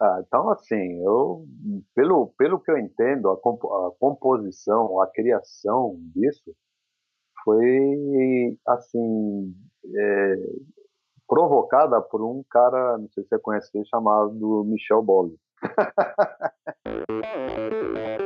Ah, então, assim, eu, pelo, pelo que eu entendo, a, comp a composição, a criação disso foi, assim, é, provocada por um cara, não sei se você conhece, chamado Michel Bolle.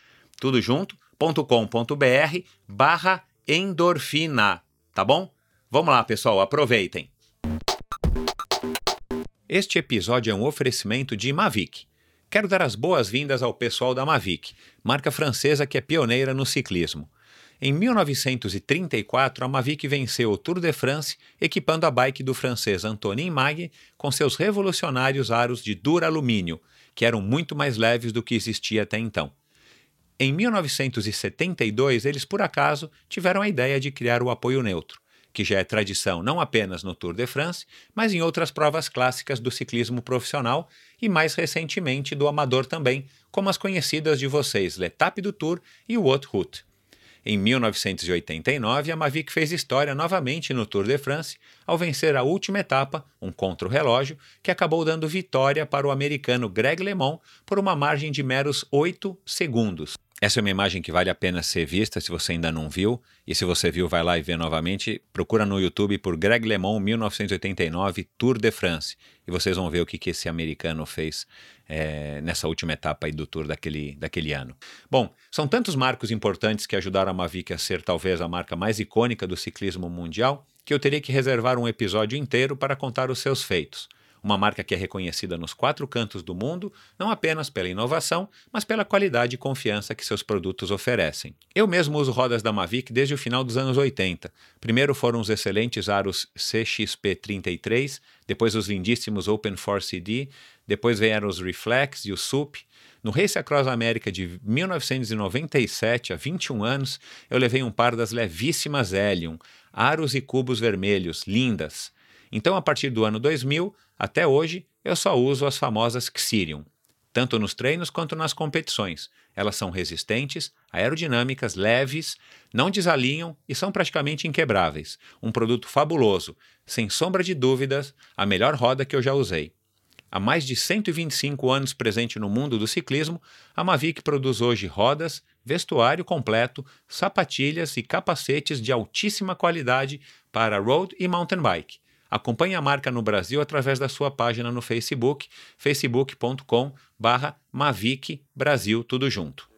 tudo junto, .com.br barra endorfina, tá bom? Vamos lá, pessoal, aproveitem. Este episódio é um oferecimento de Mavic. Quero dar as boas-vindas ao pessoal da Mavic, marca francesa que é pioneira no ciclismo. Em 1934, a Mavic venceu o Tour de France, equipando a bike do francês Antonin Mague com seus revolucionários aros de duralumínio, que eram muito mais leves do que existia até então. Em 1972, eles por acaso tiveram a ideia de criar o apoio neutro, que já é tradição não apenas no Tour de France, mas em outras provas clássicas do ciclismo profissional e mais recentemente do amador também, como as conhecidas de vocês L'Etape do Tour e o Haute Route. Em 1989, a Mavic fez história novamente no Tour de France ao vencer a última etapa, um contra-relógio, que acabou dando vitória para o americano Greg LeMond por uma margem de meros 8 segundos. Essa é uma imagem que vale a pena ser vista se você ainda não viu. E se você viu, vai lá e vê novamente. Procura no YouTube por Greg LeMond 1989 Tour de France. E vocês vão ver o que, que esse americano fez é, nessa última etapa aí do Tour daquele, daquele ano. Bom, são tantos marcos importantes que ajudaram a Mavic a ser talvez a marca mais icônica do ciclismo mundial que eu teria que reservar um episódio inteiro para contar os seus feitos uma marca que é reconhecida nos quatro cantos do mundo, não apenas pela inovação, mas pela qualidade e confiança que seus produtos oferecem. Eu mesmo uso rodas da Mavic desde o final dos anos 80. Primeiro foram os excelentes aros CXP33, depois os lindíssimos Open 4CD, depois vieram os Reflex e o SUP. No Race Across América de 1997, há 21 anos, eu levei um par das levíssimas Helium, aros e cubos vermelhos, lindas. Então, a partir do ano 2000, até hoje, eu só uso as famosas Xirium, tanto nos treinos quanto nas competições. Elas são resistentes, aerodinâmicas, leves, não desalinham e são praticamente inquebráveis. Um produto fabuloso, sem sombra de dúvidas, a melhor roda que eu já usei. Há mais de 125 anos presente no mundo do ciclismo, a Mavic produz hoje rodas, vestuário completo, sapatilhas e capacetes de altíssima qualidade para road e mountain bike. Acompanhe a marca no Brasil através da sua página no Facebook, facebook.com barra Mavic Brasil, tudo junto.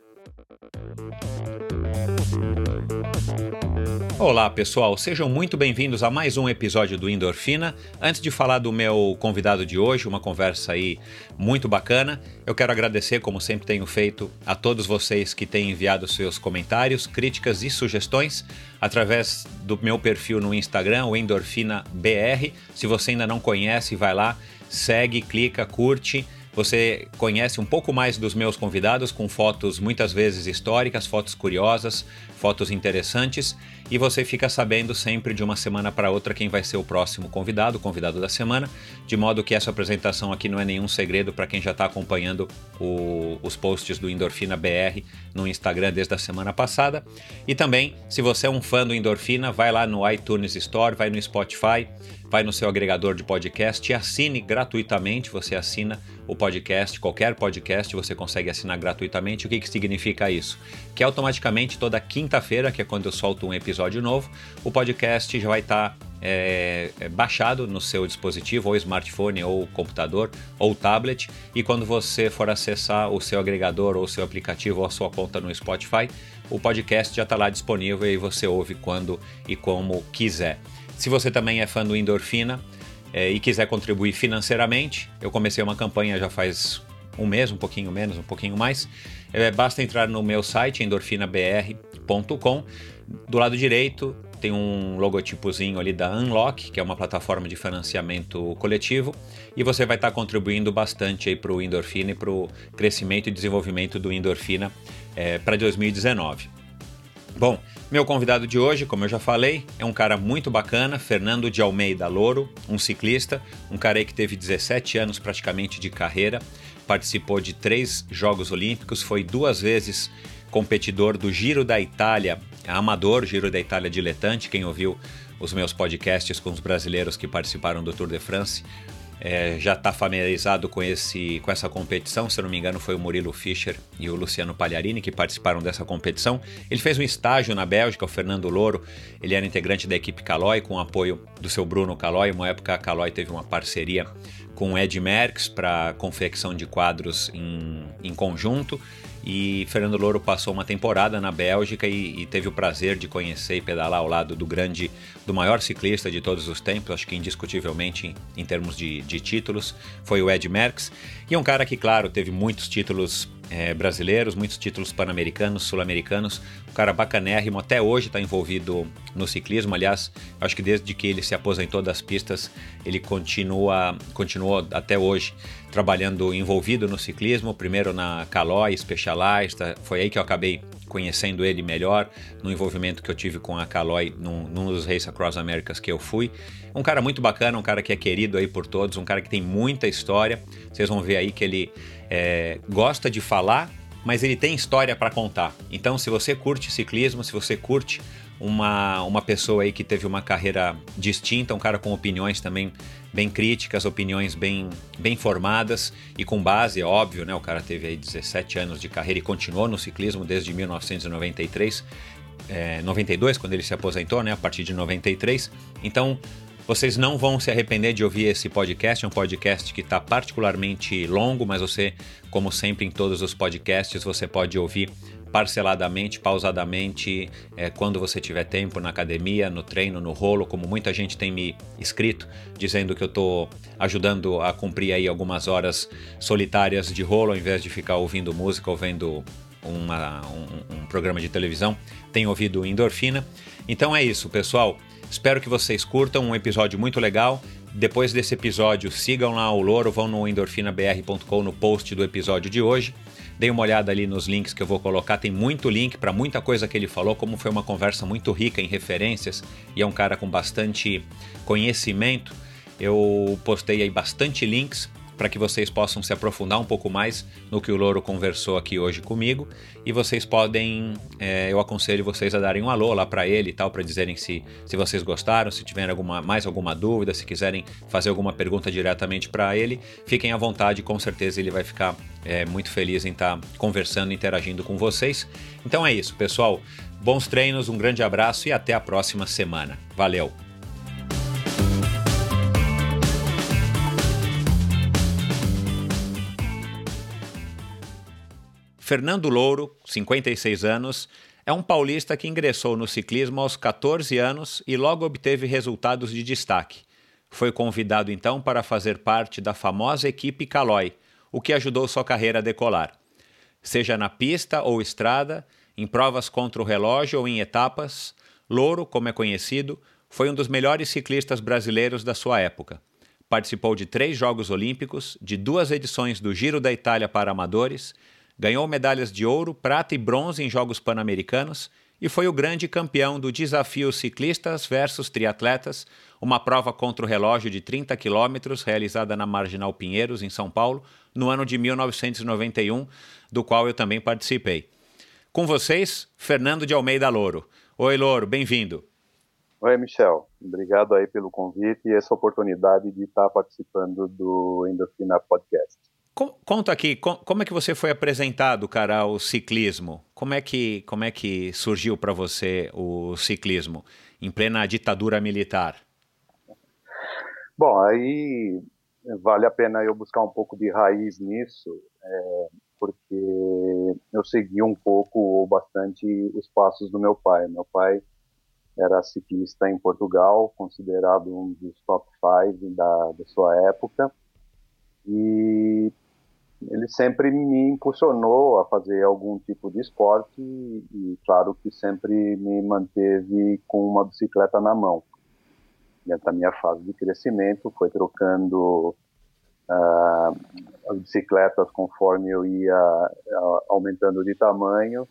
Olá pessoal, sejam muito bem-vindos a mais um episódio do Endorfina. Antes de falar do meu convidado de hoje, uma conversa aí muito bacana, eu quero agradecer, como sempre tenho feito, a todos vocês que têm enviado seus comentários, críticas e sugestões através do meu perfil no Instagram, o Endorfina BR. Se você ainda não conhece, vai lá, segue, clica, curte você conhece um pouco mais dos meus convidados com fotos muitas vezes históricas, fotos curiosas, fotos interessantes e você fica sabendo sempre de uma semana para outra quem vai ser o próximo convidado, o convidado da semana, de modo que essa apresentação aqui não é nenhum segredo para quem já está acompanhando o, os posts do Endorfina BR no Instagram desde a semana passada. E também, se você é um fã do Endorfina, vai lá no iTunes Store, vai no Spotify, vai no seu agregador de podcast e assine gratuitamente. Você assina o podcast, qualquer podcast você consegue assinar gratuitamente. O que, que significa isso? Que automaticamente toda quinta-feira, que é quando eu solto um episódio novo, o podcast já vai estar tá, é, baixado no seu dispositivo, ou smartphone, ou computador, ou tablet. E quando você for acessar o seu agregador, ou seu aplicativo, ou a sua conta no Spotify, o podcast já está lá disponível e você ouve quando e como quiser. Se você também é fã do Endorfina, é, e quiser contribuir financeiramente, eu comecei uma campanha já faz um mês, um pouquinho menos, um pouquinho mais. É, basta entrar no meu site, endorfinabr.com. Do lado direito tem um logotipozinho ali da Unlock, que é uma plataforma de financiamento coletivo, e você vai estar contribuindo bastante aí para o Endorfina e para o crescimento e desenvolvimento do Endorfina é, para 2019. Bom, meu convidado de hoje, como eu já falei, é um cara muito bacana, Fernando de Almeida Louro, um ciclista, um cara aí que teve 17 anos praticamente de carreira, participou de três Jogos Olímpicos, foi duas vezes competidor do Giro da Itália, amador, Giro da Itália diletante, quem ouviu os meus podcasts com os brasileiros que participaram do Tour de France é, já está familiarizado com, esse, com essa competição. Se não me engano, foi o Murilo Fischer e o Luciano Pagliarini que participaram dessa competição. Ele fez um estágio na Bélgica, o Fernando Louro. Ele era integrante da equipe Caloi, com o apoio do seu Bruno Caloi. Uma época a Caloi teve uma parceria com o Ed Merckx para confecção de quadros em, em conjunto. E Fernando Louro passou uma temporada na Bélgica e, e, teve o prazer de conhecer e pedalar ao lado do grande, do maior ciclista de todos os tempos, acho que indiscutivelmente em, em termos de, de, títulos, foi o Ed Merckx. E é um cara que, claro, teve muitos títulos é, brasileiros, muitos títulos pan-americanos, sul-americanos. Um cara bacanérrimo, até hoje está envolvido no ciclismo. Aliás, acho que desde que ele se aposentou das pistas, ele continua, continuou até hoje trabalhando envolvido no ciclismo. Primeiro na Caloi Specialized, foi aí que eu acabei conhecendo ele melhor, no envolvimento que eu tive com a Caloi num, num dos Race Across Americas que eu fui. Um cara muito bacana, um cara que é querido aí por todos, um cara que tem muita história. Vocês vão ver aí que ele é, gosta de falar, mas ele tem história para contar. Então, se você curte ciclismo, se você curte uma, uma pessoa aí que teve uma carreira distinta, um cara com opiniões também bem críticas, opiniões bem, bem formadas e com base, é óbvio, né? O cara teve aí 17 anos de carreira e continuou no ciclismo desde 1993, é, 92, quando ele se aposentou, né? A partir de 93. Então, Vocês não vão se arrepender de ouvir esse podcast. É um podcast que está particularmente longo, mas você, como sempre em todos os podcasts, você pode ouvir parceladamente, pausadamente, é, quando você tiver tempo na academia, no treino, no rolo, como muita gente tem me escrito, dizendo que eu estou ajudando a cumprir aí algumas horas solitárias de rolo, ao invés de ficar ouvindo música ou vendo uma, um, um programa de televisão, tem ouvido endorfina. Então é isso, pessoal. Espero que vocês curtam um episódio muito legal. Depois desse episódio, sigam lá o Louro, vão no endorfinabr.com no post do episódio de hoje. Deem uma olhada ali nos links que eu vou colocar, tem muito link para muita coisa que ele falou, como foi uma conversa muito rica em referências e é um cara com bastante conhecimento. Eu postei aí bastante links para que vocês possam se aprofundar um pouco mais no que o Louro conversou aqui hoje comigo. E vocês podem, é, eu aconselho vocês a darem um alô lá para ele e tal, para dizerem se, se vocês gostaram, se tiverem alguma, mais alguma dúvida, se quiserem fazer alguma pergunta diretamente para ele, fiquem à vontade, com certeza ele vai ficar é, muito feliz em estar tá conversando, interagindo com vocês. Então é isso, pessoal. Bons treinos, um grande abraço e até a próxima semana. Valeu! Fernando Louro, 56 anos, é um paulista que ingressou no ciclismo aos 14 anos e logo obteve resultados de destaque. Foi convidado então para fazer parte da famosa equipe Caloi, o que ajudou sua carreira a decolar. Seja na pista ou estrada, em provas contra o relógio ou em etapas, Louro, como é conhecido, foi um dos melhores ciclistas brasileiros da sua época. Participou de três Jogos Olímpicos, de duas edições do Giro da Itália para amadores ganhou medalhas de ouro, prata e bronze em Jogos Pan-Americanos e foi o grande campeão do Desafio Ciclistas versus Triatletas, uma prova contra o relógio de 30 quilômetros realizada na Marginal Pinheiros, em São Paulo, no ano de 1991, do qual eu também participei. Com vocês, Fernando de Almeida Louro. Oi, Louro, bem-vindo. Oi, Michel. Obrigado aí pelo convite e essa oportunidade de estar participando do Endorfina Podcast. Conta aqui, como é que você foi apresentado, cara, ao ciclismo? Como é que, como é que surgiu para você o ciclismo em plena ditadura militar? Bom, aí vale a pena eu buscar um pouco de raiz nisso, é, porque eu segui um pouco ou bastante os passos do meu pai. Meu pai era ciclista em Portugal, considerado um dos top five da, da sua época. E ele sempre me impulsionou a fazer algum tipo de esporte e, e, claro que sempre me manteve com uma bicicleta na mão. Dentro da minha fase de crescimento, foi trocando uh, as bicicletas conforme eu ia uh, aumentando de tamanho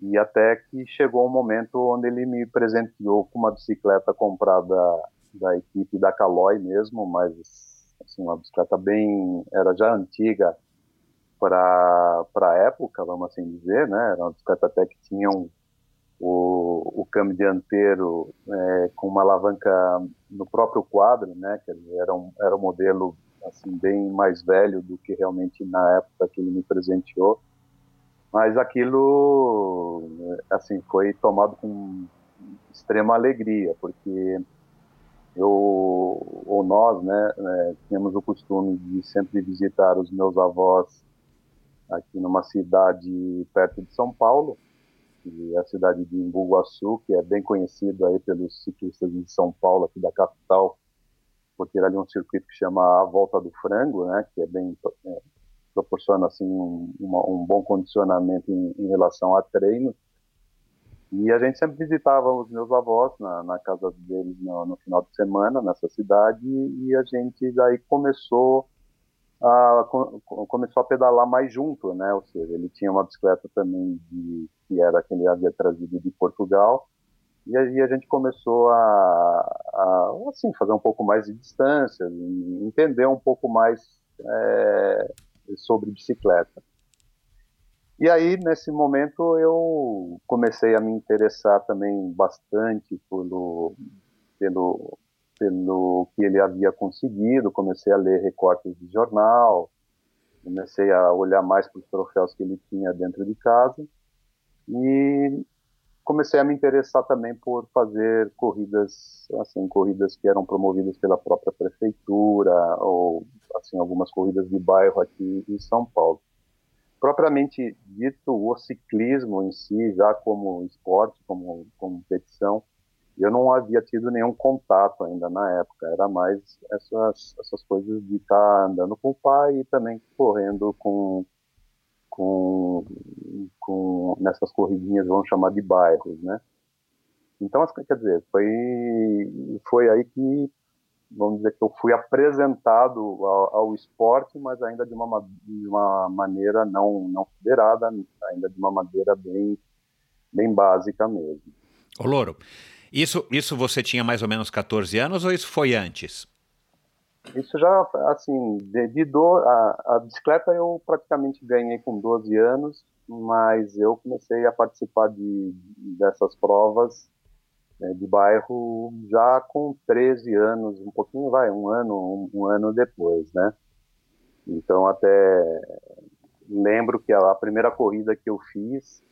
e até que chegou um momento onde ele me presenteou com uma bicicleta comprada da equipe da Caloi mesmo, mas assim, uma bicicleta bem, era já antiga, para a época, vamos assim dizer, né? Era uma bicicleta até que tinha um, o, o câmbio dianteiro é, com uma alavanca no próprio quadro, né? Quer dizer, era um, era um modelo assim bem mais velho do que realmente na época que ele me presenteou. Mas aquilo, assim, foi tomado com extrema alegria, porque eu ou nós, né, né, tínhamos o costume de sempre visitar os meus avós aqui numa cidade perto de São Paulo, que é a cidade de Imbuguaçu, que é bem conhecido aí pelos ciclistas de São Paulo, aqui da capital, porque ali é um circuito que chama a Volta do Frango, né, que é bem é, proporciona assim um, uma, um bom condicionamento em, em, relação a treino. E a gente sempre visitava os meus avós na, na casa deles no, no, final de semana nessa cidade e a gente daí começou começou a pedalar mais junto, né? Ou seja, ele tinha uma bicicleta também de, que era que ele havia trazido de Portugal e aí a gente começou a, a assim fazer um pouco mais de distância, entender um pouco mais é, sobre bicicleta. E aí nesse momento eu comecei a me interessar também bastante pelo pelo pelo que ele havia conseguido, comecei a ler recortes de jornal, comecei a olhar mais para os troféus que ele tinha dentro de casa e comecei a me interessar também por fazer corridas, assim, corridas que eram promovidas pela própria prefeitura ou assim algumas corridas de bairro aqui em São Paulo. Propriamente dito, o ciclismo em si, já como esporte, como, competição, eu não havia tido nenhum contato ainda na época. Era mais essas, essas coisas de estar tá andando com o pai e também correndo com, com, com nessas corridinhas, vamos chamar de bairros, né? Então, quer dizer, foi, foi aí que, vamos dizer, que eu fui apresentado ao, ao esporte, mas ainda de uma, de uma maneira não, não federada, ainda de uma maneira bem, bem básica mesmo. Ô, Louro, isso, isso você tinha mais ou menos 14 anos ou isso foi antes? Isso já, assim, de, do, a, a, bicicleta eu praticamente ganhei com 12 anos, mas eu comecei a participar de, dessas provas né, de bairro já com 13 anos, um pouquinho, vai, um ano, um, um ano depois, né? Então até lembro que a, a primeira corrida que eu fiz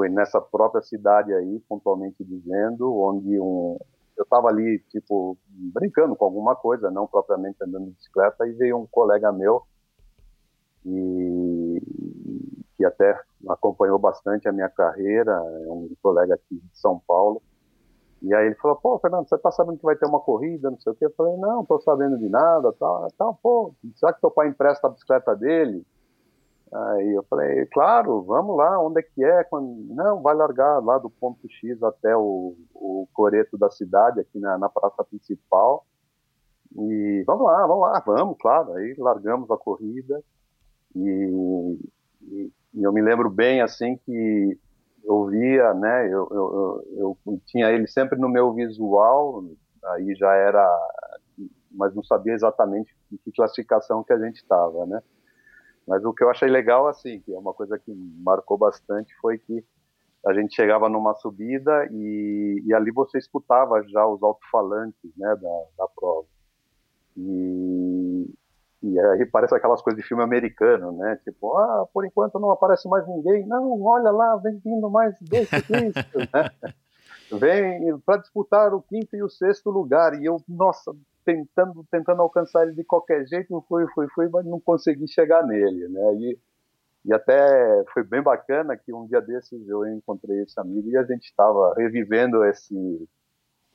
foi nessa própria cidade aí, pontualmente dizendo, onde um, eu estava ali, tipo, brincando com alguma coisa, não propriamente andando de bicicleta, e veio um colega meu, e que até acompanhou bastante a minha carreira, é um colega aqui de São Paulo, e aí ele falou, pô, Fernando, você tá sabendo que vai ter uma corrida, não sei o quê? Eu falei, não, tô sabendo de nada, tal, tal, pô, será que teu pai empresta a bicicleta dele? Aí eu falei, claro, vamos lá, onde é que é? Quando... Não, vai largar lá do ponto X até o, o coreto da cidade, aqui na, na praça principal. E vamos lá, vamos lá, vamos, claro. Aí largamos a corrida e, e, e eu me lembro bem assim que eu via, né, eu, eu, eu, eu tinha ele sempre no meu visual, aí já era, mas não sabia exatamente em que classificação que a gente estava, né? Mas o que eu achei legal, assim, que é uma coisa que marcou bastante, foi que a gente chegava numa subida e, e ali você escutava já os alto-falantes né, da, da prova. E, e aí parece aquelas coisas de filme americano, né? Tipo, ah, por enquanto não aparece mais ninguém. Não, olha lá, vem vindo mais dois ciclistas, né? Vem para disputar o quinto e o sexto lugar. E eu, nossa, tentando, tentando alcançar ele de qualquer jeito, fui, fui, fui, mas não consegui chegar nele, né? E, e até foi bem bacana que um dia desses eu encontrei esse amigo e a gente estava revivendo esse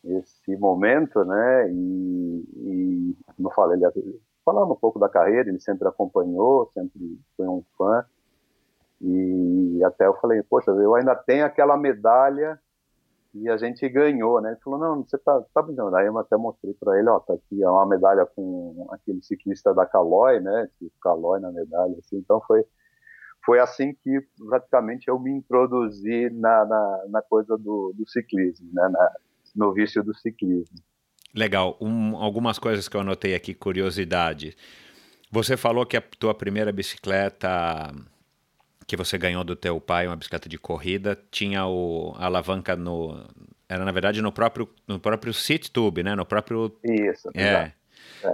esse momento, né? E, e como eu falei, ele falando um pouco da carreira, ele sempre acompanhou, sempre foi um fã. E até eu falei, poxa, eu ainda tenho aquela medalha e a gente ganhou, né? Ele falou, não, você tá, tá brincando. Aí eu até mostrei para ele, ó, tá aqui é uma medalha com aquele ciclista da Calói, né? Tipo, Calói na medalha, assim. Então foi, foi assim que praticamente eu me introduzi na, na, na coisa do, do ciclismo, né? Na, no vício do ciclismo. Legal. Um, algumas coisas que eu anotei aqui, curiosidade. Você falou que a tua primeira bicicleta que você ganhou do teu pai, uma bicicleta de corrida, tinha o, a alavanca no. Era, na verdade, no próprio, no próprio seat tube, né? No próprio. Isso, é. é.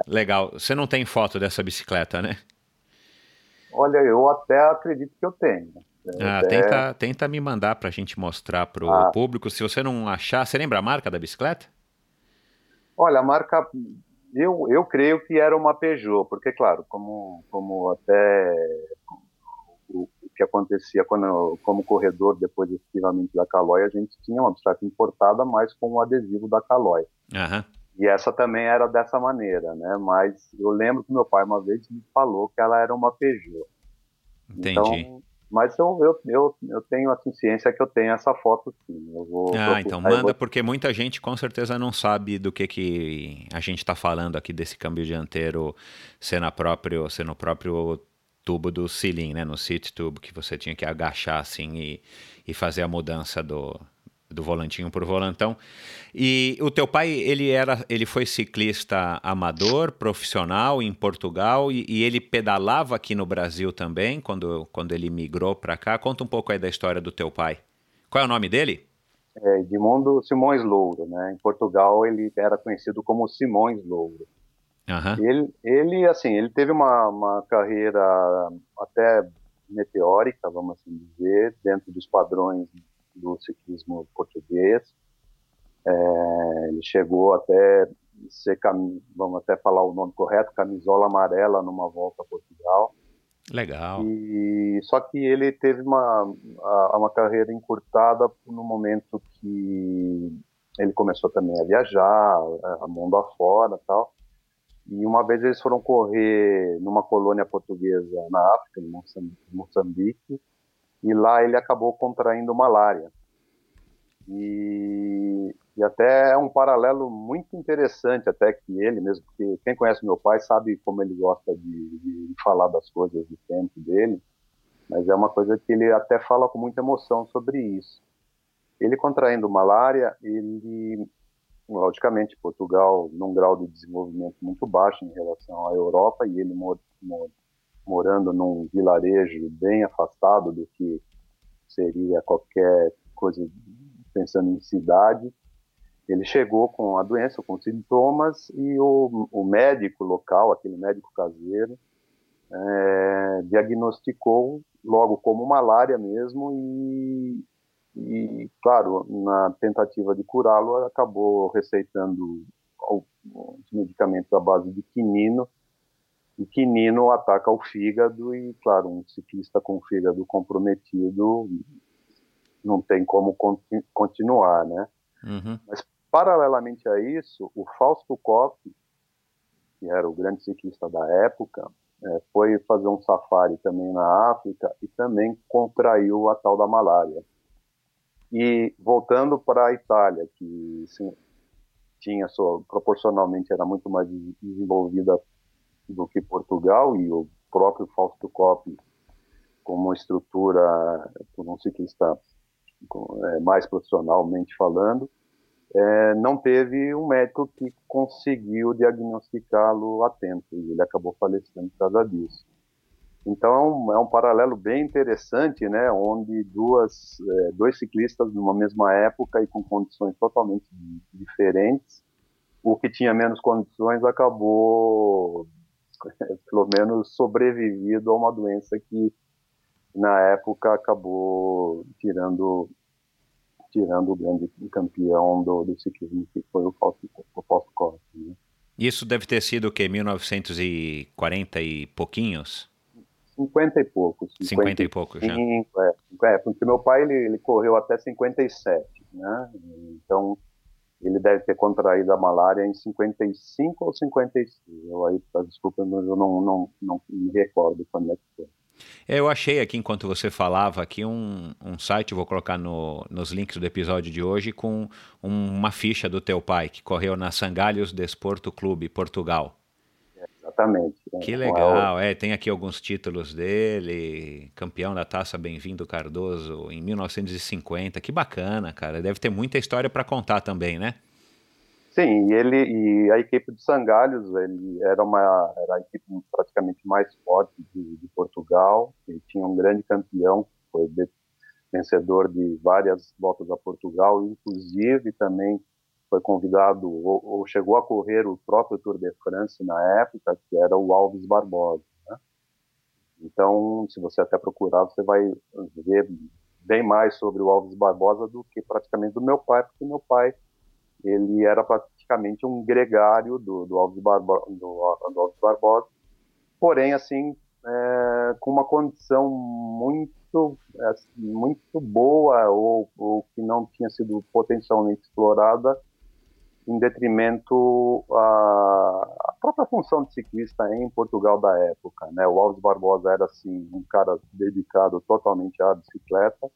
Legal. Você não tem foto dessa bicicleta, né? Olha, eu até acredito que eu tenho. ah, até... tenta, tenta me mandar para a gente mostrar para o ah. público. Se você não achar, você lembra a marca da bicicleta? Olha, a marca, eu, eu creio que era uma Peugeot, porque, claro, como, como até que acontecia quando, como corredor, depois efetivamente da Caloi, a gente tinha uma bicicleta importada, mas com o adesivo da Caloi. Uhum. E essa também era dessa maneira, né? Mas eu lembro que meu pai uma vez me falou que ela era uma Peugeot. Entendi. Então, mas eu, eu, eu, eu tenho a ciência que eu tenho essa foto sim. Eu vou, ah, então manda, vou... porque muita gente com certeza não sabe do que, que a gente está falando aqui desse câmbio dianteiro na próprio, ser no próprio tubo do ceiling, né, no seat tube, que você tinha que agachar assim e, e fazer a mudança do, do volantinho para o volantão. E o teu pai, ele era, ele foi ciclista amador, profissional em Portugal e, e ele pedalava aqui no Brasil também quando, quando ele migrou para cá. Conta um pouco aí da história do teu pai. Qual é o nome dele? É Edmundo Simões Louro, né? Em Portugal ele era conhecido como Simões Louro. Uhum. Ele, ele, assim, ele teve uma, uma carreira até meteórica, vamos assim dizer, dentro dos padrões do ciclismo português. É, ele chegou até ser, vamos até falar o nome correto, camisola amarela numa volta a Portugal. Legal. E só que ele teve uma uma carreira encurtada no momento que ele começou também a viajar, a mundo afora, tal. E uma vez eles foram correr numa colônia portuguesa na África, em Moçambique, e lá ele acabou contraindo malária. E, e até é um paralelo muito interessante até que ele mesmo, porque quem conhece meu pai sabe como ele gosta de, de falar das coisas do tempo dele, mas é uma coisa que ele até fala com muita emoção sobre isso. Ele contraindo malária, ele logicamente Portugal num grau de desenvolvimento muito baixo em relação à Europa e ele mor, mor, morando num vilarejo bem afastado do que seria qualquer coisa pensando em cidade. Ele chegou com a doença, com sintomas, e o, o médico local, aquele médico caseiro, é, diagnosticou logo como malária mesmo e, e, claro, na tentativa de curá-lo, acabou receitando os medicamentos à base de quinino, e quinino ataca o fígado e, claro, um ciclista com o fígado comprometido não tem como continu continuar, né? Uhum. Mas, paralelamente a isso, o Fausto Coppi, que era o grande ciclista da época, é, foi fazer um safari também na África e também contraiu a tal da malária. E voltando para a Itália, que sim, tinha sua, proporcionalmente era muito mais desenvolvida do que Portugal e o próprio Fausto Coppi como uma estrutura, como um ciclista é, mais profissionalmente falando, é, não teve um médico que conseguiu diagnosticá-lo a tempo e ele acabou falecendo por causa disso. Então é um paralelo bem interessante, né, onde duas, é, dois ciclistas numa mesma época e com condições totalmente diferentes, o que tinha menos condições acabou, pelo menos, sobrevivido a uma doença que na época acabou tirando tirando o grande campeão do, do ciclismo que foi o Fausto, o Fausto Costa. Né? Isso deve ter sido o que 1940 e pouquinhos? 50 e poucos. 50 e poucos, já. É, é, porque meu pai ele, ele correu até 57, né? Então ele deve ter contraído a malária em 55 ou 56. Eu aí, desculpa, mas eu não, não, não me recordo quando é que foi. Eu achei aqui, enquanto você falava, aqui um, um site, vou colocar no, nos links do episódio de hoje, com um, uma ficha do teu pai, que correu na Sangalhos Desporto Clube, Portugal. Exatamente. É. Que legal, é, tem aqui alguns títulos dele, campeão da Taça Bem-vindo Cardoso em 1950, que bacana, cara, deve ter muita história para contar também, né? Sim, e ele e a equipe de Sangalhos, ele era uma era a equipe praticamente mais forte de, de Portugal, e tinha um grande campeão, foi vencedor de várias voltas a Portugal, inclusive também foi convidado ou, ou, chegou a correr o próprio Tour de France na época, que era o Alves Barbosa. Né? Então, se você até procurar, você vai ver bem mais sobre o Alves Barbosa do que praticamente do meu pai, porque meu pai ele era praticamente um gregário do, do, Alves, Barbo, do, do Alves Barbosa, porém, assim, é, com uma condição muito, é, muito boa ou, ou que não tinha sido potencialmente explorada em detrimento à, própria função de ciclista em Portugal da época. Né? O Alves Barbosa era assim um cara dedicado totalmente à bicicleta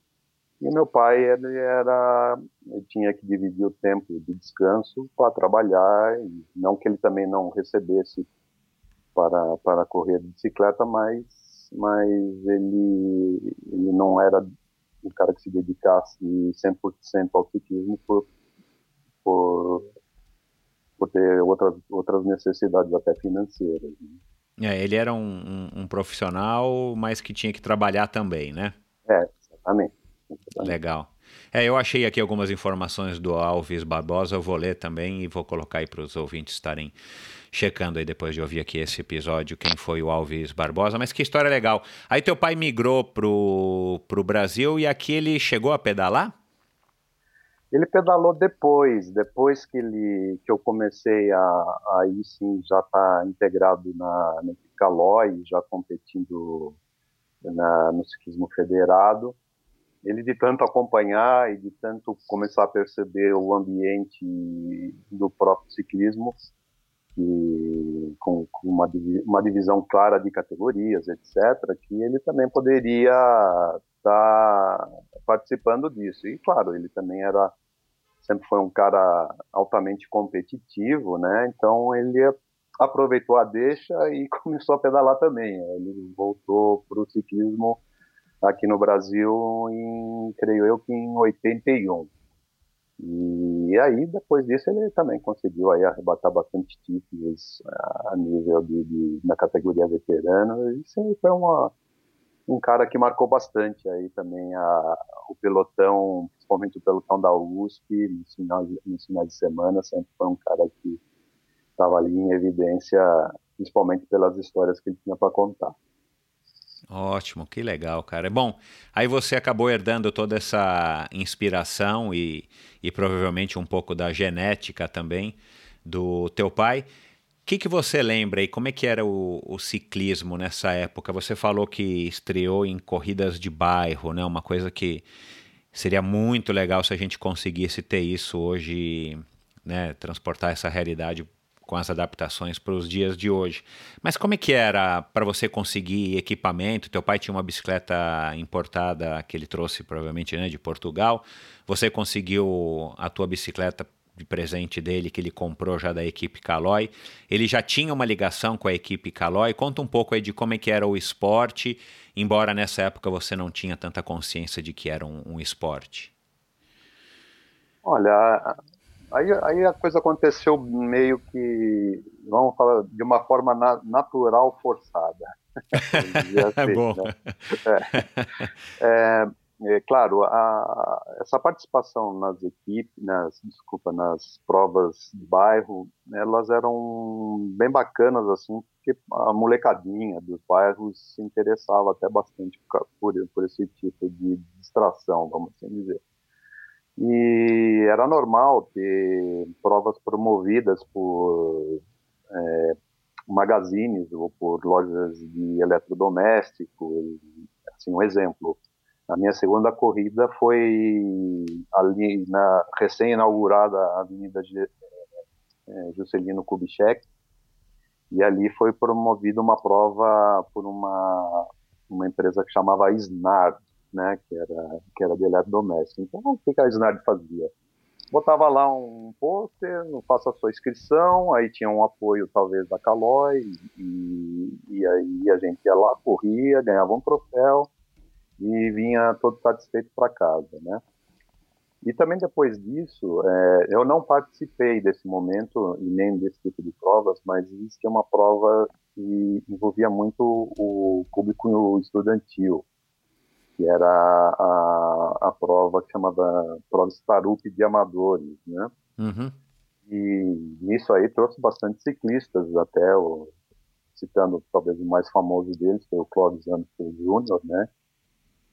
e meu pai ele era ele tinha que dividir o tempo de descanso para trabalhar não que ele também não recebesse para para correr de bicicleta, mas mas ele ele não era um cara que se dedicasse 100% ao ciclismo por por, por ter outras, outras necessidades até financeiras. Né? É, ele era um, um, um, profissional, mas que tinha que trabalhar também, né? É, exatamente. exatamente. Legal. É, eu achei aqui algumas informações do Alves Barbosa, eu vou ler também e vou colocar aí para os ouvintes estarem checando aí depois de ouvir aqui esse episódio quem foi o Alves Barbosa, mas que história legal. Aí teu pai migrou pro, pro Brasil e aqui ele chegou a pedalar? Ele pedalou depois, depois que ele que eu comecei a aí sim já estar tá integrado na, na já competindo na, no ciclismo federado. Ele de tanto acompanhar e de tanto começar a perceber o ambiente do próprio ciclismo, que, com, com uma, uma divisão clara de categorias, etc., que ele também poderia estar tá participando disso. E claro, ele também era sempre foi um cara altamente competitivo, né? Então ele aproveitou a deixa e começou a pedalar também. Ele voltou para o ciclismo aqui no Brasil em, creio eu que em 81. E aí, depois disso, ele também conseguiu aí arrebatar bastante títulos a nível de, de na categoria veterano. E sim, foi uma, um cara que marcou bastante aí também a, o pelotão, principalmente o pelotão da USP, nos finais, nos finais de semana, sempre foi um cara que estava ali em evidência, principalmente pelas histórias que ele tinha para contar. Ótimo, que legal, cara. Bom, aí você acabou herdando toda essa inspiração e, e provavelmente um pouco da genética também do teu pai que, que você lembra e como é que era o, o, ciclismo nessa época? Você falou que estreou em corridas de bairro, né? Uma coisa que seria muito legal se a gente conseguisse ter isso hoje, né? Transportar essa realidade com as adaptações para os dias de hoje. Mas como é que era para você conseguir equipamento? Teu pai tinha uma bicicleta importada que ele trouxe provavelmente né, de Portugal. Você conseguiu a tua bicicleta de presente dele que ele comprou já da equipe Caloi. Ele já tinha uma ligação com a equipe Caloi. Conta um pouco aí de como é que era o esporte, embora nessa época você não tinha tanta consciência de que era um, um esporte. Olha, aí, aí, a coisa aconteceu meio que, vamos falar, de uma forma na, natural forçada. assim, Bom. Né? É, é, é, claro, a, essa participação nas equipes, nas, desculpa, nas provas de bairro, elas eram bem bacanas, assim, porque a molecadinha dos bairros se interessava até bastante por, por esse tipo de distração, vamos assim dizer. E era normal ter provas promovidas por é, magazines ou por lojas de eletrodomésticos, assim, um exemplo a minha segunda corrida foi ali na recém-inaugurada Avenida é, Juscelino Kubitschek, e ali foi promovida uma prova por uma, uma empresa que chamava Snard, né, que era, que era de eletrodoméstico. Então, o que a Snard fazia? Botava lá um pôster, faça a sua inscrição, aí tinha um apoio talvez da Caloi, e, e aí a gente ia lá, corria, ganhava um troféu, e vinha todo satisfeito para casa, né? E também depois disso, é, eu não participei desse momento e nem desse tipo de provas, mas existia uma prova que envolvia muito o público estudantil, que era a, a prova que chamava Prova Starup de Amadores, né? Uhum. E nisso aí trouxe bastante ciclistas, até o, citando talvez o mais famoso deles, foi o Clóvis Anderson Júnior, né?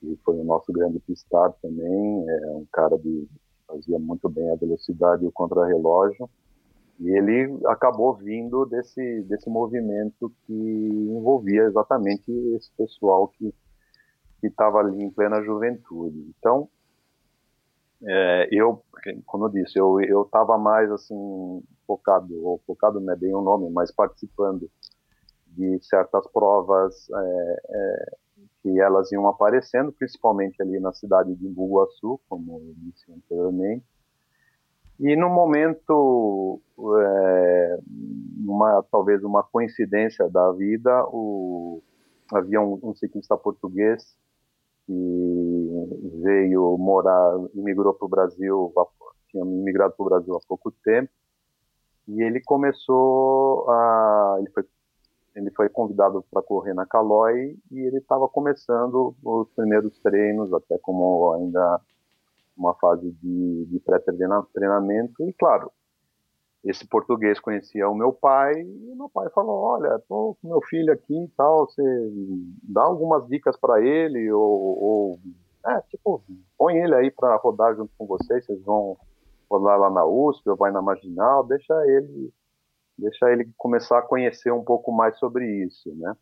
Que foi o nosso grande pistar também, é um cara que fazia muito bem a velocidade e o contrarrelógio, e ele acabou vindo desse, desse movimento que envolvia exatamente esse pessoal que estava ali em plena juventude. Então, é, eu, como eu disse, eu eu estava mais assim focado, ou focado não é bem o nome, mas participando de certas provas é, é, que elas iam aparecendo, principalmente ali na cidade de Imbuguaçu, como eu disse anteriormente. E no momento, é, uma, talvez uma coincidência da vida, o, havia um, um ciclista português que veio morar, imigrou para o Brasil, tinha migrado para o Brasil há pouco tempo, e ele começou a, ele foi ele foi convidado para correr na Caloi e ele estava começando os primeiros treinos, até como ainda uma fase de, de pré-treinamento. E claro, esse português conhecia o meu pai e meu pai falou: Olha, tô com meu filho aqui e tal, você dá algumas dicas para ele, ou, ou, é, tipo, põe ele aí para rodar junto com vocês, vocês vão lá, lá na USP ou vai na Marginal, deixa ele, deixa ele começar a conhecer um pouco mais sobre isso, né?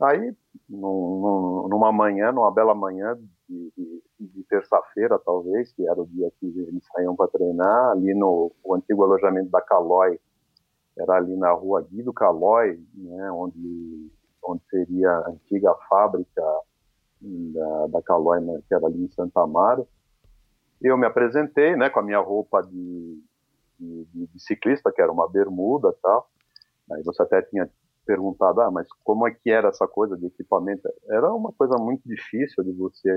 Aí, num, numa manhã, numa bela manhã de, de, de terça-feira, talvez, que era o dia que eles saíam para treinar, ali no antigo alojamento da Calói, era ali na rua Guido Calói, né, onde, onde seria a antiga fábrica da, da Calói, né, que era ali em Santa Amaro. Eu me apresentei, né, com a minha roupa de, de, de ciclista, que era uma bermuda tal. Aí você até tinha perguntado, ah, mas como é que era essa coisa de equipamento? Era uma coisa muito difícil de você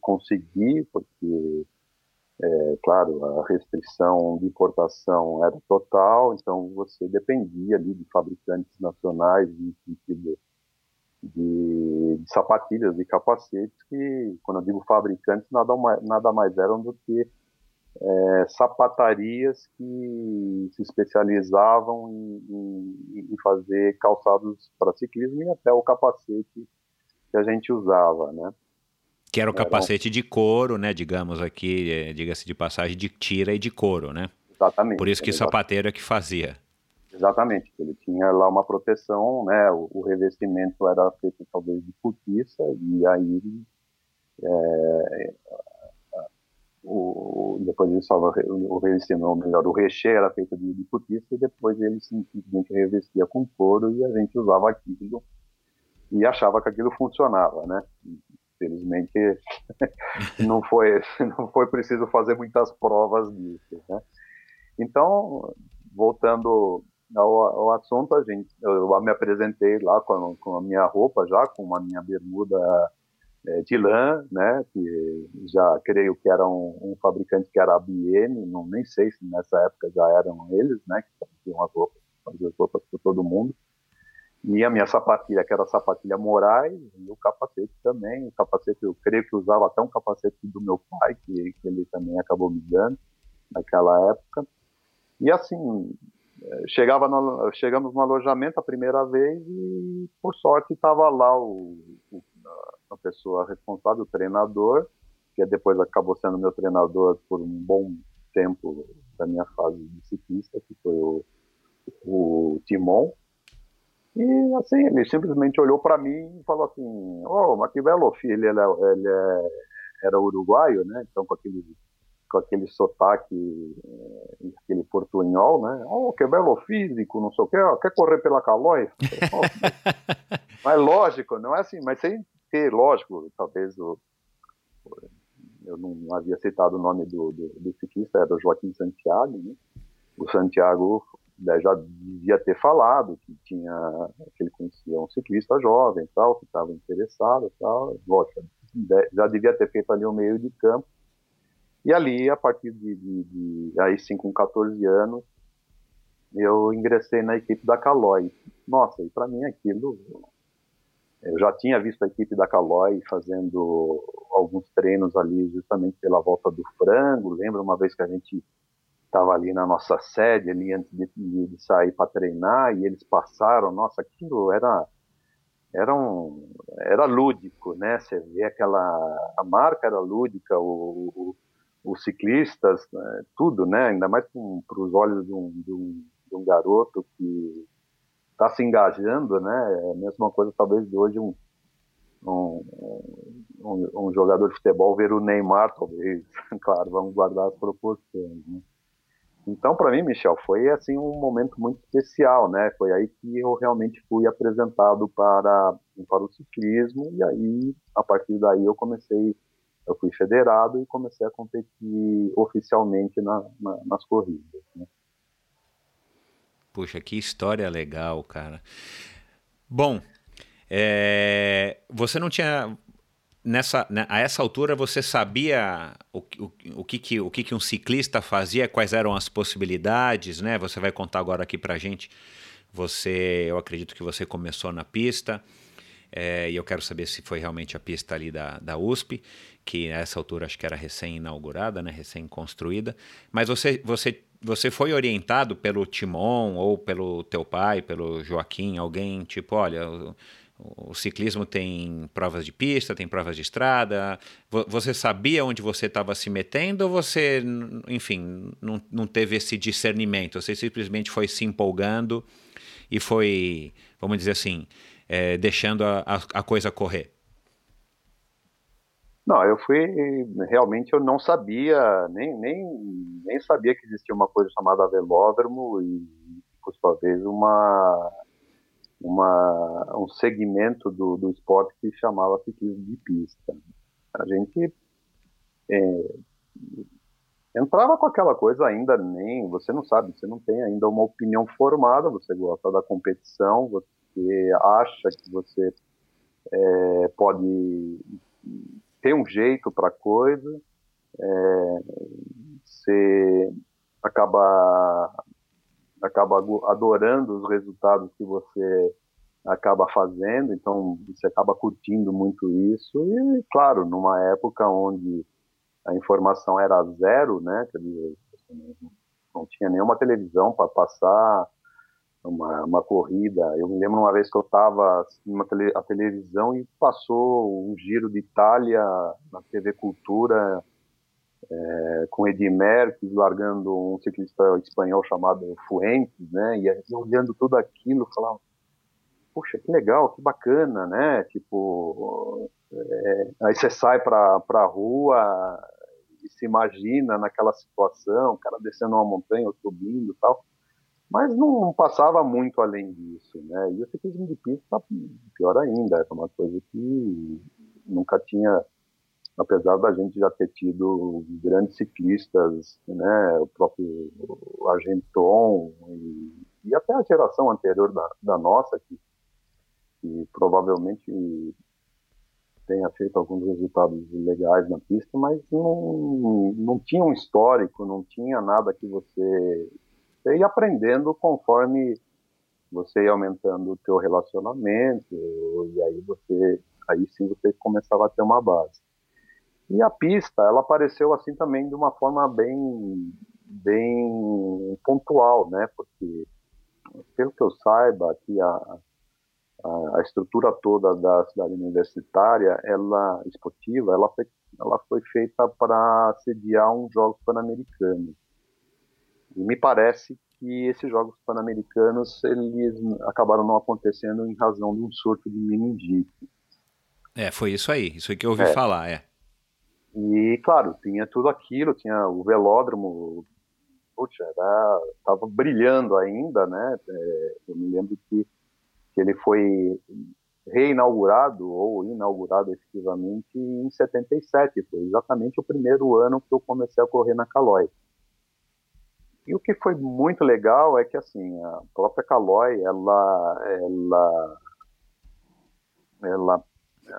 conseguir, porque é, claro, a restrição de importação era total, então você dependia ali de fabricantes nacionais no sentido de, de, sapatilhas e capacetes que, quando eu digo fabricantes, nada mais, nada mais eram do que é, sapatarias que se especializavam em, em, em fazer calçados para ciclismo e até o capacete que a gente usava, né? Que era o capacete de couro, né? Digamos aqui, é, diga-se de passagem, de tira e de couro, né? Exatamente. Por isso que o sapateiro é que fazia. Exatamente. Ele tinha lá uma proteção, né? O, o revestimento era feito talvez de cortiça e aí é, o, depois disso o, o revestimento, melhor, o recheio era feito de, de cortiça e depois ele simplesmente revestia com couro e a gente usava aquilo e achava que aquilo funcionava, né? Felizmente não foi não foi preciso fazer muitas provas disso, né? Então, voltando ao, ao assunto, a gente, eu me apresentei lá com, com a minha roupa já, com a minha bermuda de lã, né, que já creio que era um, um, fabricante que era a BM, não nem sei se nessa época já eram eles, né, que faziam as roupas, faziam as roupas para todo mundo. E a minha sapatilha, que era a sapatilha Moraes, e o capacete também. O capacete, eu creio que usava até um capacete do meu pai, que, que ele também acabou me dando naquela época. E assim, é, chegava no, chegamos no alojamento a primeira vez e, por sorte, estava lá o, o, a pessoa responsável, o treinador, que depois acabou sendo meu treinador por um bom tempo da minha fase de ciclista, que foi o, o Timon. E assim, ele simplesmente olhou para mim e falou assim: Ô, oh, mas que belo filho, ele, é, ele é, era uruguaio, né? Então, com aquele, com aquele sotaque, eh, aquele portunhol, né? Oh, que belo físico, não sei o quê, quer correr pela Calói? mas lógico, não é assim, mas sem ter, lógico, talvez o. Eu não havia citado o nome do, do, do ciclista, era Joaquim Santiago, né? O Santiago já devia ter falado que tinha que ele conhecia um ciclista jovem tal que estava interessado tal lógico já devia ter feito ali o um meio de campo e ali a partir de, de, de, aí sim com 14 anos eu ingressei na equipe da Caloi nossa e para mim aquilo eu já tinha visto a equipe da Caloi fazendo alguns treinos ali justamente pela volta do frango lembro uma vez que a gente estava ali na nossa sede, ali antes de, de sair para treinar, e eles passaram, nossa, aquilo era era um era lúdico, né? Você vê aquela a marca era lúdica, o, o os ciclistas, né? tudo, né? Ainda mais para os olhos de um, de, um, de um, garoto que está se engajando, né? É a mesma coisa talvez de hoje um um, um, um jogador de futebol ver o Neymar, talvez, claro, vamos guardar as proporções, né? Então, para mim, Michel, foi assim um momento muito especial, né? Foi aí que eu realmente fui apresentado para para o ciclismo e aí, a partir daí, eu comecei, eu fui federado e comecei a competir oficialmente na, na, nas corridas. Né? Puxa, que história legal, cara. Bom, é, você não tinha nessa, né, a essa altura você sabia o, o, o, que, que, o que, um ciclista fazia, quais eram as possibilidades, né? Você vai contar agora aqui pra gente. Você, eu acredito que você começou na pista, é, e eu quero saber se foi realmente a pista ali da, da USP, que nessa altura acho que era recém-inaugurada, né? Recém-construída. Mas você, você, você foi orientado pelo Timon ou pelo teu pai, pelo Joaquim, alguém tipo, olha o ciclismo tem provas de pista, tem provas de estrada. Você sabia onde você estava se metendo ou você, enfim, não, não teve esse discernimento? Você simplesmente foi se empolgando e foi, vamos dizer assim, é, deixando a, a, a coisa correr? Não, eu fui. Realmente eu não sabia, nem, nem, nem sabia que existia uma coisa chamada velódromo e, por sua vez, uma uma, um segmento do, do esporte que chamava ciclismo de pista. A gente é, entrava com aquela coisa ainda nem, você não sabe, você não tem ainda uma opinião formada, você gosta da competição, você acha que você é, pode ter um jeito para a coisa, é, você acaba acaba adorando os resultados que você acaba fazendo, então você acaba curtindo muito isso. E claro, numa época onde a informação era zero, né, quer dizer, não tinha nenhuma televisão para passar uma, uma, corrida. Eu me lembro uma vez que eu estava na tele, a televisão e passou um giro de Itália na TV Cultura é, com Merckx largando um ciclista espanhol chamado Fuentes, né? E, e olhando tudo aquilo, falava, puxa, que legal, que bacana, né? Tipo, é, aí você sai para a rua e se imagina naquela situação, o cara descendo uma montanha ou subindo tal. Mas não passava muito além disso, né? E o ciclismo de pista, pior ainda, era uma coisa que nunca tinha apesar da gente já ter tido grandes ciclistas, né, o próprio Argenton e, e até a geração anterior da, da nossa, que, que, provavelmente tenha feito alguns resultados legais na pista, mas não, não tinha um histórico, não tinha nada que você, você ia aprendendo conforme você ia aumentando o teu relacionamento e aí você aí sim você começava a ter uma base. E a pista, ela apareceu assim também de uma forma bem, bem pontual, né? Porque, pelo que eu saiba, aqui a, a, a estrutura toda da cidade universitária, ela esportiva, ela foi, ela foi feita para sediar um Jogos Pan-Americanos. E me parece que esses Jogos Pan-Americanos eles acabaram não acontecendo em razão de um surto de meningite. É, foi isso aí, isso aí que eu ouvi é. falar, é. E, claro, tinha tudo aquilo, tinha o velódromo, putz, era, tava brilhando ainda, né? É, eu me lembro que, que ele foi reinaugurado ou inaugurado efetivamente em 77, foi exatamente o primeiro ano que eu comecei a correr na Calói. E o que foi muito legal é que assim a própria Calói ela ela ela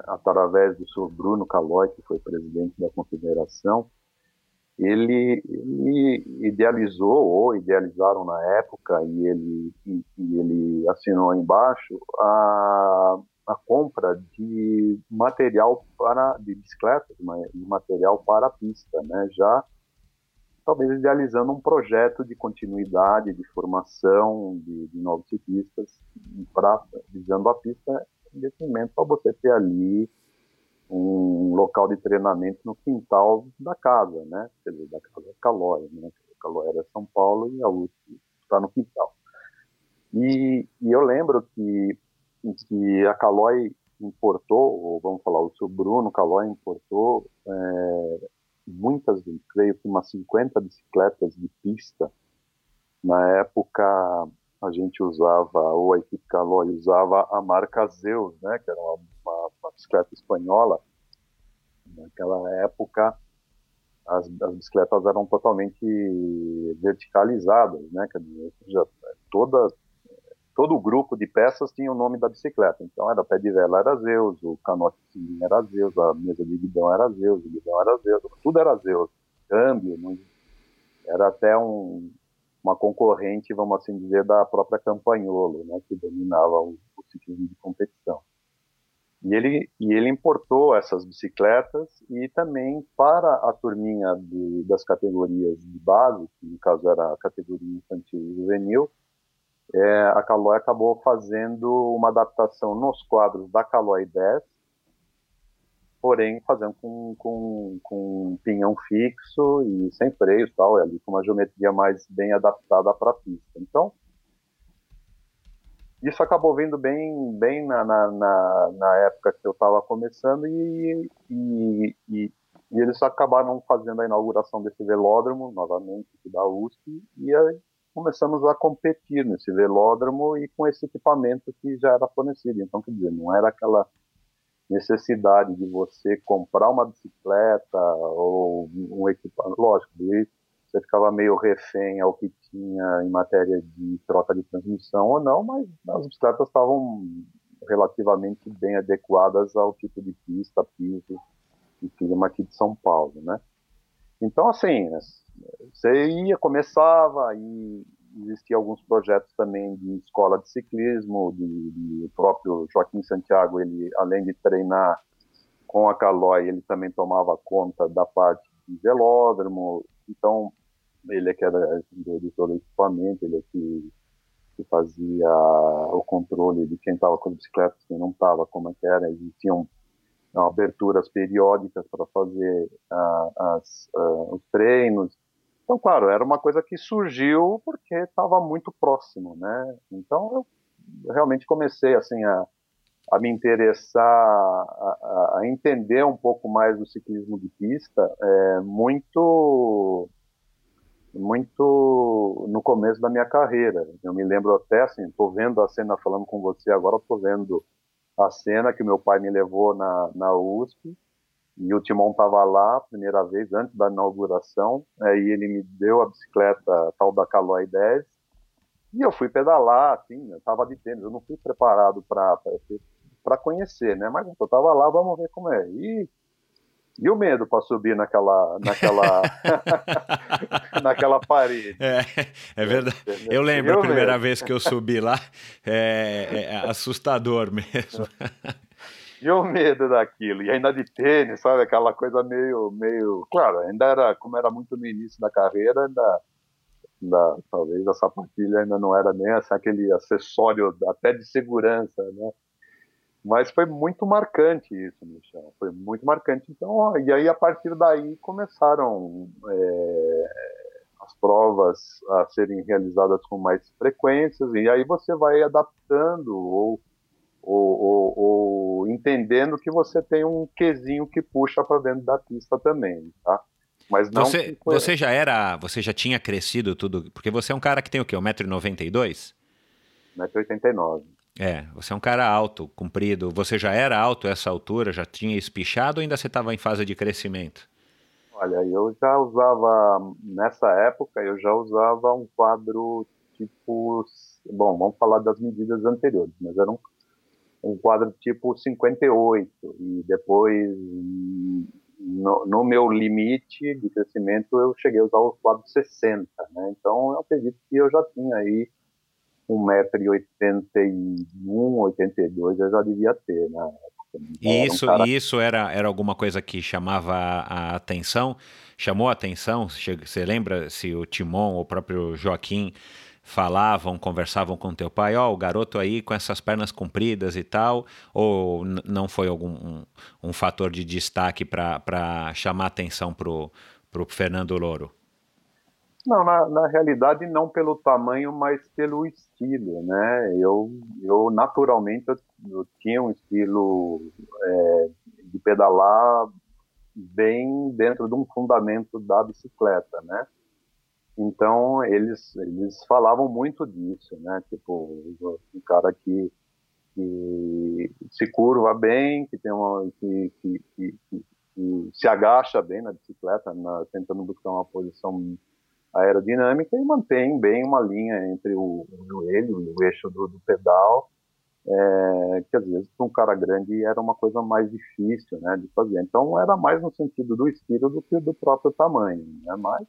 através do senhor Bruno Calói, que foi presidente da confederação, ele, ele, idealizou, ou idealizaram na época, e ele, e, e ele assinou embaixo, a, a compra de material para, de bicicletas, de material para a pista, né? já talvez idealizando um projeto de continuidade, de formação de, de novos ciclistas, pra, visando a pista investimento para você ter ali um local de treinamento no quintal da casa, né? Quer dizer, da casa Calói, né? Calói era São Paulo e a USP está no quintal. E, e, eu lembro que, que a Calói importou, ou vamos falar, o seu Bruno Calói importou é, muitas, creio que umas 50 bicicletas de pista. Na época, a gente usava, ou a equipe Caloi usava a marca Zeus, né, que era uma, uma, uma bicicleta espanhola. Naquela época, as, as, bicicletas eram totalmente verticalizadas, né, quer dizer, toda, todo o grupo de peças tinha o nome da bicicleta. Então, era pé de vela era Zeus, o canote era Zeus, a mesa de guidão era Zeus, o guidão era Zeus, tudo era Zeus. Câmbio, não, era até um, uma concorrente, vamos assim dizer, da própria Campanholo, né, que dominava o, o ciclismo de competição. E ele, e ele importou essas bicicletas e também para a turminha de, das categorias de base, que no caso era a categoria infantil e juvenil, é, a Caloi acabou fazendo uma adaptação nos quadros da Caloi 10, porém fazendo com, com, com um pinhão fixo e sem freios tal, ali com uma geometria mais bem adaptada para a pista. Então, isso acabou vindo bem, bem na, na, na, na época que eu estava começando e, e, e, e, eles acabaram fazendo a inauguração desse velódromo, novamente, da USP, e aí começamos a competir nesse velódromo e com esse equipamento que já era fornecido. Então, quer dizer, não era aquela necessidade de você comprar uma bicicleta ou um equipamento, lógico, você ficava meio refém ao que tinha em matéria de troca de transmissão ou não, mas as bicicletas estavam relativamente bem adequadas ao tipo de pista, piso e clima aqui de São Paulo, né? Então, assim, você ia, começava, e existiam alguns projetos também de escola de ciclismo, de, de, o próprio Joaquim Santiago, ele, além de treinar com a Caloi, ele também tomava conta da parte de velódromo, então ele é que era de todo equipamento, ele é que, que fazia o controle de quem estava com a bicicleta, quem não estava, como é que era, existiam aberturas periódicas para fazer uh, as, uh, os treinos. Então, claro, era uma coisa que surgiu porque estava muito próximo, né? Então, eu realmente comecei assim a, a me interessar, a, a, entender um pouco mais do ciclismo de pista, é, muito muito no começo da minha carreira. Eu me lembro até assim, estou vendo a cena falando com você agora, estou vendo a cena que meu pai me levou na, na USP e o Timão estava lá, primeira vez, antes da inauguração, aí ele me deu a bicicleta tal da Caloi 10 e eu fui pedalar, assim, eu estava de tênis, eu não fui preparado para conhecer, né? Mas eu estava lá, vamos ver como é. E e o medo para subir naquela, naquela, naquela parede. É, é verdade. Eu lembro a primeira vez que eu subi lá, é, é assustador mesmo. E o medo daquilo, e ainda de tênis, sabe? Aquela coisa meio, meio. Claro, ainda era, como era muito no início da carreira, ainda, ainda talvez a sapatilha ainda não era nem assim, aquele acessório até de segurança, né? Mas foi muito marcante isso, Michel. Foi muito marcante. Então, ó, e aí a partir daí começaram é, as provas a serem realizadas com mais frequências, e aí você vai adaptando ou, ou, ou, ou entendendo que você tem um quesinho que puxa para dentro da pista também, tá? Mas não você, você já era, você já tinha crescido tudo, porque você é um cara que tem o quê? 1,92m? 1,89m. É, você é um cara alto, comprido. Você já era alto essa altura? Já tinha espichado ou ainda você estava em fase de crescimento? Olha, eu já usava, nessa época, eu já usava um quadro tipo. Bom, vamos falar das medidas anteriores, mas era um, um quadro tipo 58. E depois, no, no, meu limite de crescimento, eu cheguei a usar o quadro 60. Né? Então, eu acredito que eu já tinha aí 1,81m, 82 eu já devia ter na né? E isso, um isso era, era alguma coisa que chamava a atenção? Chamou a atenção? Você lembra se o Timon ou o próprio Joaquim falavam, conversavam com teu pai, ó, oh, o garoto aí com essas pernas compridas e tal, ou não foi algum um, um fator de destaque para chamar atenção para o Fernando Louro? Não, na, na, realidade não pelo tamanho, mas pelo estilo, né? Eu, eu naturalmente eu, eu tinha um estilo é, de pedalar bem dentro de um fundamento da bicicleta, né? Então eles eles falavam muito disso, né? Tipo um cara que, que se curva bem, que tem uma que, que, que, se agacha bem na bicicleta, na, tentando buscar uma posição aerodinâmica e mantém bem uma linha entre o, o joelho e o eixo do, do pedal, é, que às vezes para um cara grande era uma coisa mais difícil né, de fazer. Então era mais no sentido do estilo do que do próprio tamanho. Né? Mas...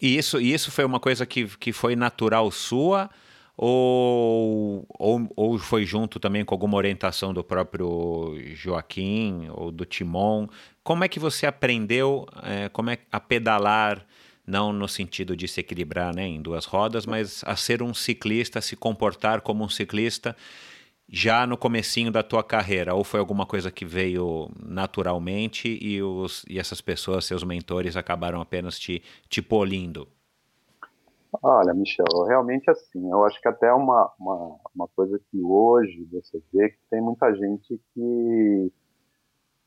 E isso, isso foi uma coisa que, que foi natural sua? Ou, ou, ou foi junto também com alguma orientação do próprio Joaquim ou do Timon? Como é que você aprendeu é, como é, a pedalar não no sentido de se equilibrar né, em duas rodas, mas a ser um ciclista, se comportar como um ciclista já no comecinho da tua carreira? Ou foi alguma coisa que veio naturalmente e, os, e essas pessoas, seus mentores, acabaram apenas te, te polindo? Olha, Michel, realmente assim, eu acho que até uma, uma, uma coisa que hoje você vê que tem muita gente que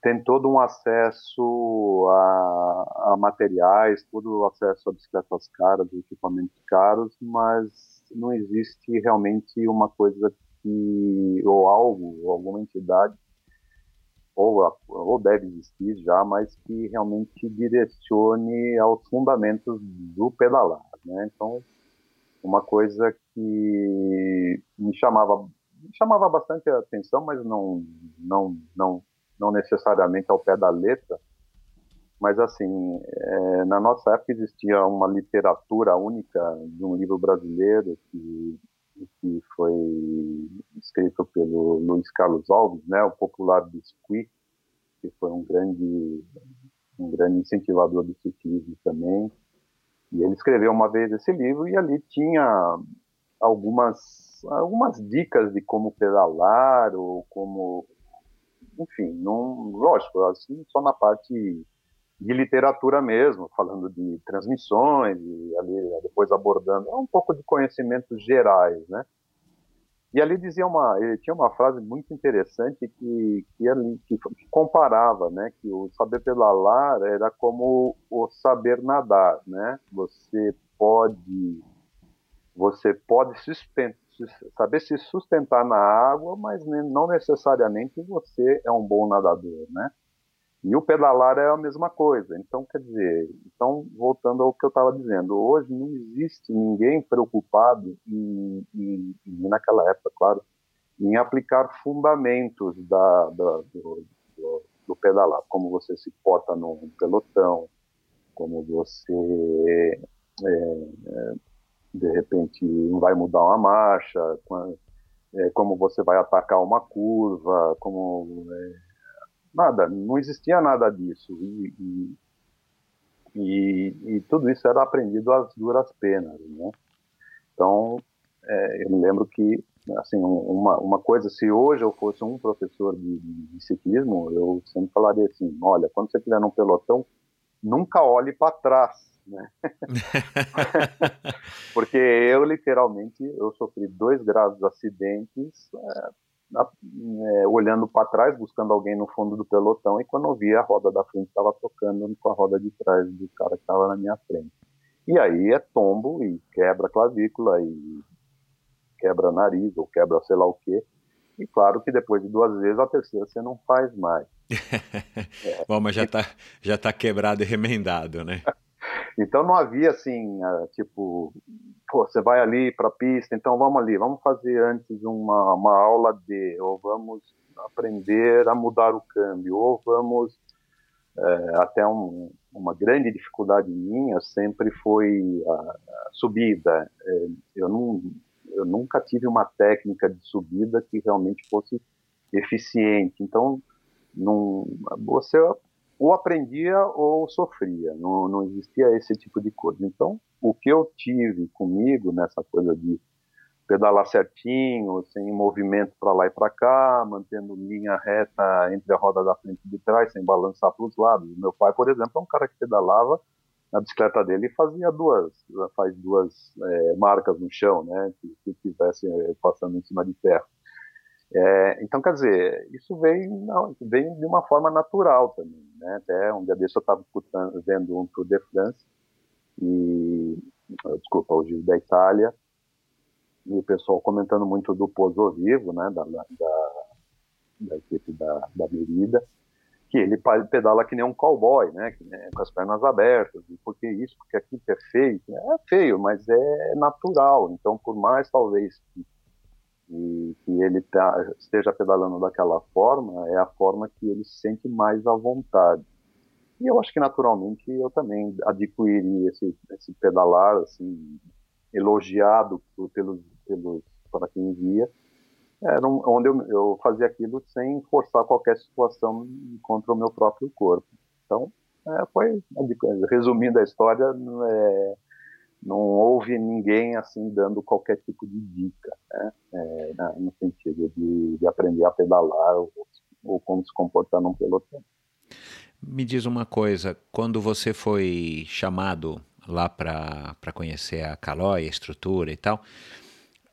tem todo um acesso a, a materiais, todo o acesso a bicicletas caras, equipamentos caros, mas não existe realmente uma coisa que, ou algo, ou alguma entidade, ou, ou deve existir já, mas que realmente direcione aos fundamentos do pedalar. Né? Então, uma coisa que me chamava, me chamava bastante atenção, mas não, não, não não necessariamente ao pé da letra, mas assim, é, na nossa época existia uma literatura única de um livro brasileiro que, que foi escrito pelo Luiz Carlos Alves, né, o popular Biscuit, que foi um grande, um grande incentivador do ciclismo também. E ele escreveu uma vez esse livro e ali tinha algumas, algumas dicas de como pedalar ou como enfim, não, lógico, assim, só na parte de literatura mesmo, falando de transmissões e ali depois abordando é um pouco de conhecimentos gerais, né? E ali dizia uma, ele tinha uma frase muito interessante que que, ali, que, comparava, né, que o saber pedalar era como o saber nadar, né? Você pode você pode suspender saber se sustentar na água, mas não necessariamente você é um bom nadador, né? E o pedalar é a mesma coisa. Então, quer dizer, então voltando ao que eu estava dizendo, hoje não existe ninguém preocupado em, em, naquela época, claro, em aplicar fundamentos da, da do, do, do, pedalar, como você se porta num pelotão, como você é, é, de repente vai mudar uma marcha, é, como você vai atacar uma curva, como é, nada, não existia nada disso e, e, e, e, tudo isso era aprendido às duras penas, né? Então é, eu me lembro que assim uma, uma coisa, se hoje eu fosse um professor de, de ciclismo, eu sempre falaria assim, olha, quando você estiver num pelotão, nunca olhe para trás né? Porque eu, literalmente, eu sofri dois graves acidentes é, é, olhando para trás, buscando alguém no fundo do pelotão, e quando eu vi a roda da frente estava tocando com a roda de trás do cara que estava na minha frente. E aí é tombo e quebra a clavícula e quebra nariz ou quebra sei lá o quê. E claro que depois de duas vezes, a terceira você não faz mais. é. Bom, mas já está já tá quebrado e remendado, né? Então não havia assim, ah, tipo, você vai ali para a pista, então vamos ali, vamos fazer antes uma, uma aula de, ou vamos aprender a mudar o câmbio, ou vamos é, até um, uma grande dificuldade minha sempre foi a, a subida. É, eu, não, eu nunca tive uma técnica de subida que realmente fosse eficiente. Então, não, você ou aprendia ou sofria, não, não existia esse tipo de coisa. Então, o que eu tive comigo nessa coisa de pedalar certinho, sem movimento para lá e para cá, mantendo linha reta entre a roda da frente e de trás, sem balançar para os lados. Meu pai, por exemplo, é um cara que pedalava na bicicleta dele e fazia duas, faz duas é, marcas no chão, né, que, que estivesse é, passando em cima de terra. É, então, quer dizer, isso não, veio de uma forma natural também. Né? Até um dia desse eu estava vendo um Tour de France, e, desculpa, o Giro da Itália, e o pessoal comentando muito do Pozo Vivo, né, da, da, da equipe da, da Merida, que ele pedala que nem um cowboy, né, com as pernas abertas, e por que isso? Porque aqui é feio, é feio, mas é natural, então por mais talvez que e que ele tá, esteja pedalando daquela forma, é a forma que ele se sente mais à vontade. E eu acho que naturalmente eu também adquiri esse, esse pedalar assim elogiado pelos, pelos para quem via, era um, onde eu, eu, fazia aquilo sem forçar qualquer situação contra o meu próprio corpo. Então é, foi, resumindo a história, é, não houve ninguém assim dando qualquer tipo de dica, né? É, no sentido de, de, aprender a pedalar ou, ou como se comportar num pelotão. Me diz uma coisa, quando você foi chamado lá para conhecer a Calói, a estrutura e tal,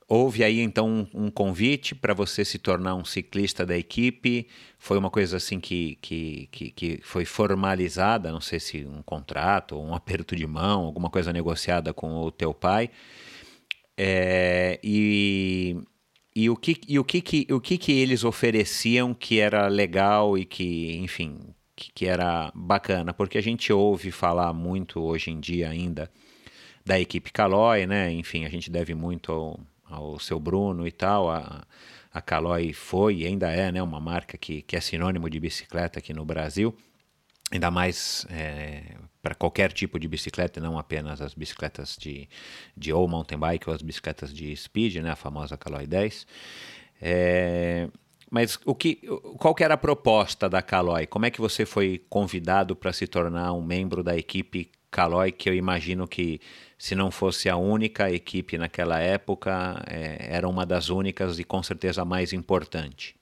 Houve aí então um, convite para você se tornar um ciclista da equipe? Foi uma coisa assim que, que, que, que, foi formalizada? Não sei se um contrato, um aperto de mão, alguma coisa negociada com o teu pai. É, e, e o, que, e o, que, que, o que, que eles ofereciam que era legal e que, enfim, que, que era bacana? Porque a gente ouve falar muito hoje em dia ainda da equipe Calói, né? Enfim, a gente deve muito ao ao seu Bruno e tal. A, a Caloi foi e ainda é né, uma marca que, que é sinônimo de bicicleta aqui no Brasil, ainda mais é, para qualquer tipo de bicicleta, não apenas as bicicletas de, de ou mountain bike ou as bicicletas de speed, né, a famosa Caloi 10. É, mas o que, qual que era a proposta da Caloi? Como é que você foi convidado para se tornar um membro da equipe Caloi, que eu imagino que se não fosse a única equipe naquela época, é, era uma das únicas e com certeza a mais importante.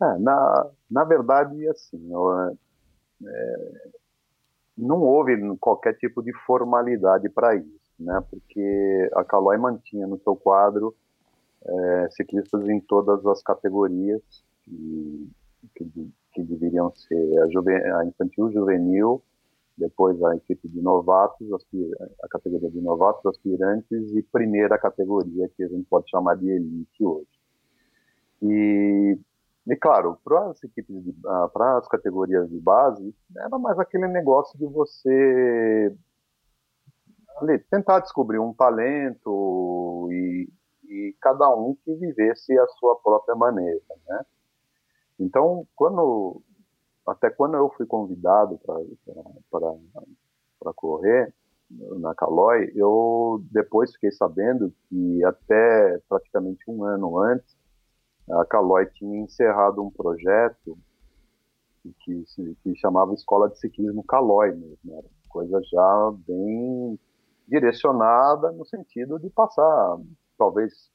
É, na, na verdade, assim, eu, é, não houve qualquer tipo de formalidade para isso, né? Porque a Caloi mantinha no seu quadro é, ciclistas em todas as categorias que, que deveriam ser a, juve, a infantil, juvenil, depois a equipe de novatos, a categoria de novatos, aspirantes e primeira categoria, que a gente pode chamar de elite hoje. E, e claro, para as equipes, ah, para as categorias de base, era mais aquele negócio de você ali, tentar descobrir um talento e, e cada um que vivesse a sua própria maneira, né? Então, quando até quando eu fui convidado para correr na Caloi, eu depois fiquei sabendo que até praticamente um ano antes, a Caloi tinha encerrado um projeto que se que chamava Escola de Ciclismo Caloi mesmo, era coisa já bem direcionada no sentido de passar, talvez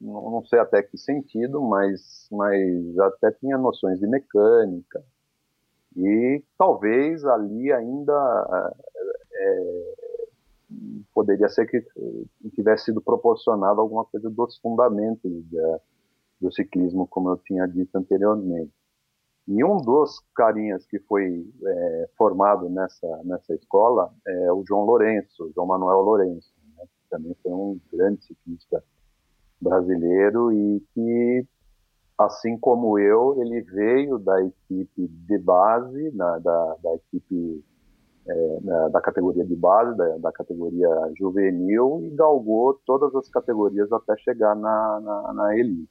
não sei até que sentido, mas, mas até tinha noções de mecânica. E talvez ali ainda é, poderia ser que tivesse sido proporcionado alguma coisa dos fundamentos do ciclismo, como eu tinha dito anteriormente. E um dos carinhas que foi é, formado nessa, nessa escola é o João Lourenço, João Manuel Lourenço, né, que também foi um grande ciclista brasileiro e que, assim como eu, ele veio da equipe de base, na, da, da equipe é, na, da categoria de base, da, da, categoria juvenil e galgou todas as categorias até chegar na, na, na elite.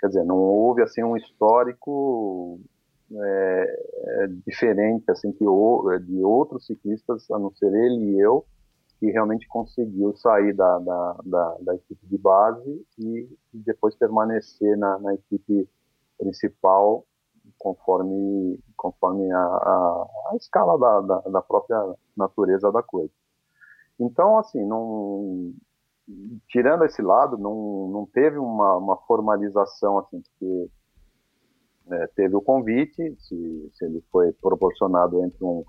Quer dizer, não houve assim um histórico é, é, diferente assim que de outros ciclistas, a não ser ele e eu, que realmente conseguiu sair da, da, da, da equipe de base e, depois permanecer na, na, equipe principal conforme, conforme a, a, a escala da, da, da, própria natureza da coisa. Então, assim, não, tirando esse lado, não, não teve uma, uma formalização, assim, porque é, teve o convite, se, se ele foi proporcionado entre um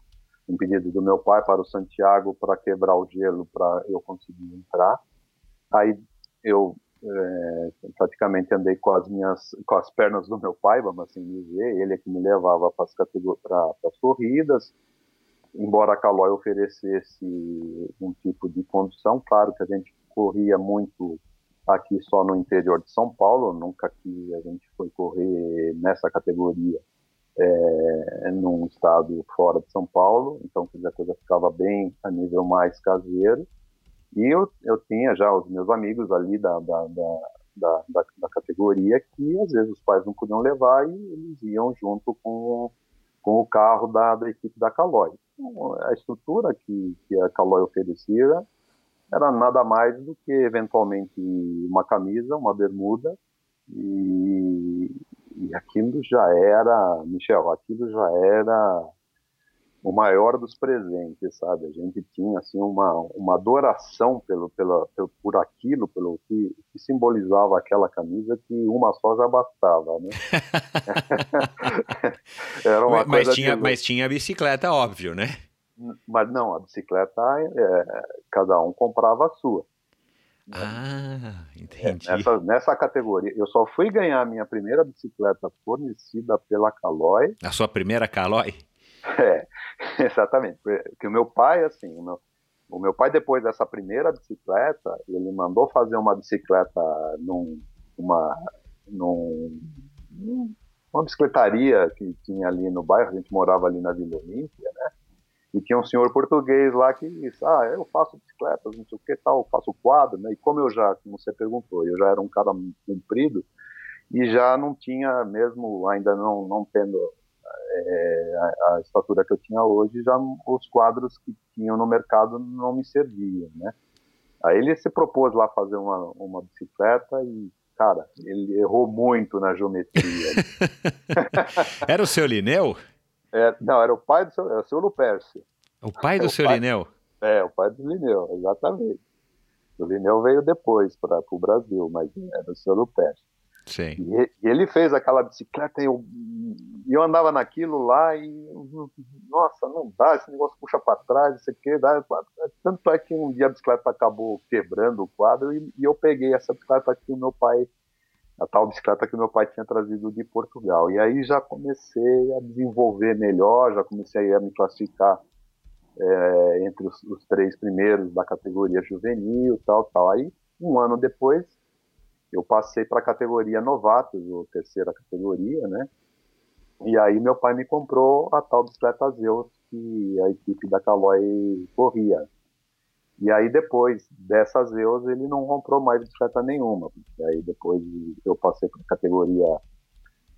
um pedido do meu pai para o Santiago para quebrar o gelo para eu conseguir entrar. Aí eu é, praticamente andei com as minhas com as pernas do meu pai, vamos assim dizer. Ele é que me levava para as corridas. Embora a Calói oferecesse um tipo de condução, claro que a gente corria muito aqui só no interior de São Paulo, nunca que a gente foi correr nessa categoria é, num estado fora de São Paulo, então a coisa ficava bem a nível mais caseiro. E eu, eu tinha já os meus amigos ali da, da, da, da, da, categoria que às vezes os pais não podiam levar e eles iam junto com, com o carro da, da equipe da Caloi. Então, a estrutura que, que a Caloi oferecia era nada mais do que eventualmente uma camisa, uma bermuda e, e aquilo já era, Michel, aquilo já era o maior dos presentes, sabe? A gente tinha assim uma, uma adoração pelo, pelo, pelo por aquilo, pelo que, que, simbolizava aquela camisa que uma só já bastava, né? Era uma mas, coisa tinha, mas tinha a bicicleta, óbvio, né? Mas não, a bicicleta é, cada um comprava a sua. Ah, entendi. É, nessa, nessa categoria, eu só fui ganhar a minha primeira bicicleta fornecida pela Caloi. A sua primeira Caloi? É, exatamente. Porque o meu pai, assim, o meu, o meu pai, depois dessa primeira bicicleta, ele mandou fazer uma bicicleta num, uma, num, uma bicicletaria que tinha ali no bairro, a gente morava ali na Vila Olímpia, né? E tinha um senhor português lá que disse, ah, eu faço bicicletas, não sei o que tal, faço quadro, né? E como eu já, como você perguntou, eu já era um cara comprido e já não tinha mesmo, ainda não, não tendo é, a, a, estatura que eu tinha hoje, já os quadros que tinham no mercado não me serviam, né? Aí ele se propôs lá fazer uma, uma bicicleta e, cara, ele errou muito na geometria. era o seu Lineu? É, não, era o pai do seu, era o seu Lupercio. O pai do é, seu pai, Lineu? É, o pai do Lineu, exatamente. O Lineu veio depois para o Brasil, mas era o seu Lupercio. Sim. E, e, ele fez aquela bicicleta e eu, eu andava naquilo lá e, nossa, não dá, esse negócio puxa para trás, isso aqui, dá. Tanto é que um dia a bicicleta acabou quebrando o quadro e, e eu peguei essa bicicleta que o meu pai, a tal bicicleta que meu pai tinha trazido de Portugal. E aí já comecei a desenvolver melhor, já comecei a me classificar é, entre os, os três primeiros da categoria juvenil, tal, tal. Aí, um ano depois, eu passei para a categoria novatos, ou terceira categoria, né? E aí meu pai me comprou a tal bicicleta Zeus que a equipe da Caloi corria. E aí depois dessa Zeus ele não comprou mais bicicleta nenhuma. Porque aí depois eu passei para a categoria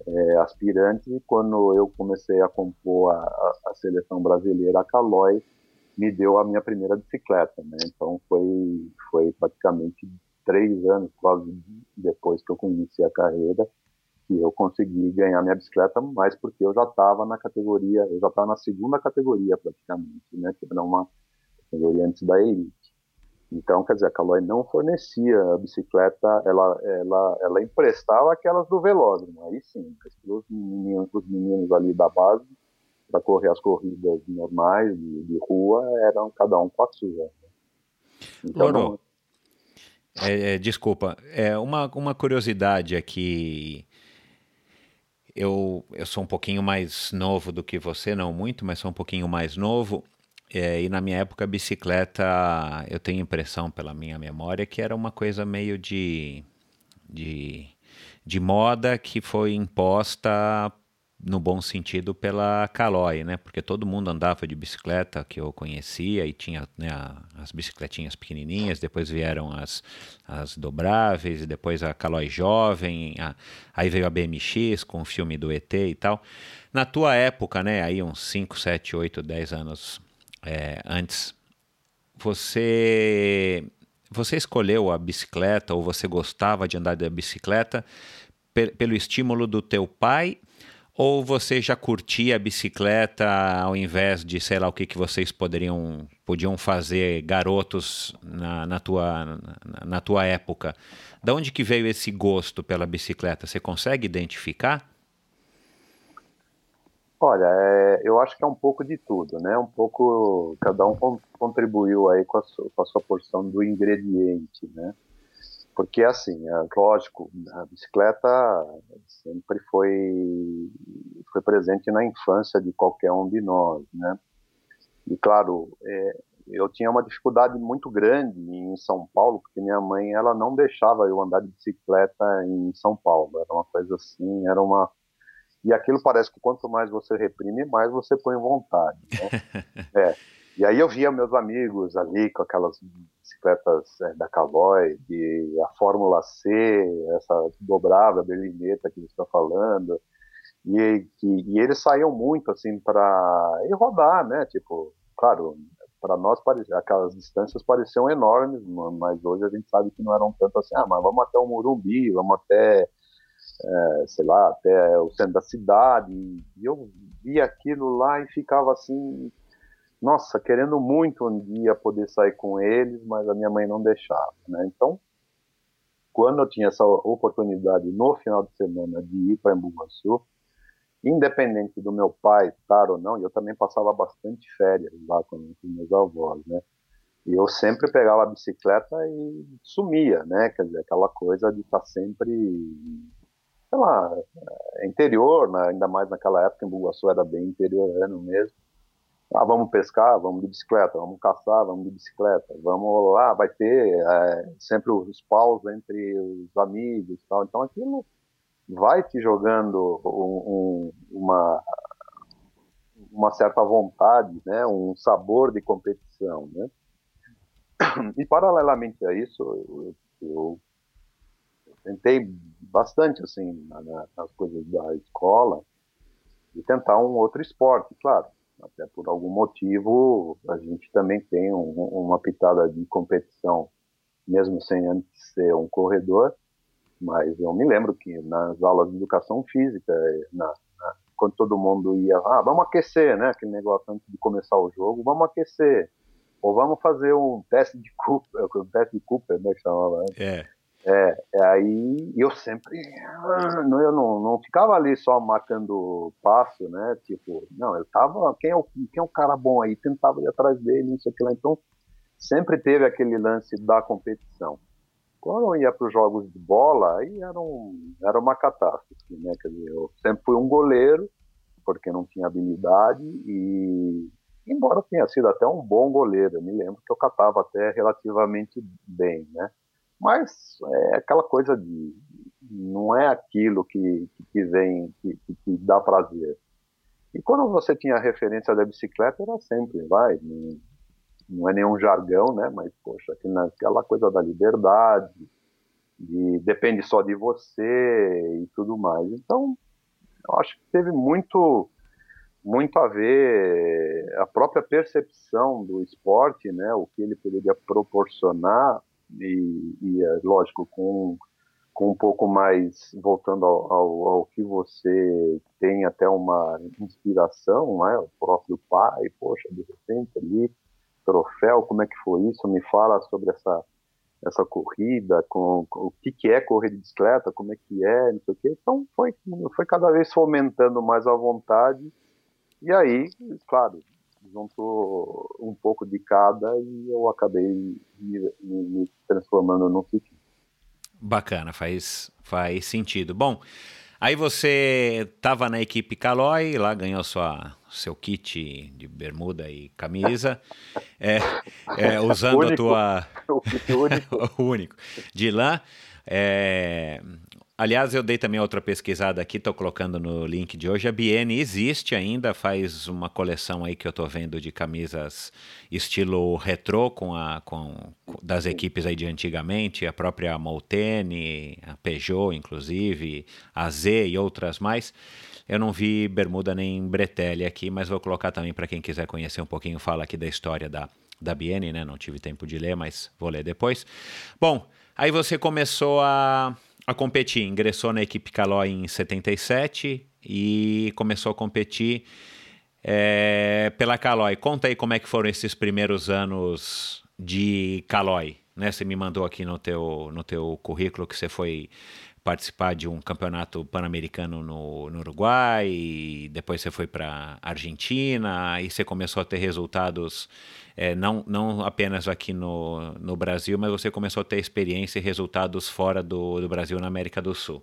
é, aspirante e quando eu comecei a compor a, a, a seleção brasileira, a Caloi me deu a minha primeira bicicleta, né? Então foi foi praticamente três anos quase depois que eu conheci a carreira que eu consegui ganhar minha bicicleta, mas porque eu já estava na categoria, eu já estava na segunda categoria praticamente, né, que era uma antes da elite. Então, quer dizer, a Caloi não fornecia a bicicleta, ela, ela, ela emprestava aquelas do velódromo, aí sim, os meninos, os meninos ali da base, para correr as corridas normais de, de, rua, eram cada um com a sua. Né. Então, não, é, é, desculpa, é uma, uma curiosidade aqui. Eu, eu sou um pouquinho mais novo do que você, não muito, mas sou um pouquinho mais novo. É, e na minha época, a bicicleta, eu tenho impressão pela minha memória que era uma coisa meio de, de, de moda que foi imposta no bom sentido pela Caloi, né? Porque todo mundo andava de bicicleta que eu conhecia e tinha né, as bicicletinhas pequenininhas, depois vieram as, as dobráveis depois a Caloi jovem, a, aí veio a BMX com o filme do ET e tal. Na tua época, né, aí uns 5, 7, 8, 10 anos é, antes, você você escolheu a bicicleta ou você gostava de andar de bicicleta pelo estímulo do teu pai ou você já curtia a bicicleta ao invés de, sei lá, o que, que vocês poderiam podiam fazer, garotos, na, na, tua, na, na tua época? Da onde que veio esse gosto pela bicicleta? Você consegue identificar? Olha, é, eu acho que é um pouco de tudo, né? Um pouco, cada um contribuiu aí com a sua, com a sua porção do ingrediente, né? Porque, assim, é, lógico, a bicicleta sempre foi, foi presente na infância de qualquer um de nós, né? E, claro, é, eu tinha uma dificuldade muito grande em São Paulo, porque minha mãe, ela não deixava eu andar de bicicleta em São Paulo. Era uma coisa assim, era uma... E aquilo parece que quanto mais você reprime, mais você põe vontade, né? é. E aí eu via meus amigos ali com aquelas bicicletas é, da Caloi, de a Fórmula C, essa dobrável, a berlineta que você está falando, e, que, e eles saíam muito assim para rodar, né? Tipo, claro, para nós aquelas distâncias pareciam enormes, mas hoje a gente sabe que não eram tanto assim, ah, mas vamos até o Morumbi, vamos até é, sei lá, até o centro da cidade. E eu via aquilo lá e ficava assim, nossa, querendo muito um dia poder sair com eles, mas a minha mãe não deixava, né? Então, quando eu tinha essa oportunidade no final de semana de ir para Embu-Guaçu, independente do meu pai estar ou não, eu também passava bastante férias lá com, com meus avós, né? E eu sempre pegava a bicicleta e sumia, né? Quer dizer, aquela coisa de estar sempre, sei lá, é, interior, né? ainda mais naquela época, em Bugaçu era bem interiorano mesmo. Ah, vamos pescar, vamos de bicicleta, vamos caçar, vamos de bicicleta, vamos lá, vai ter é, sempre os paus entre os amigos e tal. Então aquilo vai te jogando um, um, uma, uma certa vontade, né, um sabor de competição, né? E paralelamente a isso, eu, eu tentei bastante assim na, nas coisas da escola e tentar um outro esporte, claro. Até por algum motivo a gente também tem um, uma pitada de competição, mesmo sem antes ser um corredor mas eu me lembro que nas aulas de educação física, na, na, quando todo mundo ia, ah, vamos aquecer, né? Aquele negócio antes de começar o jogo, vamos aquecer. Ou vamos fazer um teste de Cooper, um teste de Cooper, né? Que chamava. É. É, é aí eu sempre, eu não, não ficava ali só marcando passo, né? Tipo, não, eu tava, quem é o, quem é o cara bom aí? Tentava ir atrás dele, isso, aquilo. Então, sempre teve aquele lance da competição. Quando eu ia para os jogos de bola, aí era, um, era uma catástrofe, né? Quer dizer, eu sempre fui um goleiro, porque não tinha habilidade, e embora tenha sido até um bom goleiro, eu me lembro que eu catava até relativamente bem, né? Mas é aquela coisa de não é aquilo que, que vem, que, que dá prazer. E quando você tinha referência da bicicleta, era sempre, vai, não é nenhum jargão, né? Mas, poxa, aquela coisa da liberdade, de, depende só de você e tudo mais. Então, eu acho que teve muito muito a ver a própria percepção do esporte, né, o que ele poderia proporcionar e, e é lógico com com um pouco mais voltando ao, ao, ao, que você tem até uma inspiração, né, o próprio pai, poxa, de repente ali troféu, como é que foi isso? Me fala sobre essa essa corrida, com, com, o que, que é correr de bicicleta, como é que é, não sei o quê. Então foi, foi cada vez fomentando mais a vontade. E aí, claro, juntou um pouco de cada e eu acabei me, me, transformando num ciclista. Bacana, faz, faz sentido. Bom, Aí você estava na equipe Caloi, lá ganhou sua, seu kit de bermuda e camisa, é, é, usando único, a tua. O único. o único. De lã. É, Aliás, eu dei também outra pesquisada aqui, estou colocando no link de hoje. A Biene existe ainda, faz uma coleção aí que eu estou vendo de camisas estilo retrô com a, com, das equipes aí de antigamente, a própria Molteni, a Peugeot, inclusive, a Z e outras mais. Eu não vi bermuda nem bretelle aqui, mas vou colocar também para quem quiser conhecer um pouquinho, fala aqui da história da, da Biene, né? Não tive tempo de ler, mas vou ler depois. Bom, aí você começou a a competir. Ingressou na equipe Calói em 77 e começou a competir é, pela Calói. Conta aí como é que foram esses primeiros anos de Calói. Né? Você me mandou aqui no teu, no teu currículo que você foi participar de um campeonato pan-americano no, no, Uruguai, depois você foi para Argentina, e você começou a ter resultados é, não, não apenas aqui no, no Brasil, mas você começou a ter experiência e resultados fora do, do Brasil, na América do Sul.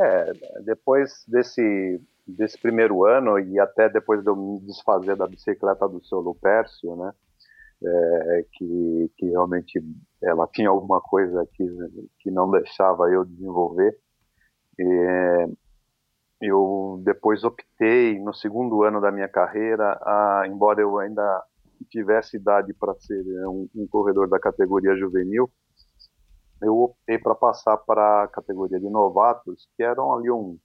É, depois desse, desse primeiro ano, e até depois de eu me desfazer da bicicleta do seu Lupércio, né, é, que, que realmente ela tinha alguma coisa que, que não deixava eu desenvolver. E, eu depois optei, no segundo ano da minha carreira, a, embora eu ainda tivesse idade para ser um, um, corredor da categoria juvenil, eu optei para passar para a categoria de novatos, que eram ali um,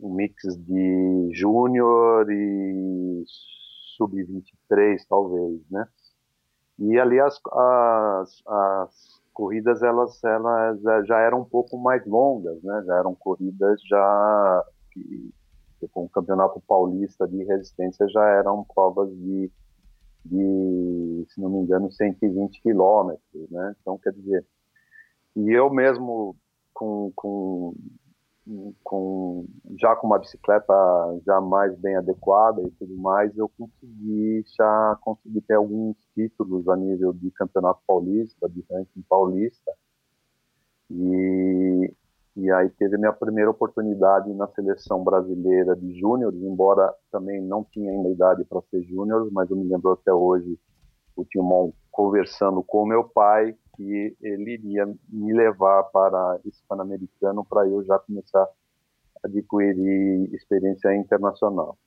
um mix de júnior e sub-23, talvez, né? E ali as, as, as corridas elas, elas já eram um pouco mais longas, né? Já eram corridas já que, com o campeonato paulista de resistência já eram provas de, de se não me engano, 120 quilômetros, né? Então, quer dizer, e eu mesmo com, com com já com uma bicicleta já mais bem adequada e tudo mais, eu consegui já consegui ter alguns títulos a nível de campeonato paulista, de ranking paulista. E e aí teve minha primeira oportunidade na seleção brasileira de júniores, embora também não tinha ainda idade para ser júnior, mas eu me lembro até hoje o Timon conversando com meu pai que ele iria me levar para esse Pan-Americano para eu já começar a adquirir experiência internacional.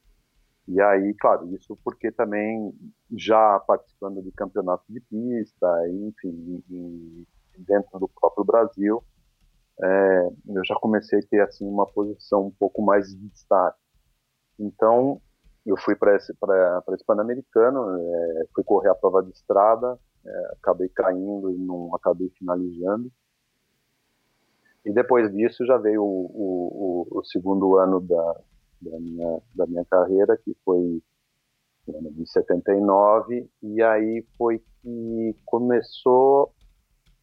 E aí, claro, isso porque também já participando de campeonatos de pista, enfim, dentro do próprio Brasil, é, eu já comecei a ter assim uma posição um pouco mais de destaque. Então, eu fui para esse, esse Pan-Americano, é, fui correr a prova de estrada, é, acabei caindo e não acabei finalizando. E depois disso já veio o, o, o segundo ano da, da, minha, da minha carreira, que foi de 79, e aí foi que começou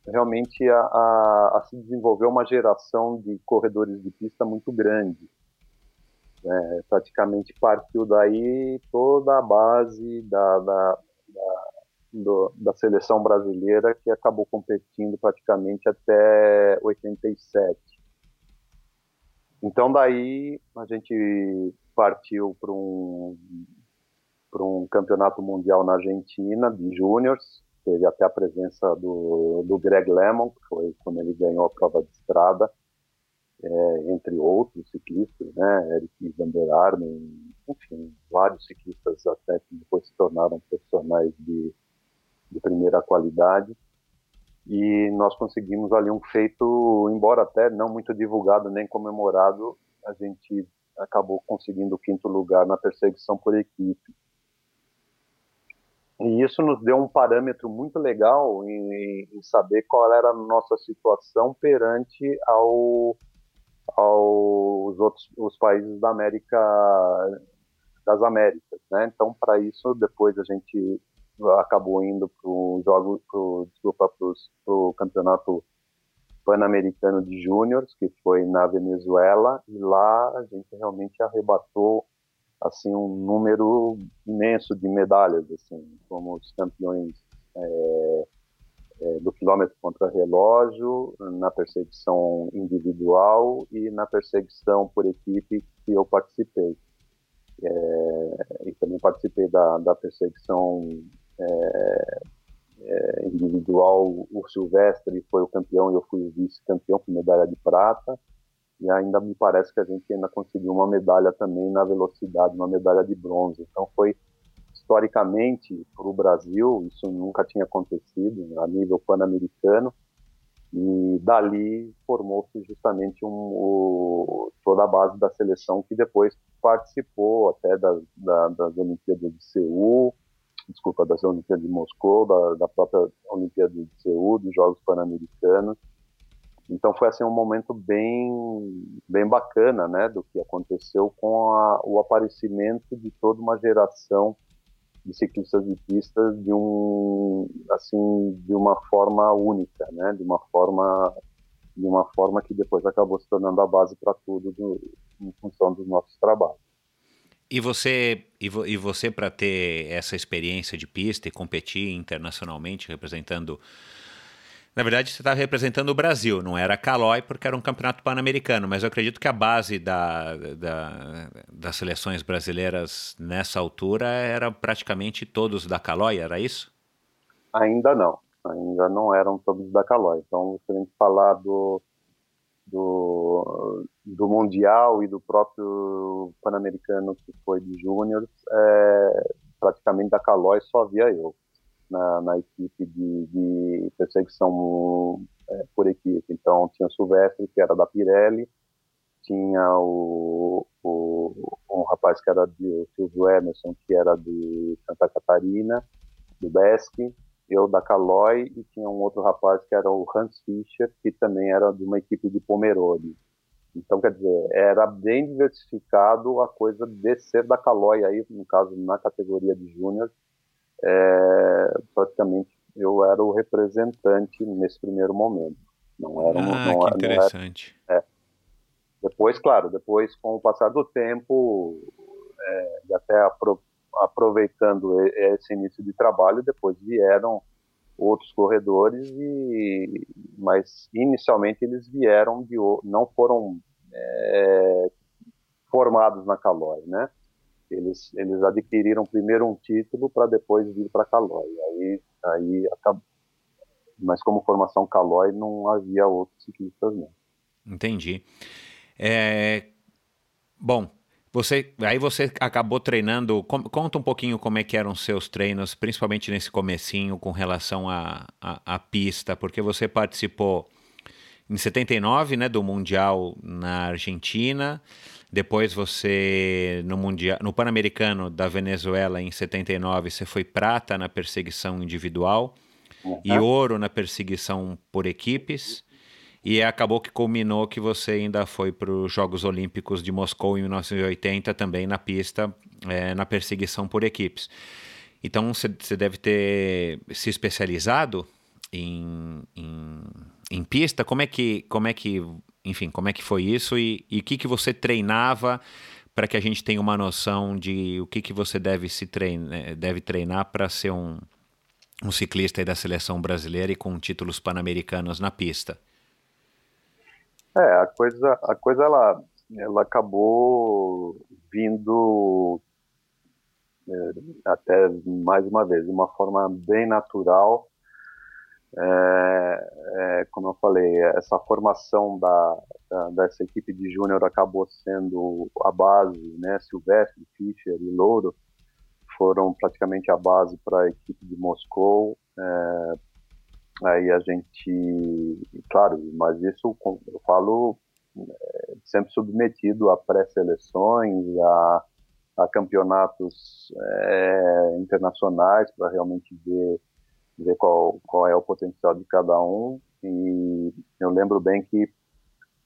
realmente a, a, a, se desenvolver uma geração de corredores de pista muito grande. É, praticamente partiu daí toda a base da, da, da, do, da seleção brasileira que acabou competindo praticamente até 87. Então daí a gente partiu para um para um campeonato mundial na Argentina de júniores teve até a presença do, do Greg Lemon, que foi quando ele ganhou a prova de estrada, é, entre outros ciclistas, né, Eric Van enfim, vários ciclistas até que depois se tornaram profissionais de, de primeira qualidade. E nós conseguimos ali um feito, embora até não muito divulgado nem comemorado, a gente acabou conseguindo o quinto lugar na perseguição por equipe. E isso nos deu um parâmetro muito legal em, em saber qual era a nossa situação perante ao, aos outros os países da América das Américas, né? Então, para isso, depois a gente acabou indo para o jogo, pro, desculpa, para o campeonato pan-americano de júniores, que foi na Venezuela, e lá a gente realmente arrebatou assim um número imenso de medalhas, assim, como os campeões é, é, do quilômetro contra relógio, na perseguição individual e na perseguição por equipe que eu participei. É, e também participei da, da perseguição é, é, individual. O Silvestre foi o campeão e eu fui vice-campeão com medalha de prata e ainda me parece que a gente ainda conseguiu uma medalha também na velocidade, uma medalha de bronze. Então foi historicamente para o Brasil isso nunca tinha acontecido a nível pan-americano e dali formou-se justamente um, o, toda a base da seleção que depois participou até da, da, das Olimpíadas de Seul, desculpa, das Olimpíadas de Moscou, da, da própria Olimpíada de Seul, dos Jogos Pan-Americanos então foi assim um momento bem bem bacana, né, do que aconteceu com a, o aparecimento de toda uma geração de ciclistas de pista de um assim de uma forma única, né, de uma forma de uma forma que depois acabou se tornando a base para tudo do, em função dos nossos trabalhos. E você, e, vo, e você para ter essa experiência de pista e competir internacionalmente representando na verdade, você estava tá representando o Brasil, não era Calói, porque era um campeonato pan-americano, mas eu acredito que a base da, da, das seleções brasileiras nessa altura era praticamente todos da Calói, era isso? Ainda não, ainda não eram todos da Calói. Então, se a gente falar do, do, do Mundial e do próprio Pan-Americano que foi de Júnior, é, praticamente da Calói só havia eu na, na equipe de, de perseguição é, por equipe. Então, tinha o Silvestre, que era da Pirelli, tinha o, o, um rapaz que era de o Silvio Emerson, que era de Santa Catarina, do BESC, eu da Caloi e tinha um outro rapaz que era o Hans Fischer, que também era de uma equipe de Pomerode. Então, quer dizer, era bem diversificado a coisa de ser da Caloi, aí, no caso, na categoria de júnior, é, praticamente eu era o representante nesse primeiro momento. Não era, ah, não, que interessante. Não era, é. Depois, claro, depois, com o passar do tempo, é, e até apro aproveitando esse início de trabalho, depois vieram outros corredores e mas inicialmente eles vieram de não foram é, formados na Caloi, né? Eles eles adquiriram primeiro um título para depois vir para Caloi. Aí aí acabou. Mas como formação Caloi não havia outros ciclistas não. Entendi. É... Bom, você, aí você acabou treinando. Com, conta um pouquinho como é que eram seus treinos, principalmente nesse comecinho com relação à a, a, a, pista, porque você participou em 79, né, do mundial na Argentina. Depois você no mundial, no Pan-Americano da Venezuela em 79, você foi prata na perseguição individual uhum. e ouro na perseguição por equipes. E acabou que culminou que você ainda foi para os Jogos Olímpicos de Moscou em 1980, também na pista, é, na perseguição por equipes. Então você deve ter se especializado em, em, em, pista. Como é que, como é que, enfim, como é que foi isso e o que, que você treinava para que a gente tenha uma noção de o que, que você deve se treinar, deve treinar para ser um, um ciclista da seleção brasileira e com títulos pan-americanos na pista? É, a coisa, a coisa ela, ela acabou vindo é, até mais uma vez de uma forma bem natural. É, é, como eu falei, essa formação da, da dessa equipe de júnior acabou sendo a base, né? Silvestre, Fischer e Louro foram praticamente a base para a equipe de Moscou, é, Aí a gente, claro, mas isso eu falo é, sempre submetido a pré-seleções, a, a, campeonatos é, internacionais para realmente ver, ver qual, qual é o potencial de cada um. E eu lembro bem que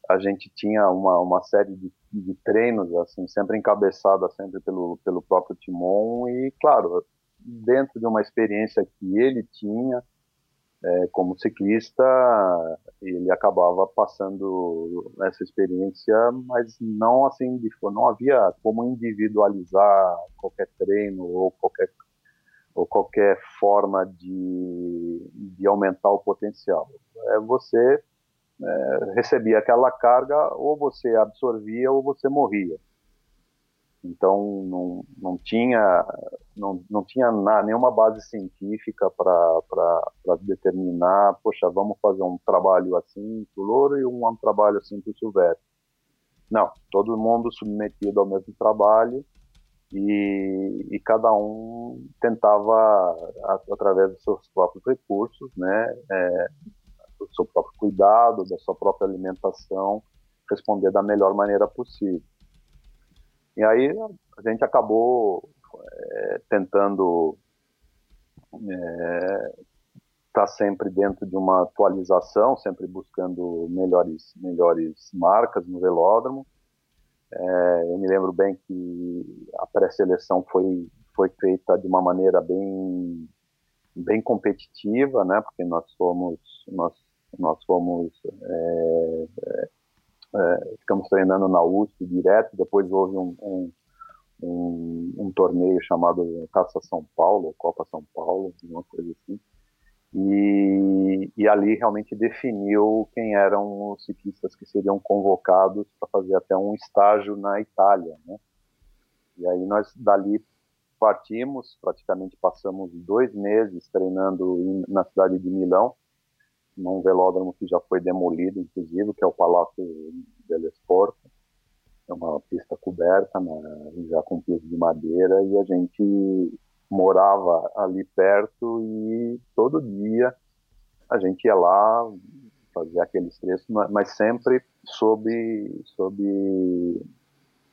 a gente tinha uma, uma série de, de treinos, assim, sempre encabeçada sempre pelo, pelo próprio Timon e, claro, dentro de uma experiência que ele tinha, é, como ciclista, ele acabava passando essa experiência, mas não assim, não havia como individualizar qualquer treino ou qualquer ou qualquer forma de, de aumentar o potencial. É, você é, recebia aquela carga, ou você absorvia ou você morria. Então não, não tinha não, não tinha nada, nenhuma base científica para determinar, poxa, vamos fazer um trabalho assim para o louro e um, um trabalho assim para o silvestre. Não, todo mundo submetido ao mesmo trabalho e, e cada um tentava, através dos seus próprios recursos, né, é, do seu próprio cuidado, da sua própria alimentação, responder da melhor maneira possível. E aí a gente acabou é, tentando estar é, tá sempre dentro de uma atualização, sempre buscando melhores, melhores marcas no velódromo. É, eu me lembro bem que a pré-seleção foi, foi feita de uma maneira bem, bem competitiva, né? Porque nós fomos, nós, nós fomos é, é ficamos treinando na USP direto, depois houve um, um, um, um, torneio chamado Caça São Paulo, Copa São Paulo, uma coisa assim, e, e ali realmente definiu quem eram os ciclistas que seriam convocados para fazer até um estágio na Itália, né? E aí nós dali partimos, praticamente passamos dois meses treinando na cidade de Milão, num velódromo que já foi demolido, inclusive, que é o Palácio del Esporte. É uma pista coberta, né, já com piso de madeira, e a gente morava ali perto e todo dia a gente ia lá fazer aqueles trechos, mas sempre sob, sob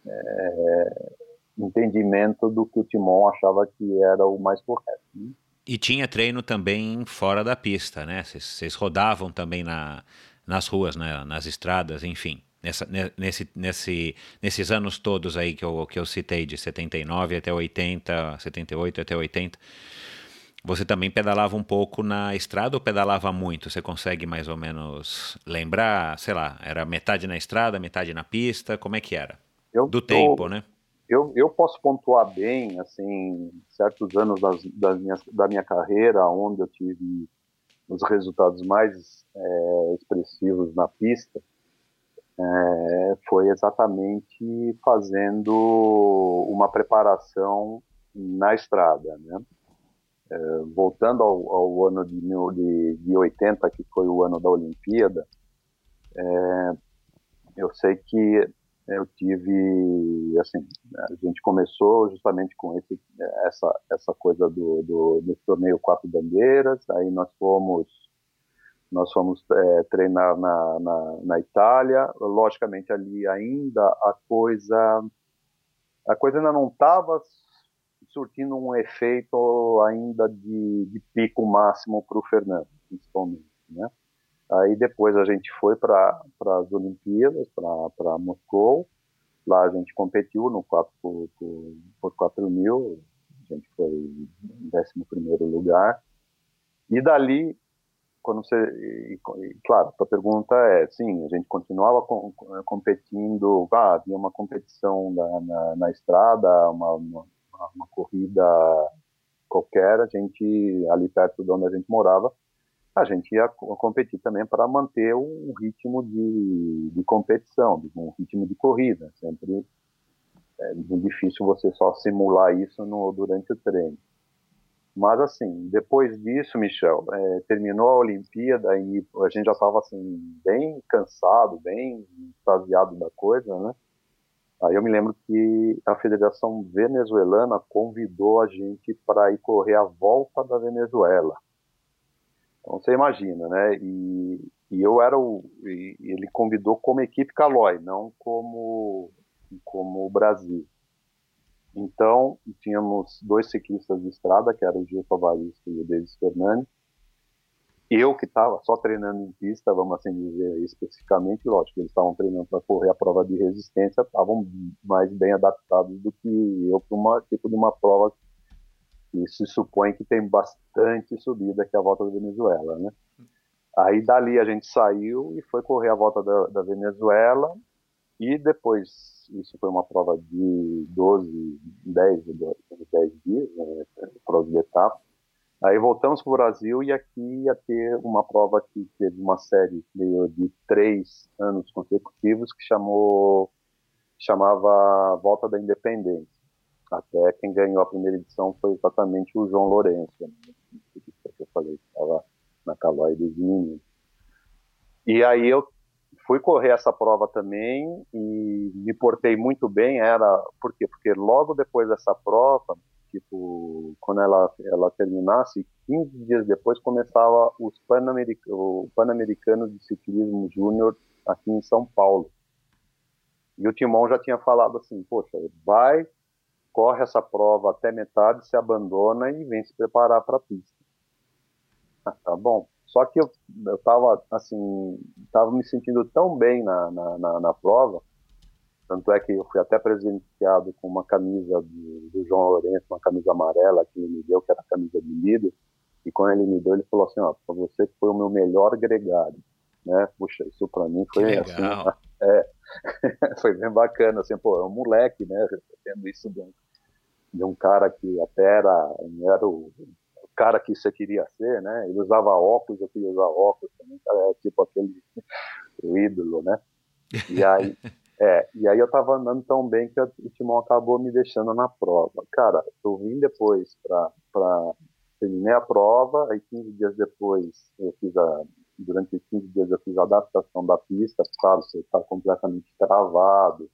é, entendimento do que o Timon achava que era o mais correto. Né? E tinha treino também fora da pista, né? Vocês rodavam também na, nas ruas, né? nas estradas, enfim. Nessa, nesse, nesse, nesses anos todos aí que eu, que eu citei, de 79 até 80, 78 até 80, você também pedalava um pouco na estrada ou pedalava muito? Você consegue mais ou menos lembrar? Sei lá, era metade na estrada, metade na pista? Como é que era? Eu, Do tempo, eu, né? Eu, eu posso pontuar bem, assim, certos anos das, das minhas, da minha carreira, onde eu tive os resultados mais é, expressivos na pista, é, foi exatamente fazendo uma preparação na estrada, né? É, voltando ao, ao, ano de, de, de 80, que foi o ano da Olimpíada, é, eu sei que eu tive, assim, a gente começou justamente com esse, essa, essa coisa do, do desse torneio Quatro Bandeiras, aí nós fomos nós fomos é, treinar na, na, na, Itália, logicamente ali ainda a coisa a coisa ainda não estava surtindo um efeito ainda de, de pico máximo para o Fernando, principalmente, né? Aí depois a gente foi para as Olimpíadas, para Moscou, lá a gente competiu no 4 por, por, por 4 mil, a gente foi em 11 lugar, e dali quando você, e, e, claro, a pergunta é, sim, a gente continuava com, competindo, ah, havia uma competição na, na, na estrada, uma, uma, uma, corrida qualquer, a gente, ali perto de onde a gente morava, a gente ia competir também para manter um ritmo de, de competição, um ritmo de corrida, sempre é difícil você só simular isso no, durante o treino. Mas, assim, depois disso, Michel, é, terminou a Olimpíada e a gente já estava, assim, bem cansado, bem extasiado da coisa, né? Aí eu me lembro que a Federação Venezuelana convidou a gente para ir correr a volta da Venezuela. Então você imagina, né? E, e eu era o. ele convidou como equipe Calói, não como, como o Brasil. Então, tínhamos dois ciclistas de estrada, que eram o Gil Favarista e o Davis Fernandes. Eu, que estava só treinando em pista, vamos assim dizer especificamente, lógico, eles estavam treinando para correr a prova de resistência, estavam mais bem adaptados do que eu para uma tipo de uma prova que se supõe que tem bastante subida, que é a volta da Venezuela, né? Aí dali a gente saiu e foi correr a volta da, da Venezuela e depois, isso foi uma prova de 12, 10, 10 dias, né, prova de etapa. Aí voltamos para o Brasil e aqui ia ter uma prova que teve uma série de três anos consecutivos que chamou chamava Volta da Independência. Até quem ganhou a primeira edição foi exatamente o João Lourenço, né? que eu falei que estava na Calói dos Meninos. E aí eu fui correr essa prova também e me portei muito bem. Era por quê? Porque logo depois dessa prova, tipo, quando ela ela terminasse, 15 dias depois começava os o Pan-Americano de Ciclismo Júnior aqui em São Paulo. E o Timão já tinha falado assim, poxa, vai, corre essa prova até metade, se abandona e vem se preparar para a pista. Ah, tá bom. Só que eu, eu tava, assim, tava me sentindo tão bem na, na, na, na prova, tanto é que eu fui até presenteado com uma camisa do, do, João Lourenço, uma camisa amarela que ele me deu, que era a camisa de líder, e quando ele me deu, ele falou assim, ó, pra você que foi o meu melhor gregário, né, puxa, isso pra mim foi assim, é, foi bem bacana, assim, pô, é um moleque, né, tendo isso de um, de um cara que até era, era o cara que você queria ser, né? Ele usava óculos, eu queria usar óculos também, é tipo aquele o ídolo, né? E aí, é, e aí eu tava andando tão bem que o Timão acabou me deixando na prova. Cara, eu vim depois pra terminei a prova, aí 15 dias depois eu fiz a durante 15 dias eu fiz a adaptação da pista, claro, você está completamente travado,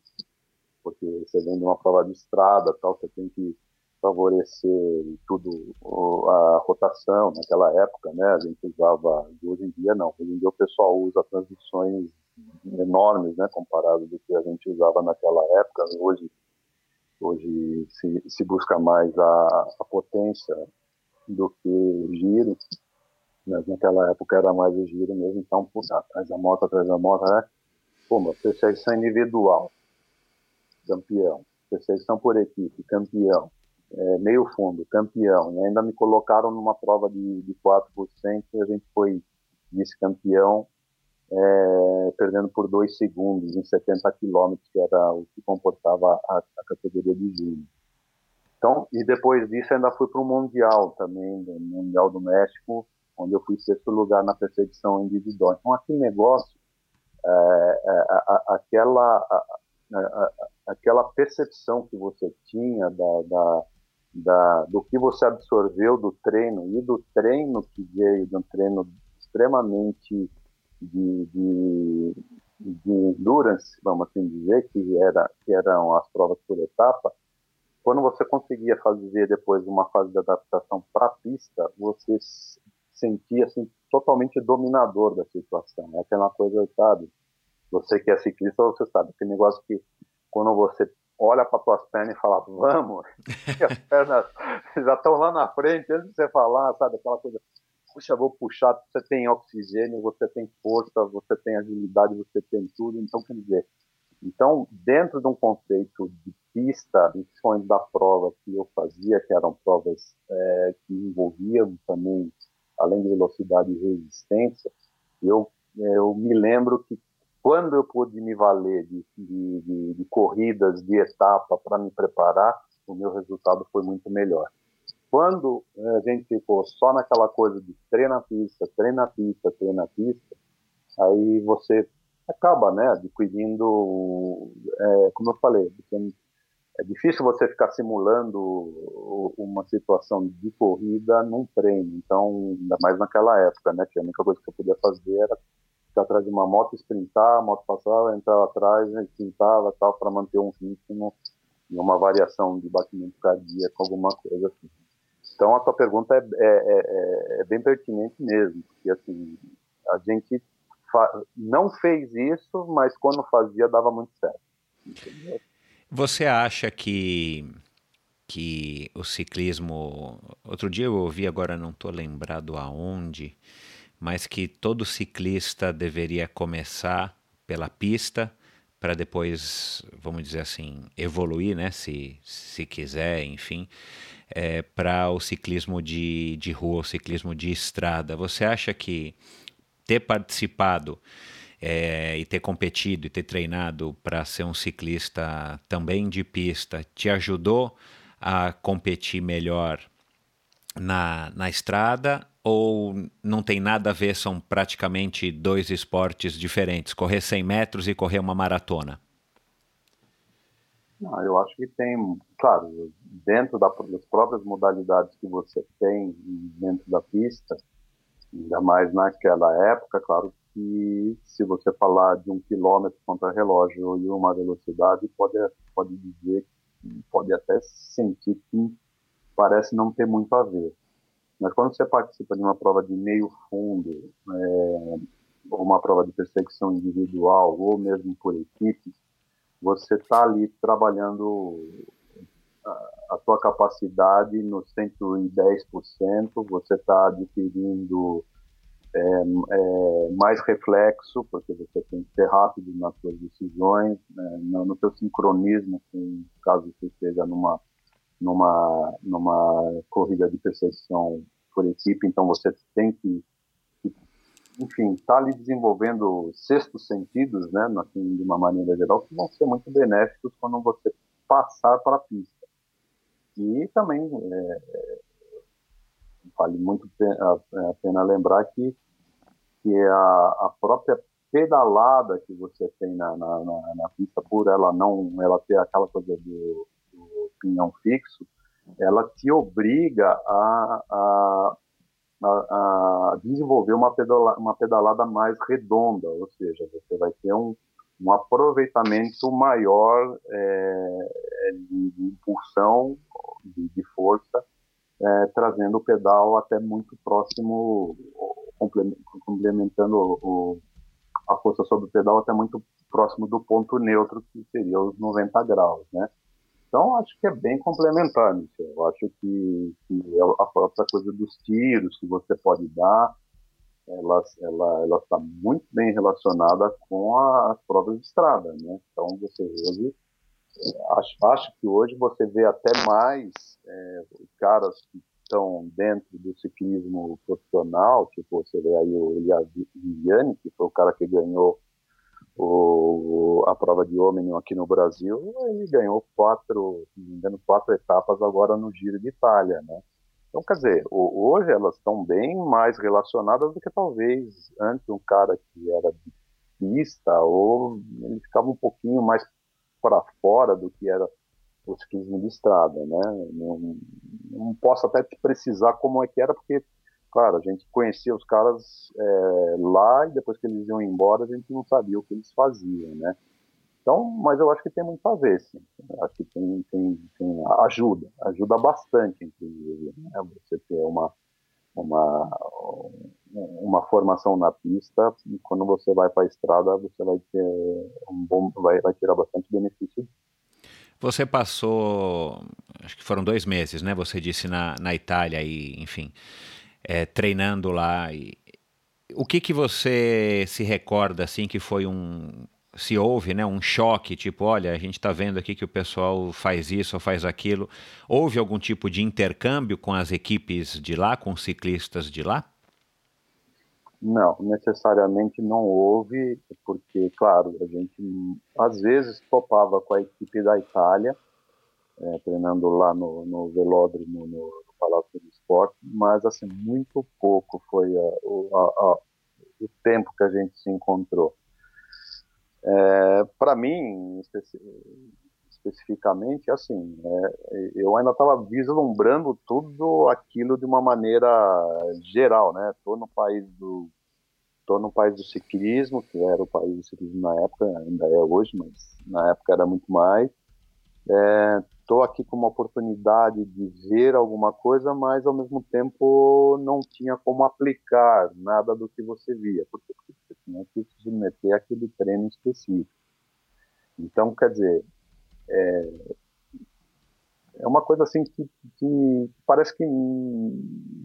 porque você vem de uma prova de estrada, tal, você tem que favorecer tudo a rotação naquela época, né? A gente usava, hoje em dia não, hoje em dia o pessoal usa transmissões enormes, né? Comparado do que a gente usava naquela época. Hoje, hoje se, se busca mais a, a potência do que giro. Mas naquela época era mais o giro mesmo, então, puta, atrás da moto, atrás da moto, né? Pô, uma perseguição individual, campeão. Perseguição por equipe, campeão. É, meio fundo, campeão. E ainda me colocaram numa prova de, de 4% e a gente foi vice-campeão, é, perdendo por dois segundos em 70 quilômetros, que era o que comportava a, a categoria de júnior. Então, e depois disso ainda fui para o Mundial também, no Mundial do México, onde eu fui sexto lugar na perseguição individual. Então, aquele negócio, é, é, aquela, aquela percepção que você tinha da, da, da, do que você absorveu do treino e do treino que veio, de um treino extremamente de, de, de endurance, vamos assim dizer, que, era, que eram as provas por etapa, quando você conseguia fazer depois uma fase de adaptação para a pista, você sentia assim, totalmente dominador da situação. É aquela coisa, sabe? Você que é ciclista, você sabe, aquele negócio que quando você olha para suas pernas e fala, vamos, e as pernas já estão lá na frente, antes de você falar, sabe? Aquela coisa, puxa, vou puxar, você tem oxigênio, você tem força, você tem agilidade, você tem tudo, então quer dizer, então, dentro de um conceito de pista, principalmente da prova que eu fazia, que eram provas é, que envolviam também, além de velocidade e resistência, eu, eu me lembro que quando eu pude me valer de, de, de, de corridas de etapa para me preparar, o meu resultado foi muito melhor. Quando a gente ficou só naquela coisa de treina pista, treina pista, treina pista, aí você acaba, né, adquirindo, é, como eu falei, é difícil você ficar simulando uma situação de corrida num treino, então, ainda mais naquela época, né, que a única coisa que eu podia fazer era ficar atrás de uma moto, sprintar, a moto passava, entrava atrás, né, sprintava tal, para manter um ritmo e uma variação de batimento cardíaco, alguma coisa assim. Então, a tua pergunta é, é, é, é bem pertinente mesmo, porque, assim, a gente não fez isso, mas quando fazia dava muito certo. Entendeu? Você acha que que o ciclismo, outro dia eu ouvi, agora não estou lembrado aonde, mas que todo ciclista deveria começar pela pista para depois, vamos dizer assim, evoluir, né, se, se quiser, enfim, é, para o ciclismo de, de rua, o ciclismo de estrada. Você acha que ter participado é, e ter competido e ter treinado para ser um ciclista também de pista te ajudou a competir melhor na, na estrada ou não tem nada a ver, são praticamente dois esportes diferentes, correr 100 metros e correr uma maratona? Não, eu acho que tem, claro, dentro da, das próprias modalidades que você tem dentro da pista, Ainda mais naquela época, claro que se você falar de um quilômetro contra relógio e uma velocidade, pode, pode dizer, pode até sentir que parece não ter muito a ver. Mas quando você participa de uma prova de meio fundo, é, ou uma prova de perseguição individual, ou mesmo por equipe, você está ali trabalhando a tua capacidade no 110%, você está adquirindo é, é, mais reflexo, porque você tem que ser rápido nas suas decisões, né, no, teu sincronismo, com, caso você esteja numa, numa, numa corrida de perseguição por equipe, então você tem que, enfim, estar tá ali desenvolvendo sextos sentidos, né, assim, de uma maneira geral, que vão ser muito benéficos quando você passar para a pista. E também é, vale muito a, pena lembrar que, que a, a própria pedalada que você tem na, na, na, na, pista, por ela não ela ter aquela coisa do, do pinhão fixo, ela te obriga a, a, a, desenvolver uma, pedala, uma pedalada mais redonda, ou seja, você vai ter um, um aproveitamento maior é, de, de, impulsão, de, de força, é, trazendo o pedal até muito próximo, complementando o, a força sobre o pedal até muito próximo do ponto neutro, que seria os 90 graus, né? Então, acho que é bem complementar, Michel. Eu acho que, que, é a própria coisa dos tiros que você pode dar, ela ela ela está muito bem relacionada com as provas de estrada, né? Então, você hoje, acho, acho que hoje você vê até mais é, caras que estão dentro do ciclismo profissional, tipo, você vê aí o Elias que foi o cara que ganhou o, a prova de homem aqui no Brasil, ele ganhou quatro, não me engano, quatro etapas agora no Giro de Itália, né? Então, quer dizer, hoje elas estão bem mais relacionadas do que talvez antes um cara que era de pista, ou ele ficava um pouquinho mais para fora do que era o ciclismo de estrada, né? Não, não posso até te precisar como é que era, porque claro, a gente conhecia os caras é, lá e depois que eles iam embora a gente não sabia o que eles faziam, né? Então, mas eu acho que tem muito a ver, sim. acho que tem, tem, tem, ajuda, ajuda bastante, inclusive, né? Você ter uma, uma, uma formação na pista e quando você vai para a estrada você vai ter um bom, vai, vai tirar bastante benefício. Você passou, acho que foram dois meses, né? Você disse na, na Itália e, enfim, é, treinando lá. E, o que que você se recorda assim que foi um se houve né, um choque, tipo, olha, a gente está vendo aqui que o pessoal faz isso ou faz aquilo. Houve algum tipo de intercâmbio com as equipes de lá, com os ciclistas de lá? Não, necessariamente não houve, porque, claro, a gente às vezes topava com a equipe da Itália, é, treinando lá no, no velódromo, no, Palácio do Esporte, mas assim, muito pouco foi a, a, a, o tempo que a gente se encontrou. É, Para mim, especi especificamente, assim, é, eu ainda estava vislumbrando tudo aquilo de uma maneira geral, né? Estou no país do tô no país do ciclismo, que era o país do ciclismo na época, ainda é hoje, mas na época era muito mais. É, estou aqui com uma oportunidade de ver alguma coisa, mas ao mesmo tempo não tinha como aplicar nada do que você via, porque você tinha que submeter àquele treino específico. Então, quer dizer, é, é uma coisa assim que, que parece que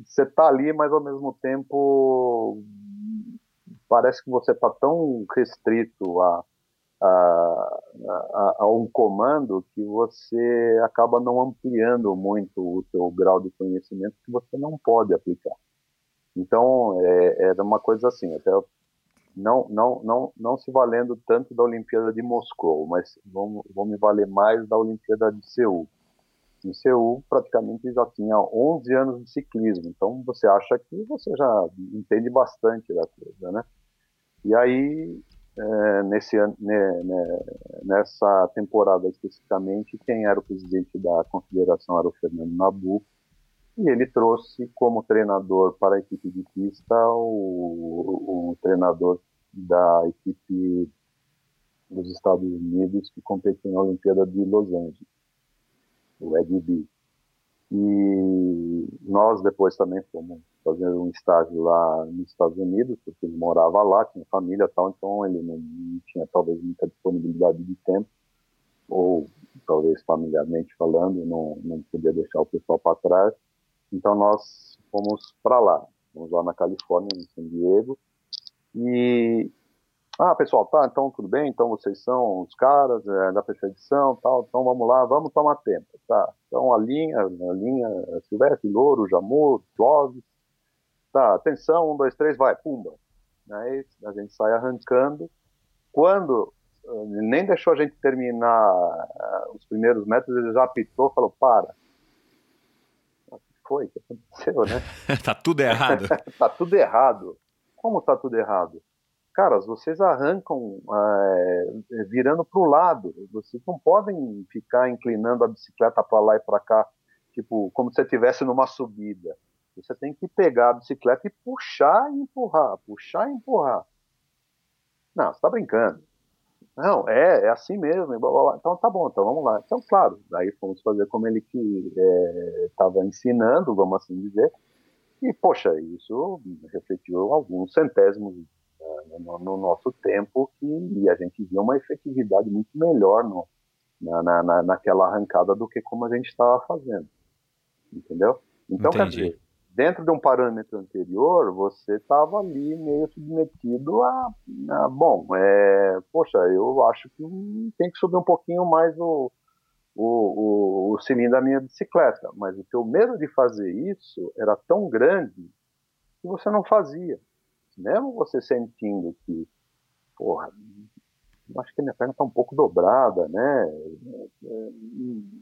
você está ali, mas ao mesmo tempo parece que você está tão restrito a a, a, a, um comando que você acaba não ampliando muito o seu grau de conhecimento que você não pode aplicar. Então, é, era uma coisa assim, até não, não, não, não se valendo tanto da Olimpíada de Moscou, mas vamos me valer mais da Olimpíada de Seul. Em Seul, praticamente já tinha 11 anos de ciclismo, então você acha que você já entende bastante da coisa, né? E aí é, nesse, né, né, nessa temporada especificamente, quem era o presidente da confederação era o Fernando Nabu, e ele trouxe como treinador para a equipe de pista o, o treinador da equipe dos Estados Unidos que competiu na Olimpíada de Los Angeles, o Ed B. E nós depois também fomos fazer um estágio lá nos Estados Unidos, porque ele morava lá, tinha família e tal, então ele não, não tinha talvez muita disponibilidade de tempo, ou talvez familiarmente falando, não, não podia deixar o pessoal para trás. Então nós fomos para lá, fomos lá na Califórnia, em San Diego, e ah, pessoal, tá, então tudo bem, então vocês são os caras é, da perseguição, tal, então vamos lá, vamos tomar tempo, tá? Então a linha, a linha Silvestre, Louro, Jamur, Clóvis, tá, atenção, um, dois, três, vai, pumba. Aí a gente sai arrancando. Quando eh, nem deixou a gente terminar uh, os primeiros metros, ele já apitou, falou, para. O que foi? O que aconteceu, né? tá tudo errado. tá tudo errado. Como tá tudo errado? caras, vocês arrancam é, virando para o lado, vocês não podem ficar inclinando a bicicleta para lá e para cá, tipo, como se você estivesse numa subida. Você tem que pegar a bicicleta e puxar e empurrar, puxar e empurrar. Não, você está brincando. Não, é, é assim mesmo. Blá, blá, blá. Então tá bom, então vamos lá. Então, claro, daí fomos fazer como ele que estava é, ensinando, vamos assim dizer. E, poxa, isso refletiu alguns centésimos no, no, nosso tempo que a gente via uma efetividade muito melhor no, na, na, naquela arrancada do que como a gente estava fazendo. Entendeu? Então, Entendi. quer dizer, dentro de um parâmetro anterior, você estava ali meio submetido a, a bom, é, poxa, eu acho que tem que subir um pouquinho mais o, o, o, o cilindro da minha bicicleta, mas o teu medo de fazer isso era tão grande que você não fazia. Mesmo você sentindo que, porra, acho que minha perna está um pouco dobrada, né?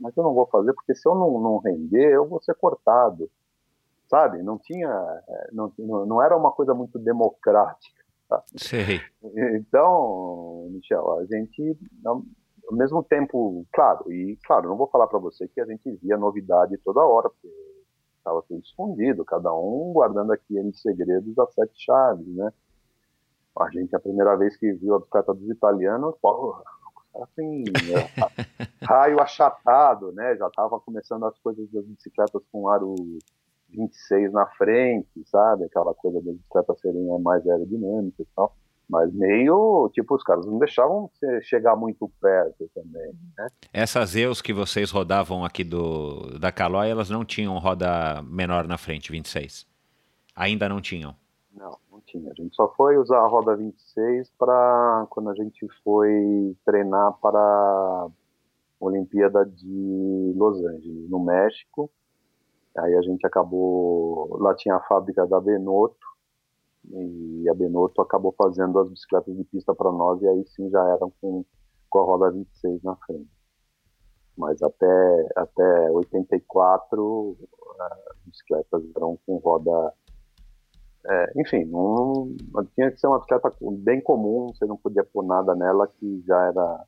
Mas eu não vou fazer porque se eu não, não render, eu vou ser cortado sabe? Não tinha, eh, não, não era uma coisa muito democrática. Tá? Sei. Então, Michel, a gente, ao mesmo tempo, claro, e claro, não vou falar para você que a gente via novidade toda hora, porque estava tudo escondido, cada um guardando aqueles segredos das sete chaves, né? A gente, a primeira vez que viu a bicicleta dos italianos, porra, assim, raio achatado, né? Já estava começando as coisas das bicicletas com aro 26 na frente, sabe? Aquela coisa da bicicleta serem mais aerodinâmica e tal. Mas meio, tipo, os caras não deixavam você chegar muito perto também, né? Essas Eus que vocês rodavam aqui do, da Calói, elas não tinham roda menor na frente, 26? Ainda não tinham? Não, não tinha. A gente só foi usar a roda 26 para quando a gente foi treinar para a Olimpíada de Los Angeles, no México. Aí a gente acabou, lá tinha a fábrica da Benotto, e a Benotto acabou fazendo as bicicletas de pista para nós, e aí sim já eram com, com a roda 26 na frente. Mas até, até 84, as bicicletas eram com roda. É, enfim, tinha que ser uma bicicleta bem comum, você não podia pôr nada nela que já era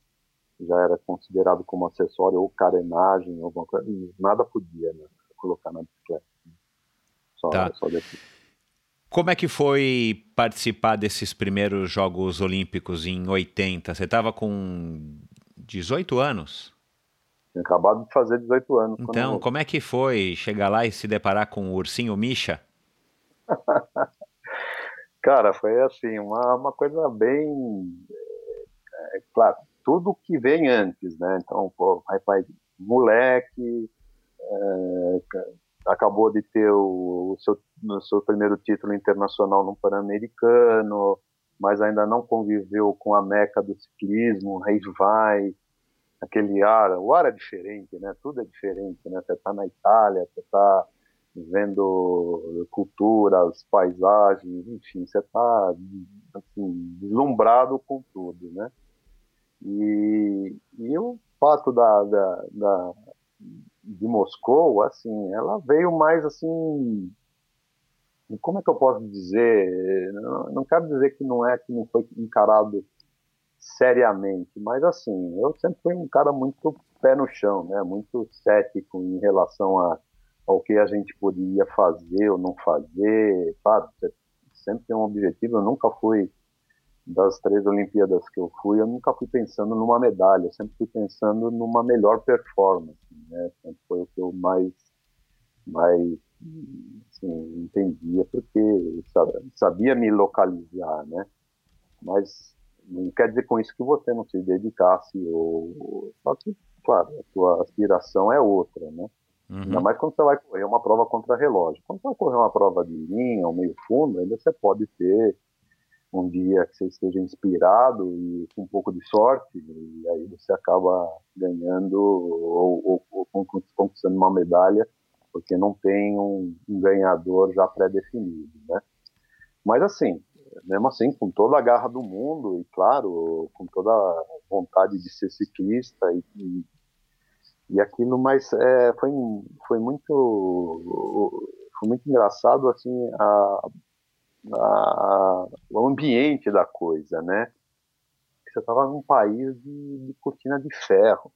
já era considerado como acessório ou carenagem, alguma coisa, nada podia, né? Colocar na bicicleta. Só, tá. só. Como é que foi participar desses primeiros Jogos Olímpicos em 80? Você estava com 18 anos? Tinha acabado de fazer 18 anos. Então, eu... como é que foi chegar lá e se deparar com o ursinho Misha? Cara, foi assim, uma, uma coisa bem. É, é, claro, tudo que vem antes, né? Então, pô, pai, pai, moleque, é, acabou de ter o, o, seu, seu primeiro título internacional no Pan-Americano, mas ainda não conviveu com a meca do ciclismo, aí vai, aquele ar, o ar é diferente, né? Tudo é diferente, né? Você está na Itália, você está vendo culturas, paisagens, enfim, você está assim, deslumbrado com tudo, né? E, e o fato da, da, da de Moscou, assim, ela veio mais assim, como é que eu posso dizer? Não, não quero dizer que não é que não foi encarado seriamente, mas assim, eu sempre fui um cara muito pé no chão, né? Muito cético em relação a, ao que a gente podia fazer ou não fazer, sabe? Sempre tem um objetivo. Eu nunca fui das três Olimpíadas que eu fui, eu nunca fui pensando numa medalha, eu sempre fui pensando numa melhor performance, né? Sempre foi o que eu mais, mais assim, entendia, porque sabia me localizar, né? Mas não quer dizer com isso que você não se dedicasse, ou... só que, claro, a sua aspiração é outra, né? Uhum. Ainda mais quando você vai correr uma prova contra relógio. Quando você vai correr uma prova de linha, ou meio fundo, ainda você pode ter um dia que você esteja inspirado e com um pouco de sorte, e aí você acaba ganhando ou, ou, ou conquistando uma medalha, porque não tem um, um ganhador já pré-definido, né? Mas assim, mesmo assim, com toda a garra do mundo, e claro, com toda a vontade de ser ciclista e, e, e aquilo, mas é, foi, foi muito foi muito engraçado assim a, a, o ambiente da coisa, né? Você estava num país de, de cortina de ferro.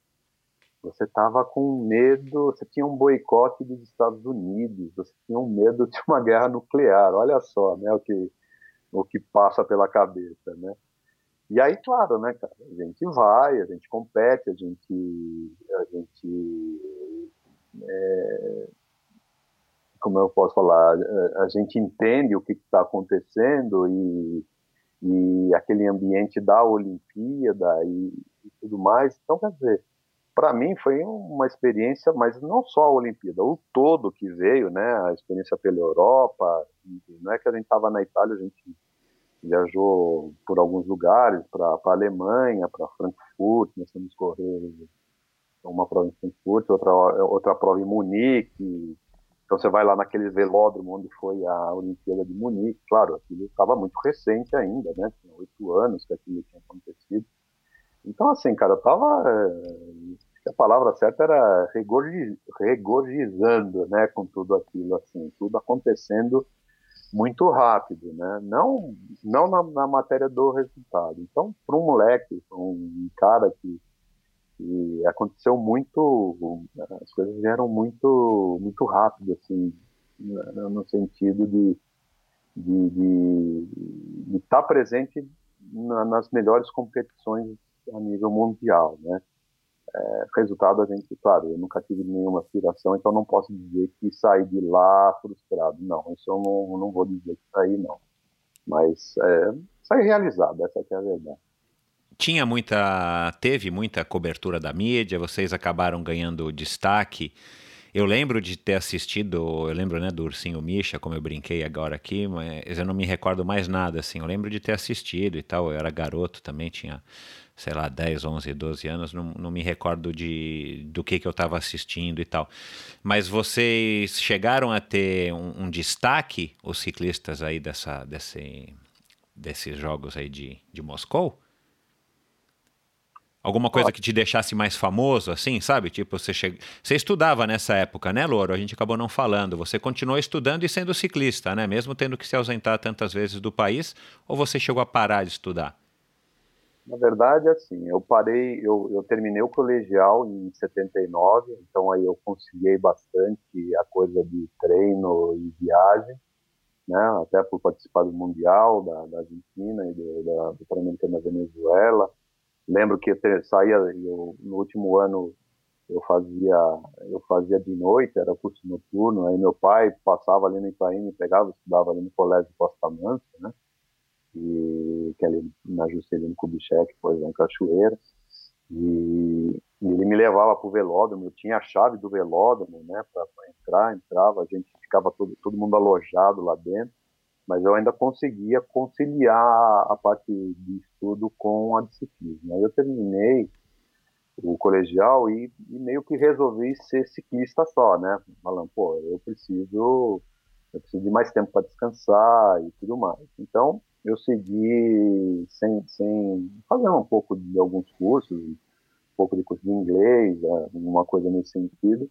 Você estava com medo, você tinha um boicote dos Estados Unidos, você tinha um medo de uma guerra nuclear. Olha só, né, o que o que passa pela cabeça, né? E aí, claro, né, cara, a gente vai, a gente compete, a gente, a gente é, como eu posso falar, a gente entende o que está acontecendo e, e aquele ambiente da Olimpíada e, e, tudo mais. Então, quer dizer, para mim foi uma experiência, mas não só a Olimpíada, o todo que veio, né? A experiência pela Europa, não é que a gente estava na Itália, a gente viajou por alguns lugares, para a Alemanha, para Frankfurt, nós temos correr uma prova em Frankfurt, outra, outra prova em Munique. Então você vai lá naquele velódromo onde foi a Olimpíada de Munique. Claro, aquilo estava muito recente ainda, né? Tinha oito anos que aquilo tinha acontecido. Então, assim, cara, eu tava. Eh, a palavra certa era regozijando, né, com tudo aquilo, assim, tudo acontecendo muito rápido, né? Não, não na, na matéria do resultado. Então, para um moleque, um cara que, que, aconteceu muito, as coisas vieram muito, muito rápido, assim, no, no sentido de de estar tá presente na, nas melhores competições a nível mundial, né? É, resultado a gente, claro, eu nunca tive nenhuma aspiração, então não posso dizer que saí de lá frustrado, não, isso eu não, não vou dizer que saí, não. Mas é, saí realizado, essa é a verdade. Tinha muita, teve muita cobertura da mídia, vocês acabaram ganhando destaque eu lembro de ter assistido, eu lembro, né, do Ursinho Misha, como eu brinquei agora aqui, mas eu não me recordo mais nada, assim. Eu lembro de ter assistido e tal, eu era garoto também, tinha, sei lá, 10, 11, 12 anos, não, não me recordo de, do que, que eu estava assistindo e tal. Mas vocês chegaram a ter um, um destaque, os ciclistas aí dessa, desse, desses jogos aí de, de Moscou? Alguma coisa que te deixasse mais famoso, assim, sabe? Tipo, você, che... você estudava nessa época, né, Louro? A gente acabou não falando. Você continuou estudando e sendo ciclista, né? Mesmo tendo que se ausentar tantas vezes do país, ou você chegou a parar de estudar? Na verdade, assim, eu parei, eu, eu terminei o colegial em 79, então aí eu conciliei bastante a coisa de treino e viagem, né? Até por participar do Mundial da, da Argentina e do, da, do Pan-Americano da Venezuela lembro que eu saía eu, no último ano eu fazia eu fazia de noite era curso noturno aí meu pai passava ali no Itaim me pegava estudava ali no colégio Costa Mansa né? E que é ali na Juscelino Kubitschek por exemplo Cachoeira. E, e ele me levava para o velódromo eu tinha a chave do velódromo né para entrar entrava a gente ficava todo todo mundo alojado lá dentro mas eu ainda conseguia conciliar a parte de estudo com a disciplina. Eu terminei o colegial e, e, meio que resolvi ser ciclista só, né? Falando, pô, eu preciso, eu preciso de mais tempo para descansar e tudo mais. Então, eu segui sem, sem fazer um pouco de alguns cursos, um pouco de curso de inglês, alguma coisa nesse sentido,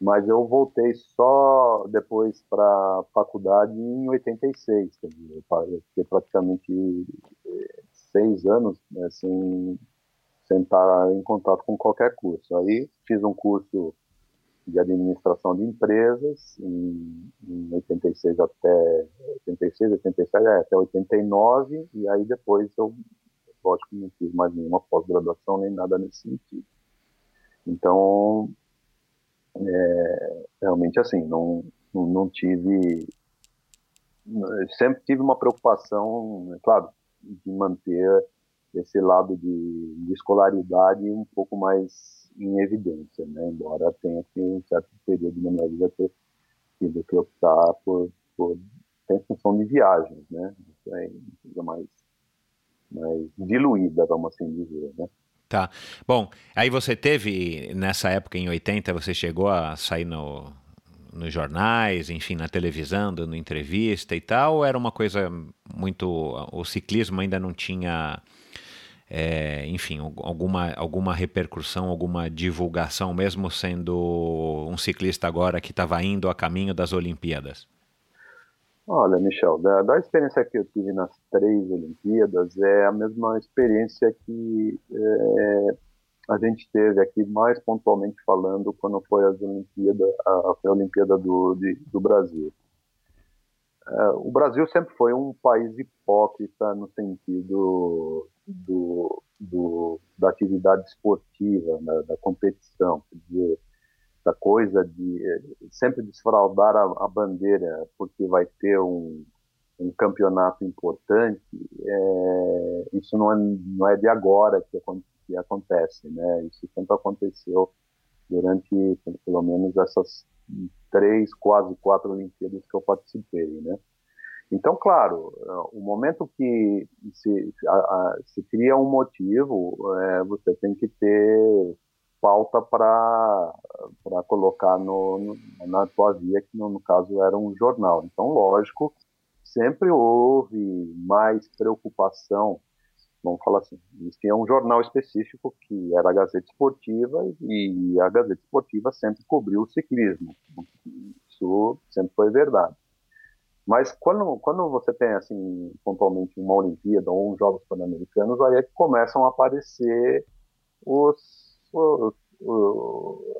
mas eu voltei só depois para faculdade em 86, quer dizer, eu fiquei praticamente eh, seis anos né, sem, sem estar em contato com qualquer curso. Aí fiz um curso de administração de empresas em, em 86 até 86, 87, é, até 89 e aí depois eu lógico não fiz mais nenhuma pós-graduação nem nada nesse sentido. Então é, realmente assim, não, não, tive. Sempre tive uma preocupação, é claro, de manter esse lado de, de, escolaridade um pouco mais em evidência, né? embora tenha que um certo período da minha vida ter tido que optar por, por ter função de viagens, né? Isso é uma coisa mais, mais diluída, vamos assim dizer, né? Tá. Bom, aí você teve, nessa época, em 80, você chegou a sair no, nos jornais, enfim, na televisão, dando entrevista e tal, era uma coisa muito. O ciclismo ainda não tinha. É, enfim, alguma, alguma repercussão, alguma divulgação, mesmo sendo um ciclista agora que estava indo a caminho das Olimpíadas? Olha, Michel, da, da, experiência que eu tive nas três Olimpíadas, é a mesma experiência que é, a gente teve aqui, mais pontualmente falando, quando foi as Olimpíadas, a, a Olimpíada do, de, do Brasil. É, o Brasil sempre foi um país hipócrita no sentido do, do da atividade esportiva, né, da competição. Quer dizer, essa coisa de eh, sempre desfraudar a, a bandeira porque vai ter um, um campeonato importante, é, isso não é, não é de agora que, que acontecem, né? Isso sempre aconteceu durante pelo menos essas três, quase quatro Olimpíadas que eu participei, né? Então, claro, o momento que se, a, se cria um motivo, é, você tem que ter pauta para colocar no, no, na tua via, que no, no, caso era um jornal. Então, lógico, sempre houve mais preocupação, vamos falar assim, existia um jornal específico que era a Gazeta Esportiva e a Gazeta Esportiva sempre cobriu o ciclismo. Isso sempre foi verdade. Mas quando, quando você tem, assim, pontualmente uma Olimpíada ou uns Jogos Pan-Americanos, aí é que começam a aparecer os,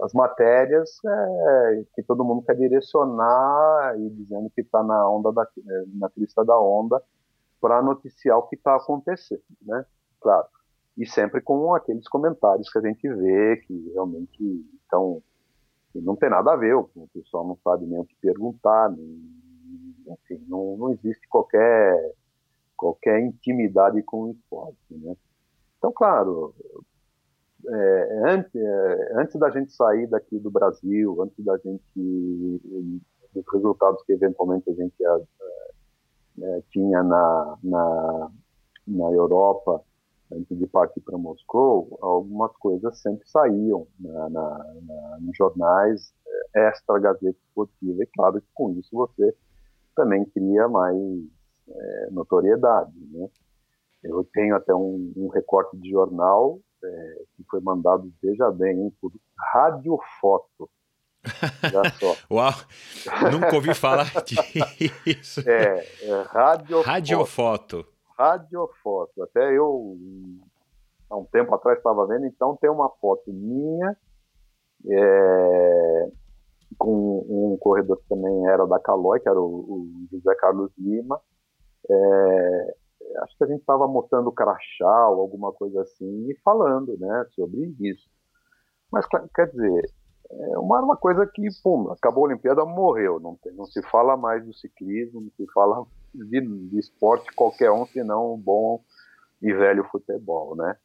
as matérias é, que todo mundo quer direcionar e dizendo que está na onda da, na crista da onda para noticiar o que está acontecendo, né? Claro. E sempre com aqueles comentários que a gente vê que realmente estão não tem nada a ver, o pessoal não sabe nem o que perguntar, nem enfim, não, não existe qualquer, qualquer intimidade com o esporte, né? Então, claro, é, antes, é, antes da gente sair daqui do Brasil, antes da gente dos resultados que eventualmente a gente é, é tinha na, na, na Europa, antes de partir para Moscou, algumas coisas sempre saíam na, na, na, nos jornais é, extra Gazeta Esportiva. E claro que com isso você também cria mais é, notoriedade. Né? Eu tenho até um, um recorte de jornal é, que foi mandado, veja bem, hein, por radiofoto. Uau, nunca ouvi falar disso. É, é radiofoto. Radiofoto. Radiofoto. Até eu, há um tempo atrás, estava vendo, então tem uma foto minha é, com um corredor que também era da Calói, que era o, o José Carlos Lima. É, acho que a gente estava mostrando crachá ou alguma coisa assim e falando né, sobre isso. Mas, quer dizer, é uma coisa que, pum, acabou a Olimpíada, morreu. Não, tem, não se fala mais do ciclismo, não se fala de, de esporte qualquer um, senão um bom e velho futebol, né?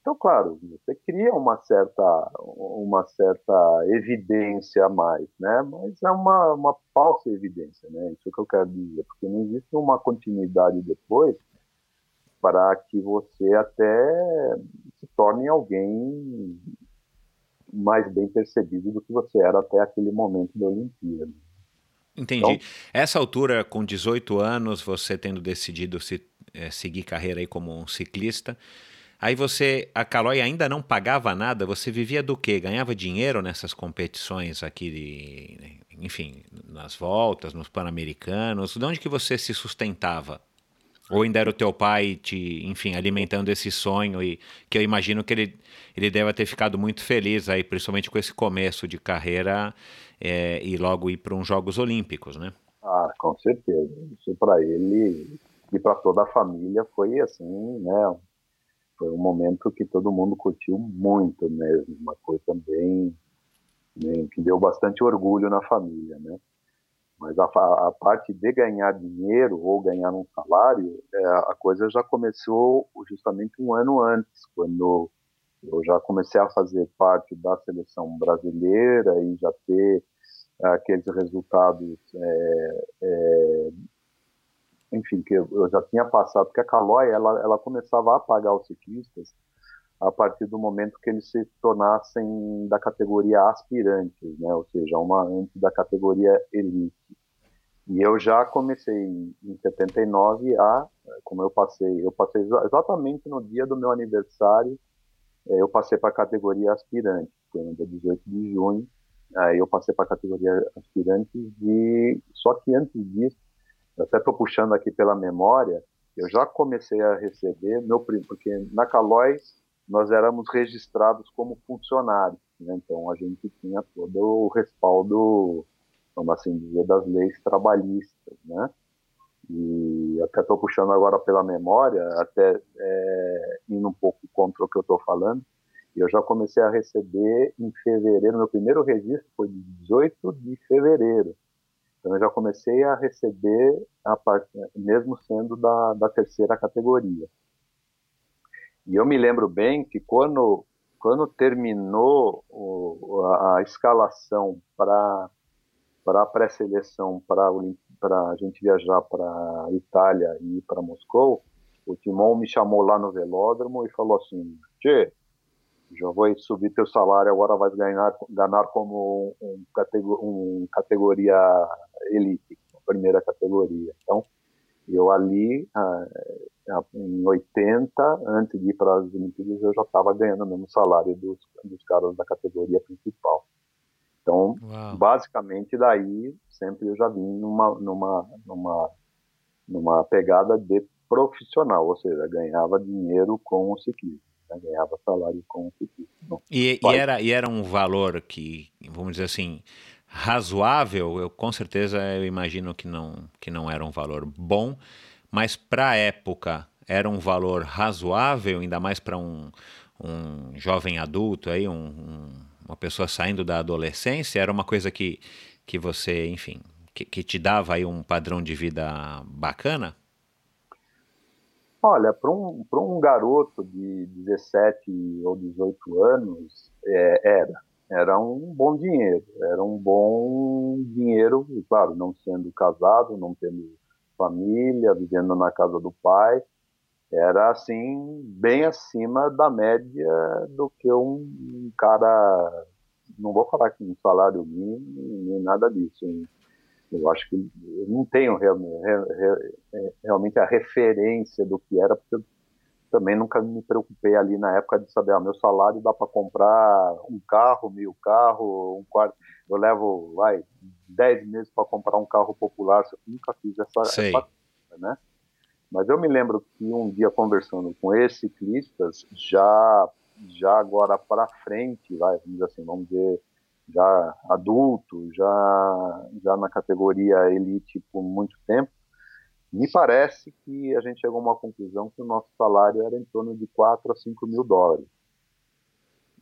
Então, claro, você cria uma certa, uma certa evidência a mais, né? Mas é uma, uma falsa evidência, né? Isso que eu quero dizer, porque não existe uma continuidade depois para que você até se torne alguém mais bem percebido do que você era até aquele momento da Olimpíada. Entendi. Então, Essa altura, com 18 anos, você tendo decidido se, é, seguir carreira aí como um ciclista, Aí você, a Caloi ainda não pagava nada, você vivia do quê? Ganhava dinheiro nessas competições aqui, de, enfim, nas voltas, nos Pan-Americanos? De onde que você se sustentava? Ou ainda era o teu pai te, enfim, alimentando esse sonho e que eu imagino que ele, ele deve ter ficado muito feliz aí, principalmente com esse começo de carreira é, e logo ir para uns Jogos Olímpicos, né? Ah, com certeza. Isso para ele e para toda a família foi assim, né? foi um momento que todo mundo curtiu muito mesmo, uma coisa bem, bem que deu bastante orgulho na família, né? Mas a, a, parte de ganhar dinheiro ou ganhar um salário, é, a coisa já começou justamente um ano antes, quando eu já comecei a fazer parte da seleção brasileira e já ter aqueles resultados é, é, enfim, que eu já tinha passado, porque a Calói, ela, ela começava a pagar os ciclistas a partir do momento que eles se tornassem da categoria aspirantes, né, ou seja, uma antes da categoria elite. E eu já comecei em 79 a, como eu passei, eu passei exatamente no dia do meu aniversário, eh, eu passei para a categoria aspirante, foi no dia 18 de junho, aí eu passei para a categoria aspirante e só que antes disso até estou puxando aqui pela memória, eu já comecei a receber meu primo, porque na Calói nós éramos registrados como funcionários, né? então a gente tinha todo o respaldo, vamos assim dizer, das leis trabalhistas, né? E até estou puxando agora pela memória, até é, indo um pouco contra o que eu estou falando, eu já comecei a receber em fevereiro, meu primeiro registro foi de 18 de fevereiro, então, eu já comecei a receber, a part... mesmo sendo da, da terceira categoria. E eu me lembro bem que quando, quando terminou o, a, a, escalação para a pré-seleção, para a gente viajar para Itália e para Moscou, o Timon me chamou lá no velódromo e falou assim: Tchê, já vou subir teu salário, agora vai ganhar, ganhar como um, um categoria elite, primeira categoria. Então, eu ali, ah, ah, em 80, antes de ir para as Olimpíadas, eu já estava ganhando o mesmo salário dos, dos caras da categoria principal. Então, Uau. basicamente, daí, sempre eu já vim numa, numa, numa, numa pegada de profissional, ou seja, ganhava dinheiro com o ciclismo né? ganhava salário com o ciclismo. E, e, era, e era um valor que, vamos dizer assim, razoável, eu com certeza eu imagino que não, que não era um valor bom, mas para a época era um valor razoável, ainda mais para um, um jovem adulto, aí, um, um, uma pessoa saindo da adolescência, era uma coisa que, que você, enfim, que, que te dava aí um padrão de vida bacana? Olha, para um, um garoto de 17 ou 18 anos, é, era. Era um bom dinheiro. Era um bom dinheiro, claro, não sendo casado, não tendo família, vivendo na casa do pai. Era, assim, bem acima da média do que um, cara. Não vou falar que um salário mínimo, nem nada disso. Eu acho que eu não tenho é, realmente a referência do que era, porque eu também nunca me preocupei ali na época de saber, ah, meu salário dá para comprar um carro, meio carro, um quarto. Eu levo, vai, 10 meses para comprar um carro popular, eu nunca fiz essa, essa coisa, né? Mas eu me lembro que um dia conversando com esses ciclistas, já, já agora para frente, vai, vamos dizer assim, vamos dizer, já adulto, já, já na categoria elite por muito tempo, me parece que a gente chegou a uma conclusão que o nosso salário era em torno de 4 a 5 mil dólares.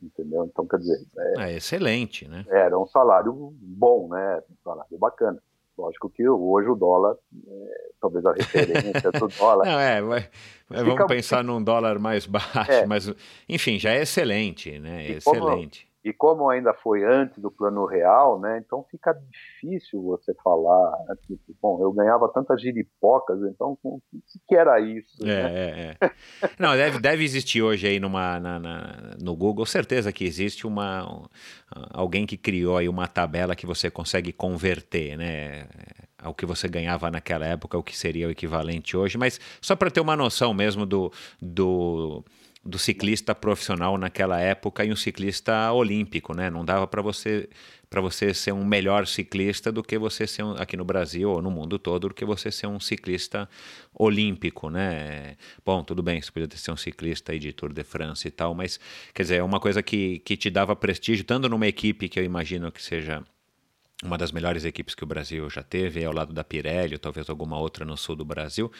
Entendeu? Então, quer dizer. É, é excelente, né? Era um salário bom, né? Um salário bacana. Lógico que hoje o dólar, é, talvez a referência do dólar. Não, é, mas, mas vamos pensar num dólar mais baixo, é. mas enfim, já é excelente, né? É excelente. E como ainda foi antes do plano real, né, então fica difícil você falar, né, tipo, bom, eu ganhava tantas giripocas, então o que, era isso? É, né? é, é. Não, deve, deve existir hoje aí numa, na, na, no Google, certeza que existe uma alguém que criou aí uma tabela que você consegue converter, né, ao que você ganhava naquela época, o que seria o equivalente hoje, mas só para ter uma noção mesmo do, do do ciclista profissional naquela época e um ciclista olímpico, né? Não dava para você para você ser um melhor ciclista do que você ser um, aqui no Brasil ou no mundo todo do que você ser um ciclista olímpico, né? Bom, tudo bem, você podia ser um ciclista aí de Tour de France e tal, mas quer dizer, é uma coisa que, que te dava prestígio, tanto numa equipe que eu imagino que seja uma das melhores equipes que o Brasil já teve, ao lado da Pirelli, ou talvez alguma outra no sul do Brasil,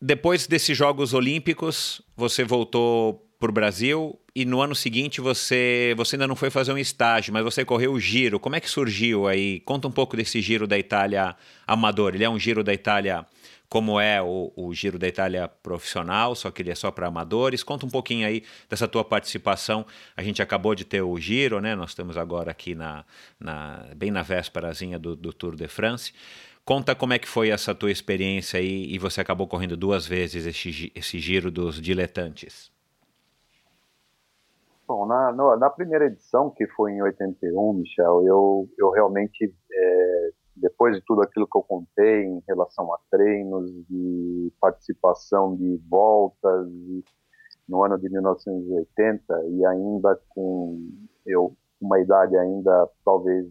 depois desses Jogos Olímpicos, você voltou para o Brasil e no ano seguinte você, você ainda não foi fazer um estágio, mas você correu o giro. Como é que surgiu aí? Conta um pouco desse giro da Itália amador. Ele é um giro da Itália como é o, o Giro da Itália profissional, só que ele é só para amadores. Conta um pouquinho aí dessa tua participação. A gente acabou de ter o Giro, né? Nós estamos agora aqui na, na bem na vésperazinha do, do Tour de France. Conta como é que foi essa tua experiência aí e você acabou correndo duas vezes esse, esse giro dos diletantes. Bom, na, na primeira edição, que foi em 81, Michel, eu, eu realmente, é, depois de tudo aquilo que eu contei em relação a treinos, de participação de voltas, de, no ano de 1980, e ainda com eu uma idade ainda talvez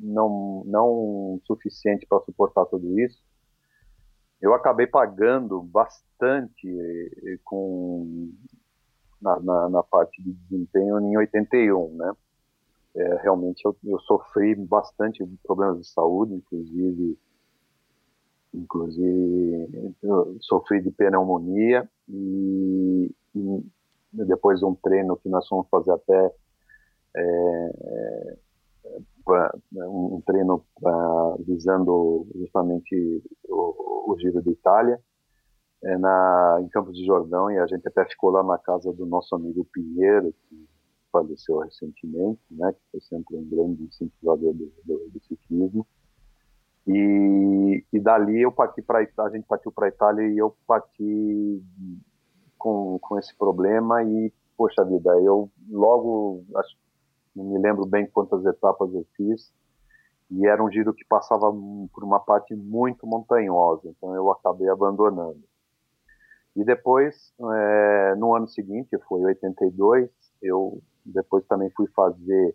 não, não suficiente para suportar tudo isso, eu acabei pagando bastante eh, com na, na, na, parte de desempenho em 81, né? É, realmente eu, eu, sofri bastante problemas de saúde, inclusive inclusive sofri de pneumonia e, e, depois de um treino que nós fomos fazer até é, pra, né, um treino pra, visando justamente o, o, Giro de Itália. é, na, em Campos de Jordão e a gente até ficou lá na casa do nosso amigo Pinheiro, que faleceu recentemente, né, que foi sempre um grande incentivador do, do, do ciclismo. E, e dali eu parti para a gente partiu para a Itália e eu parti com, com esse problema e poxa vida, eu logo acho, não me lembro bem quantas etapas eu fiz e era um giro que passava por uma parte muito montanhosa, então eu acabei abandonando. E depois, é, no ano seguinte, foi 82, eu depois também fui fazer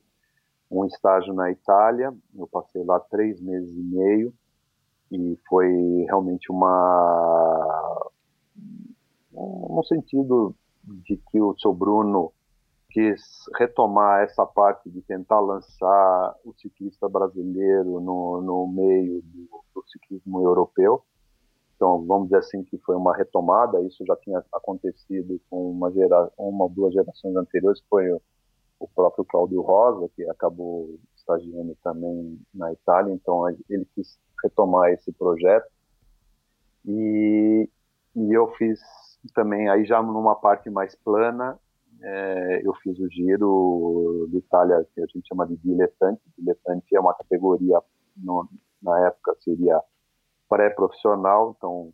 um estágio na Itália. Eu passei lá três meses e meio e foi realmente uma no sentido de que o seu Bruno quis retomar essa parte de tentar lançar o ciclista brasileiro no, no meio do, do ciclismo europeu. Então, vamos dizer assim que foi uma retomada. Isso já tinha acontecido com uma, gera, uma ou duas gerações anteriores, foi o próprio Cláudio Rosa, que acabou estagiando também na Itália, então ele quis retomar esse projeto. E, e eu fiz também, aí já numa parte mais plana, é, eu fiz o giro de Itália, que a gente chama de diletante. Diletante é uma categoria, no, na época seria pré-profissional, então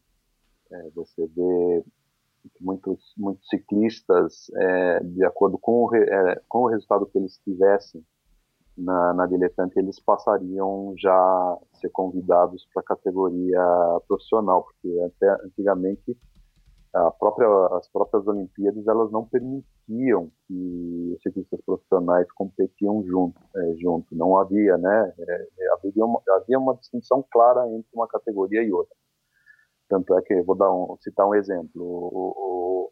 é, você vê muitos, muitos ciclistas, é, de acordo com o, é, com o resultado que eles tivessem na, na diletante, eles passariam já a ser convidados para a categoria profissional, porque até antigamente própria, as próprias Olimpíadas elas não permitiam que os ciclistas profissionais competiam junto, é, junto. não havia, né, é, é, havia, uma, havia uma distinção clara entre uma categoria e outra. Tanto é que, vou dar um, citar um exemplo, o, o,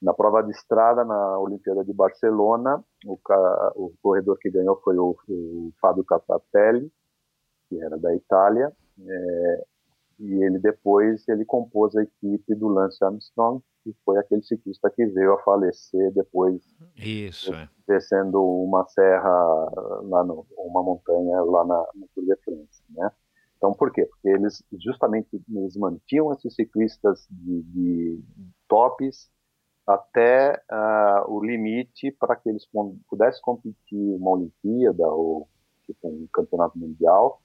na prova de estrada, na Olimpíada de Barcelona, o, o corredor que ganhou foi o, o Fábio Capatelli, que era da Itália, é, e ele depois ele compôs a equipe do Lance Armstrong, que foi aquele ciclista que veio a falecer depois Isso, é. descendo uma serra lá no, uma montanha lá na no Tour de France, né? Então, por quê? Porque eles justamente eles mantinham esses ciclistas de, de tops até uh, o limite para que eles pudessem competir uma Olimpíada ou tipo, um campeonato mundial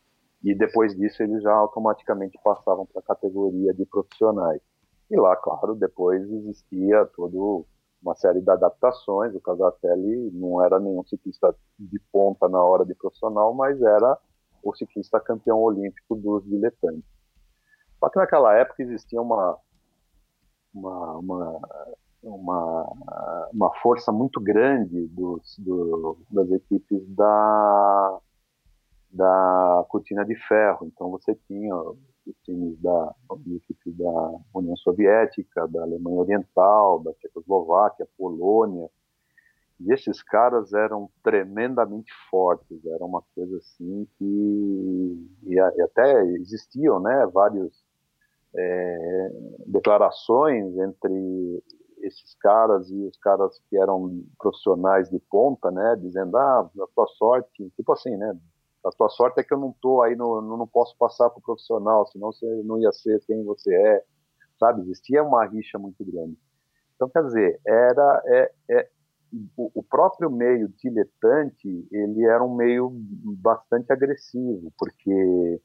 e depois disso eles já automaticamente passavam para a categoria de profissionais. E lá, claro, depois existia toda uma série de adaptações. O Casatelli não era nenhum ciclista de ponta na hora de profissional, mas era o ciclista campeão olímpico dos diletantes. Só que naquela época existia uma, uma, uma, uma, uma força muito grande dos, do, das equipes da, da cortina de ferro. Então você tinha os times da da União Soviética, da Alemanha Oriental, da Tchecoslováquia, Polônia, e esses caras eram tremendamente fortes, era uma coisa assim que e, até existiam, né, várias é, declarações entre esses caras e os caras que eram profissionais de ponta, né, dizendo ah, a tua sorte, tipo assim, né, a tua sorte é que eu não tô aí no, não posso passar para o profissional, senão você não ia ser quem você é, sabe? Existia uma rixa muito grande. Então, quer dizer, era, é, é, o, próprio meio diletante ele era um meio bastante agressivo porque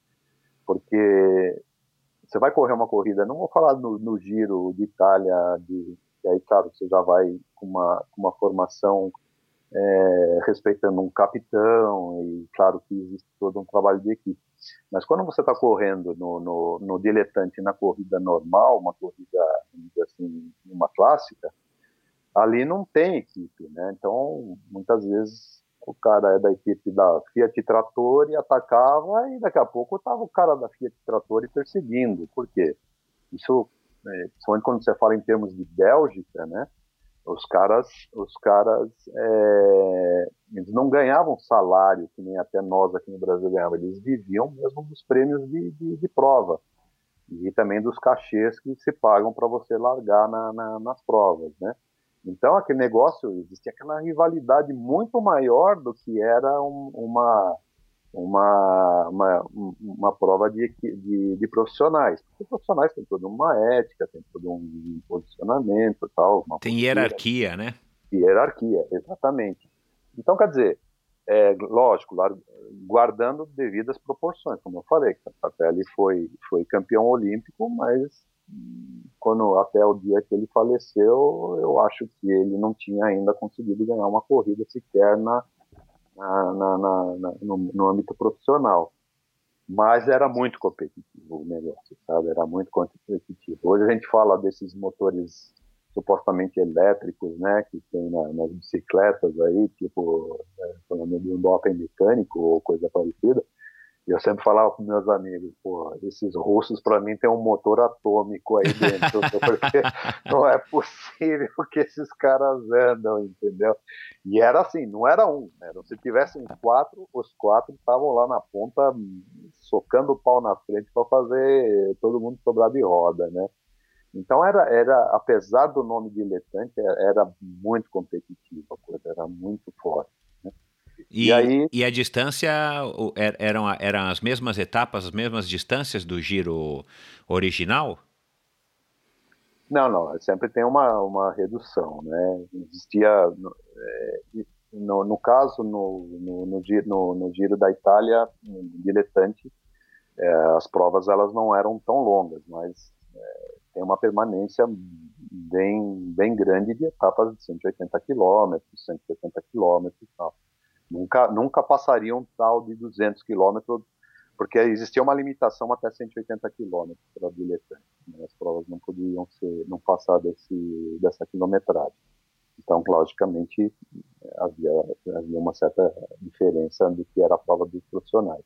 porque você vai correr uma corrida não vou falar no, no giro de Itália de e aí claro você já vai com uma com uma formação é, respeitando um capitão e claro que existe todo um trabalho de equipe mas quando você está correndo no, no, no diletante na corrida normal uma corrida assim uma clássica ali não tem equipe, né? Então, muitas vezes o cara é da equipe da Fiat Trator e atacava e daqui a pouco estava o cara da Fiat Trator e perseguindo. Por quê? Isso, é, principalmente quando você fala em termos de Bélgica, né? Os caras, os caras, é, eles não ganhavam salário que nem até nós aqui no Brasil ganhávamos. Eles viviam mesmo dos prêmios de, de, de prova e também dos cachês que se pagam para você largar na, na, nas provas, né? Então, aquele negócio, existia aquela rivalidade muito maior do que era um, uma, uma, uma, uma prova de, de, de, profissionais. Porque profissionais têm toda uma ética, tem todo um posicionamento tal. tem hierarquia, né? Hierarquia, exatamente. Então, quer dizer, é, lógico, guardando devidas proporções, como eu falei, Capelli foi, foi campeão olímpico, mas quando até o dia que ele faleceu, eu acho que ele não tinha ainda conseguido ganhar uma corrida sequer na, na, na, na no, no, âmbito profissional. Mas era muito competitivo o negócio, sabe? Era muito competitivo. Hoje a gente fala desses motores supostamente elétricos, né, que tem na, nas bicicletas aí, tipo, é, falando de um doping mecânico ou coisa parecida. Eu sempre falava com meus amigos, pô, esses russos para mim tem um motor atômico aí dentro, porque não é possível que esses caras andam, entendeu? E era assim, não era um, era, se tivessem quatro, os quatro estavam lá na ponta socando o pau na frente para fazer todo mundo sobrar de roda, né? Então era, era, apesar do nome diletante, era muito competitivo a coisa, era muito forte. E, e, aí, e a distância eram, eram as mesmas etapas, as mesmas distâncias do giro original? Não, não, sempre tem uma, uma redução, né? Existia, é, no, no caso, no, no, no, giro, no, no giro da Itália, no diletante, é, as provas elas não eram tão longas, mas é, tem uma permanência bem, bem grande de etapas de 180 quilômetros, 170 quilômetros e tal. Nunca, nunca passariam tal de 200 quilômetros, porque existia uma limitação até 180 quilômetros para bilhetante. Né? As provas não podiam ser, não passar desse, dessa quilometragem. Então, logicamente, havia, havia uma certa diferença do que era a prova dos profissionais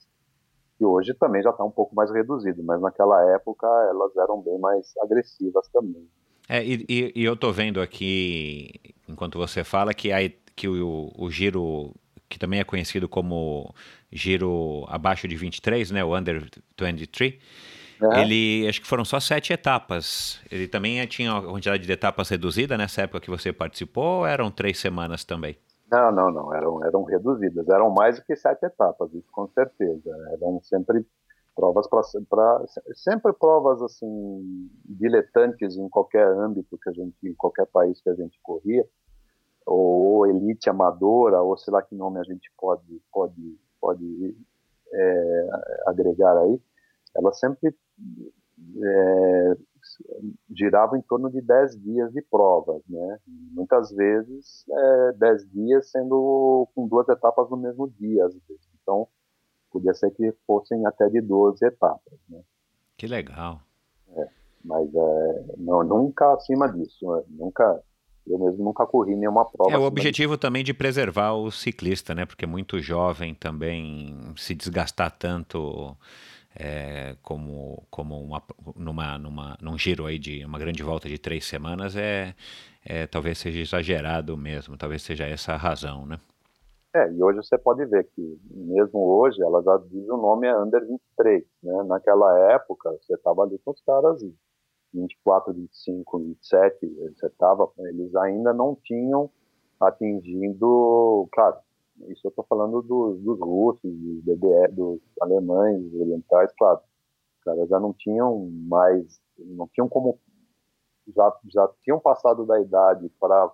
que hoje também já está um pouco mais reduzido, mas naquela época elas eram bem mais agressivas também. É, e, e, e eu estou vendo aqui, enquanto você fala, que, a, que o, o giro, que também é conhecido como giro abaixo de 23, né, o Under 23, é. ele, acho que foram só sete etapas. Ele também tinha uma quantidade de etapas reduzida nessa época que você participou ou eram três semanas também? Não, não, não, eram, eram reduzidas, eram mais do que sete etapas, isso com certeza. Eram sempre provas para sempre provas assim diletantes em qualquer âmbito que a gente, em qualquer país que a gente corria, ou, elite amadora, ou sei lá que nome a gente pode pode pode é, agregar aí, elas sempre é, girava em torno de 10 dias de provas, né? Muitas vezes é, 10 dias sendo com duas etapas no mesmo dia, às vezes. Então, podia ser que fossem até de 12 etapas, né? Que legal. É, mas é, não, nunca acima disso, né? nunca eu mesmo nunca corri nenhuma prova. É o objetivo também de preservar o ciclista, né? Porque muito jovem também se desgastar tanto é, como, como uma, numa, numa, num giro aí de uma grande volta de três semanas é, é talvez seja exagerado mesmo, talvez seja essa a razão, né? É, e hoje você pode ver que, mesmo hoje, ela já diz o nome é Under 23, né? Naquela época, você estava ali com os caras 24, 25, 27, você estava, eles ainda não tinham atingido, claro, isso eu estou falando dos, dos russos, dos DDR, dos alemães, dos orientais, claro. Os caras já não tinham mais, não tinham como, já, já tinham passado da idade para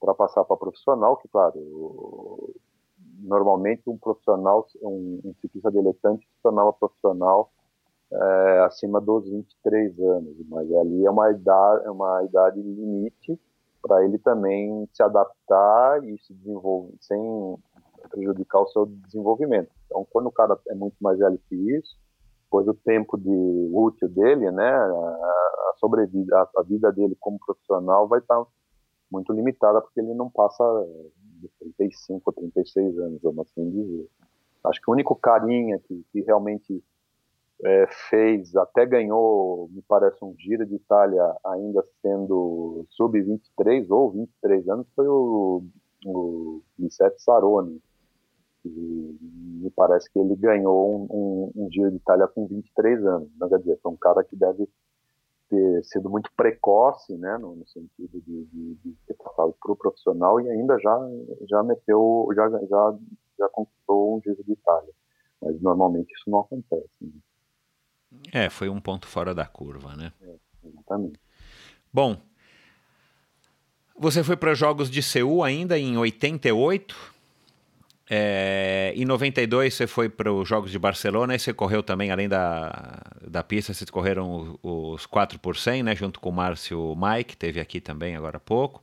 para passar para profissional, que claro, normalmente um profissional, um, um ciclista diletante se tornava profissional é, acima dos 23 anos, mas ali é uma idade, é uma idade limite para ele também se adaptar e se desenvolver sem prejudicar o seu desenvolvimento. Então, quando o cara é muito mais velho que isso, pois o tempo de útil dele, né, a sobrevida, a, vida dele como profissional vai estar muito limitada porque ele não passa de 35 ou 36 anos, vamos assim dizer. Acho que o único carinha que, que realmente é, fez, até ganhou, me parece, um Giro de Itália ainda sendo sub-23 ou 23 anos, foi o, o Giuseppe Saroni, me parece que ele ganhou um, um, um Giro de Itália com 23 anos. Não quer dizer, foi um cara que deve ter sido muito precoce, né, no, no sentido de, de, de, ter passado para o profissional e ainda já já meteu, já já já conquistou um Giro de Itália. Mas normalmente isso não acontece. Né? É, foi um ponto fora da curva, né? É, exatamente. Bom, você foi para os Jogos de Seul ainda em 88. É, em 92 você foi para os Jogos de Barcelona e você correu também, além da, da pista, vocês correram os 4 por 100, né, junto com o Márcio Mike, teve aqui também agora há pouco.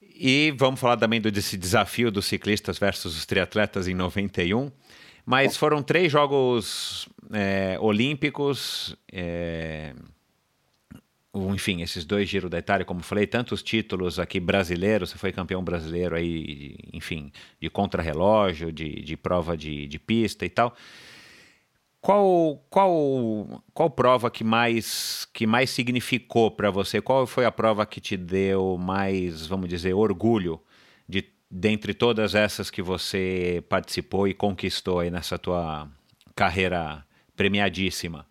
E vamos falar também desse desafio dos ciclistas versus os triatletas em 91. Mas foram três Jogos é, Olímpicos. É, enfim, esses dois giros da Itália, como falei, tantos títulos aqui brasileiros, você foi campeão brasileiro aí, enfim, de contrarrelógio, de, de prova de, de pista e tal. Qual, qual, qual prova que mais, que mais significou para você? Qual foi a prova que te deu mais, vamos dizer, orgulho de dentre todas essas que você participou e conquistou aí nessa tua carreira premiadíssima?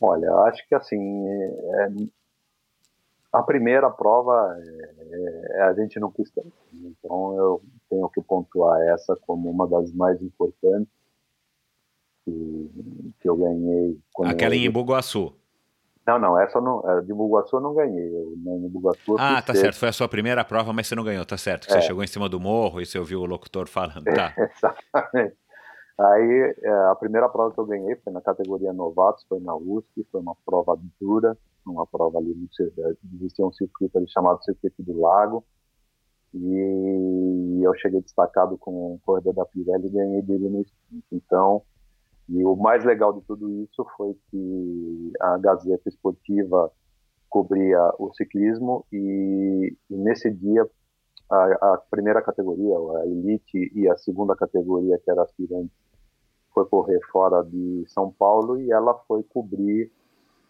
Olha, acho que assim, é, a primeira prova é, é, a gente não quis tanto. Então eu tenho que pontuar essa como uma das mais importantes que, que eu ganhei. Aquela eu... em Bugaçu. Não, não, essa não, de Bugaçu eu não ganhei. Eu, Bugaçu, ah, tá ser... certo, foi a sua primeira prova, mas você não ganhou, tá certo. Você é. chegou em cima do morro e você ouviu o locutor falando, tá? exatamente. Aí é, a primeira prova que eu ganhei foi na categoria novatos, foi na USP, foi uma prova dura, uma prova ali, existia um circuito ali chamado Circuito do Lago, e eu cheguei destacado com o corredor da Pirelli e ganhei dele no sprint. Então, e o mais legal de tudo isso foi que a Gazeta Esportiva cobria o ciclismo e, e nesse dia a, a, primeira categoria, a elite e a segunda categoria, que era aspirante, foi correr fora de São Paulo e ela foi cobrir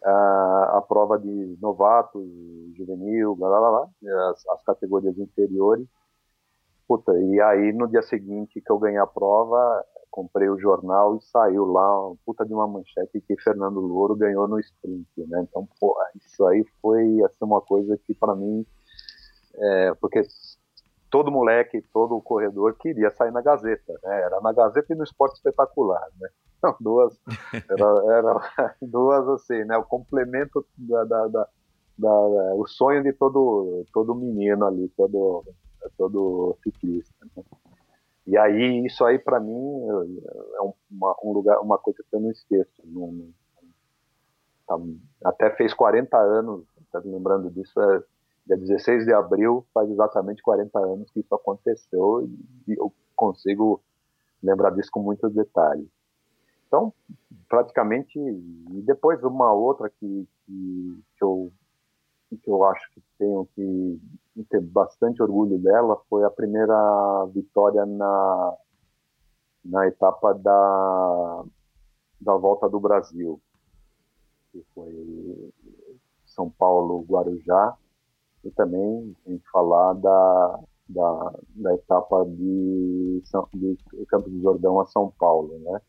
uh, a prova de novatos, juvenil, blá, blá, blá, as, as, categorias inferiores. Puta, e aí no dia seguinte que eu ganhei a prova, comprei o jornal e saiu lá uma puta de uma manchete que Fernando Louro ganhou no sprint, né? Então, pô, isso aí foi assim, uma coisa que para mim, é, porque todo moleque, todo corredor queria sair na Gazeta, né? Era na Gazeta e no Esporte Espetacular, né? duas, era, era, duas assim, né? O complemento da, da, da, da, o sonho de todo todo menino ali, todo todo ciclista. Né? E aí isso aí para mim é uma, um lugar, uma coisa que eu não esqueço. Não, não, tá, até fez 40 anos, tá lembrando disso, é, dia 16 de abril, faz exatamente 40 anos que isso aconteceu e eu consigo lembrar disso com muitos detalhes. Então, praticamente, e depois uma outra que, que, que, eu, que eu acho que tenho que ter bastante orgulho dela foi a primeira vitória na, na etapa da, da volta do Brasil, que foi São Paulo, Guarujá, e também em falar da, da, da etapa de, de Campos do Jordão a São Paulo, né?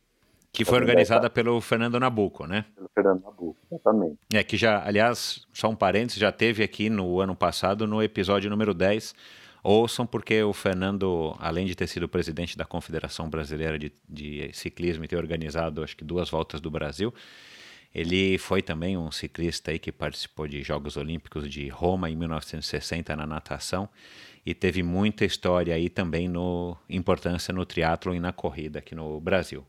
Que foi organizada pelo Fernando Nabuco, né? Pelo Fernando Nabuco, exatamente. É, que já, aliás, só um parênteses, já teve aqui no ano passado, no episódio número 10. Ouçam, porque o Fernando, além de ter sido presidente da Confederação Brasileira de, de Ciclismo e ter organizado, acho que, duas voltas do Brasil, ele foi também um ciclista aí que participou de Jogos Olímpicos de Roma em 1960 na natação e teve muita história aí também no importância no triatlo e na corrida aqui no Brasil.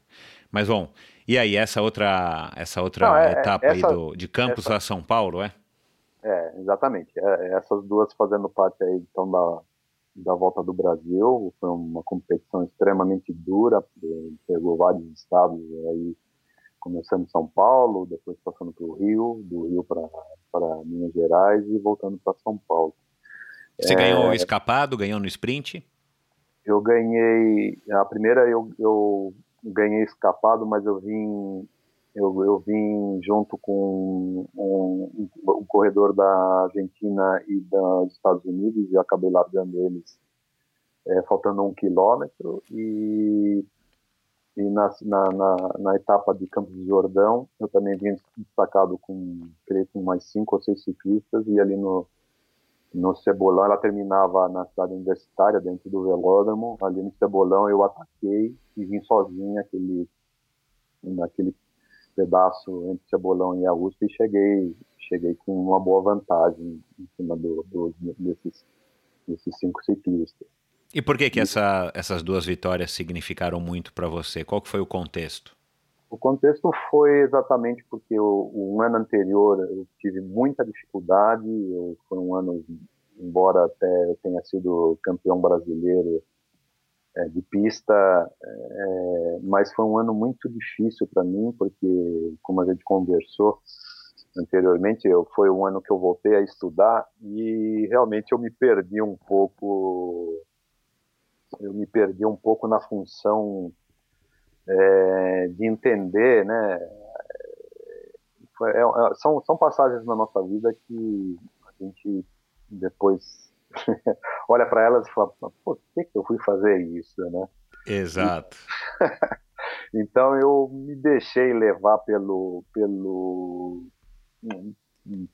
Mas bom, e aí essa outra essa outra Não, é, etapa essa, aí do, de Campos a São Paulo, é? É, exatamente. É, essas duas fazendo parte aí então da da volta do Brasil foi uma competição extremamente dura, pegou vários estados aí começando em São Paulo, depois passando para o Rio, do Rio para Minas Gerais e voltando para São Paulo. Você é, ganhou escapado, ganhou no sprint? Eu ganhei, a primeira eu, eu ganhei escapado, mas eu vim eu, eu vim junto com um, um, um, corredor da Argentina e dos Estados Unidos e acabei largando eles é, faltando um quilômetro e e na, na, na, na, etapa de Campos do Jordão, eu também vim destacado com, creio, com mais cinco ou seis ciclistas, e ali no, no Cebolão, ela terminava na cidade universitária, dentro do velódromo. Ali no Cebolão eu ataquei e vim sozinho aquele, naquele pedaço entre Cebolão e a USP e cheguei, cheguei com uma boa vantagem em cima do, do desses, desses cinco ciclistas. E por que que essa, essas duas vitórias significaram muito para você? Qual que foi o contexto? O contexto foi exatamente porque o, ano anterior eu tive muita dificuldade, eu, foi um ano, embora até eu tenha sido campeão brasileiro é, de pista, é, mas foi um ano muito difícil para mim, porque, como a gente conversou anteriormente, eu, foi um ano que eu voltei a estudar e realmente eu me perdi um pouco, eu me perdi um pouco na função é, de entender, né? É, é, são, são passagens na nossa vida que a gente depois olha para elas e fala, por que, que eu fui fazer isso, né? Exato. então eu me deixei levar pelo, pelo,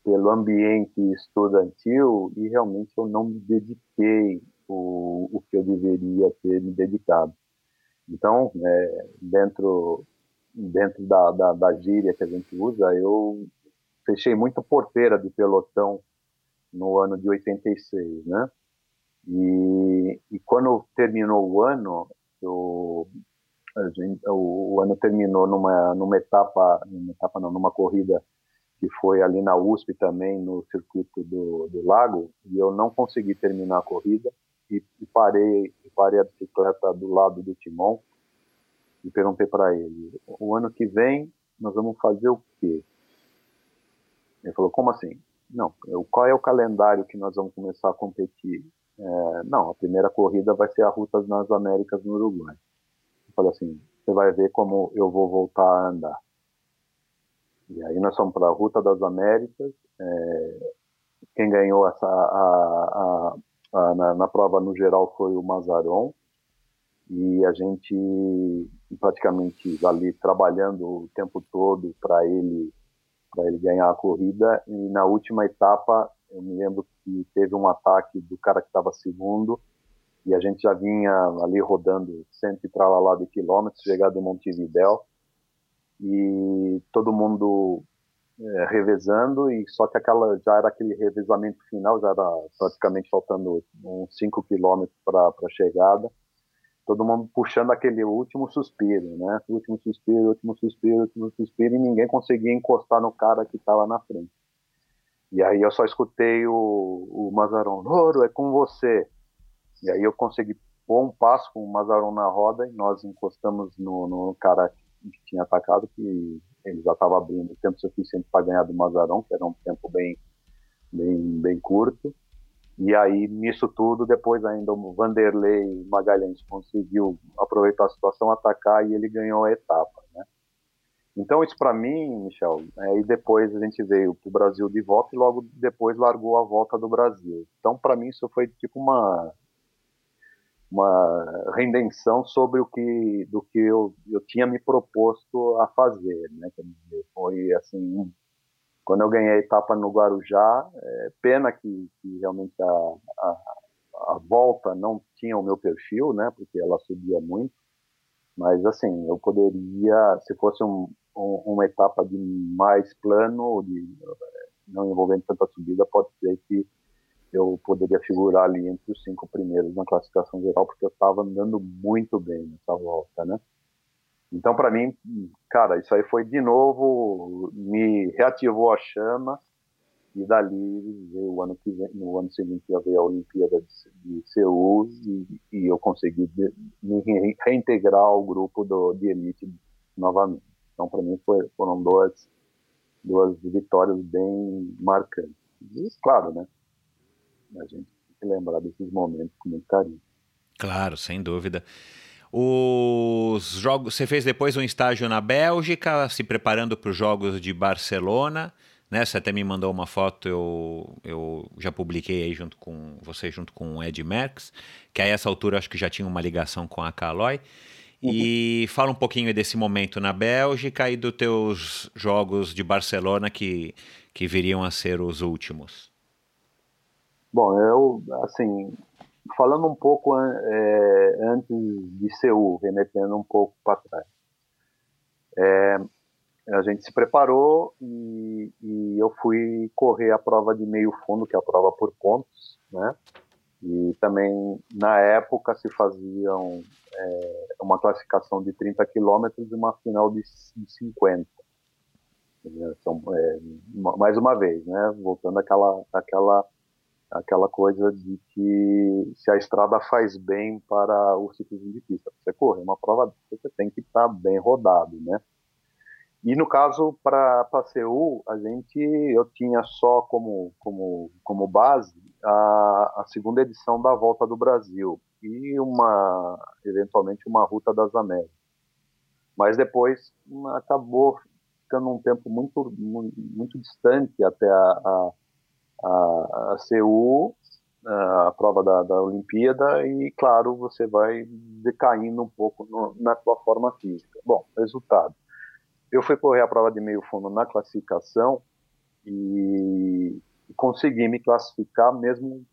pelo ambiente estudantil e realmente eu não me dediquei o, o que eu deveria ter me dedicado. Então, é, dentro, dentro da, da, da gíria que a gente usa, eu fechei muito porteira de pelotão no ano de 86, né? E, e quando terminou o ano, eu, gente, o, o, ano terminou numa, numa etapa, numa etapa não, numa corrida que foi ali na USP também, no circuito do, do lago, e eu não consegui terminar a corrida e, e parei, parei a bicicleta do lado do timão e perguntei para ele: o ano que vem nós vamos fazer o quê? Ele falou: como assim? Não, qual é o calendário que nós vamos começar a competir? É, não, a primeira corrida vai ser a Ruta nas Américas no Uruguai. Eu falei assim: você vai ver como eu vou voltar a andar. E aí nós fomos para a Ruta das Américas. É, quem ganhou essa a, a, a, na, na, prova no geral foi o Mazaron. E a gente praticamente ali trabalhando o tempo todo para ele para ele ganhar a corrida. E na última etapa eu me lembro que teve um ataque do cara que estava segundo. E a gente já vinha ali rodando cento e tralalá de quilômetros chegado em Montevidéu. E todo mundo é, revezando e só que aquela já era aquele revezamento final já era praticamente faltando uns 5 quilômetros para a chegada todo mundo puxando aquele último suspiro, né? Último suspiro, último suspiro, último suspiro, e ninguém conseguia encostar no cara que estava na frente. E aí eu só escutei o, o Mazaron, Loro, é com você. E aí eu consegui pôr um passo com o Mazaron na roda e nós encostamos no, no cara que tinha atacado, que ele já estava abrindo tempo suficiente para ganhar do Mazaron, que era um tempo bem, bem, bem curto. E aí, nisso tudo, depois ainda o Vanderlei Magalhães conseguiu aproveitar a situação, atacar e ele ganhou a etapa, né? Então, isso para mim, Michel, aí depois a gente veio para o Brasil de volta e logo depois largou a volta do Brasil. Então, para mim, isso foi tipo uma uma redenção sobre o que do que eu, eu tinha me proposto a fazer, né? Foi assim quando eu ganhei a etapa no Guarujá, é, pena que, que realmente a, a, a, volta não tinha o meu perfil, né, porque ela subia muito, mas assim, eu poderia, se fosse um, um, uma etapa de mais plano, de, não envolvendo tanta subida, pode ser que eu poderia figurar ali entre os cinco primeiros na classificação geral, porque eu estava andando muito bem nessa volta, né? Então, para mim, cara, isso aí foi de novo, me reativou a chama e dali o ano que vem, no ano seguinte já veio a Olimpíada de, de Seul e, e, eu consegui de, me reintegrar ao grupo do, de elite novamente. Então, para mim, foi, foram duas, duas vitórias bem marcantes. E, claro, né? A gente tem que lembrar desses momentos com muito carinho. Claro, sem dúvida. Os jogos, você fez depois um estágio na Bélgica, se preparando para os jogos de Barcelona, né? Você até me mandou uma foto, eu, eu já publiquei aí junto com você, junto com o Ed Merckx, que a essa altura acho que já tinha uma ligação com a Caloi. Uhum. E fala um pouquinho desse momento na Bélgica e dos teus jogos de Barcelona que, que viriam a ser os últimos. Bom, eu, assim, falando um pouco é, antes de Seul, remetendo um pouco para trás. É, a gente se preparou e, e, eu fui correr a prova de meio fundo, que é a prova por pontos, né? E também, na época, se faziam é, uma classificação de 30 quilômetros e uma final de, de 50. São, é, mais uma vez, né? Voltando àquela, àquela, àquela coisa de que se a estrada faz bem para o ciclismo de pista, você correr uma prova, você tem que estar bem rodado, né? E no caso para Seul, a gente eu tinha só como como como base a, a, segunda edição da Volta do Brasil e uma eventualmente uma Ruta das Américas. Mas depois acabou ficando um tempo muito muito, muito distante até a, a, a, a Seul, a prova da, da Olimpíada e claro você vai decaindo um pouco no, na sua forma física. Bom, resultado eu fui correr a prova de meio fundo na classificação e consegui me classificar mesmo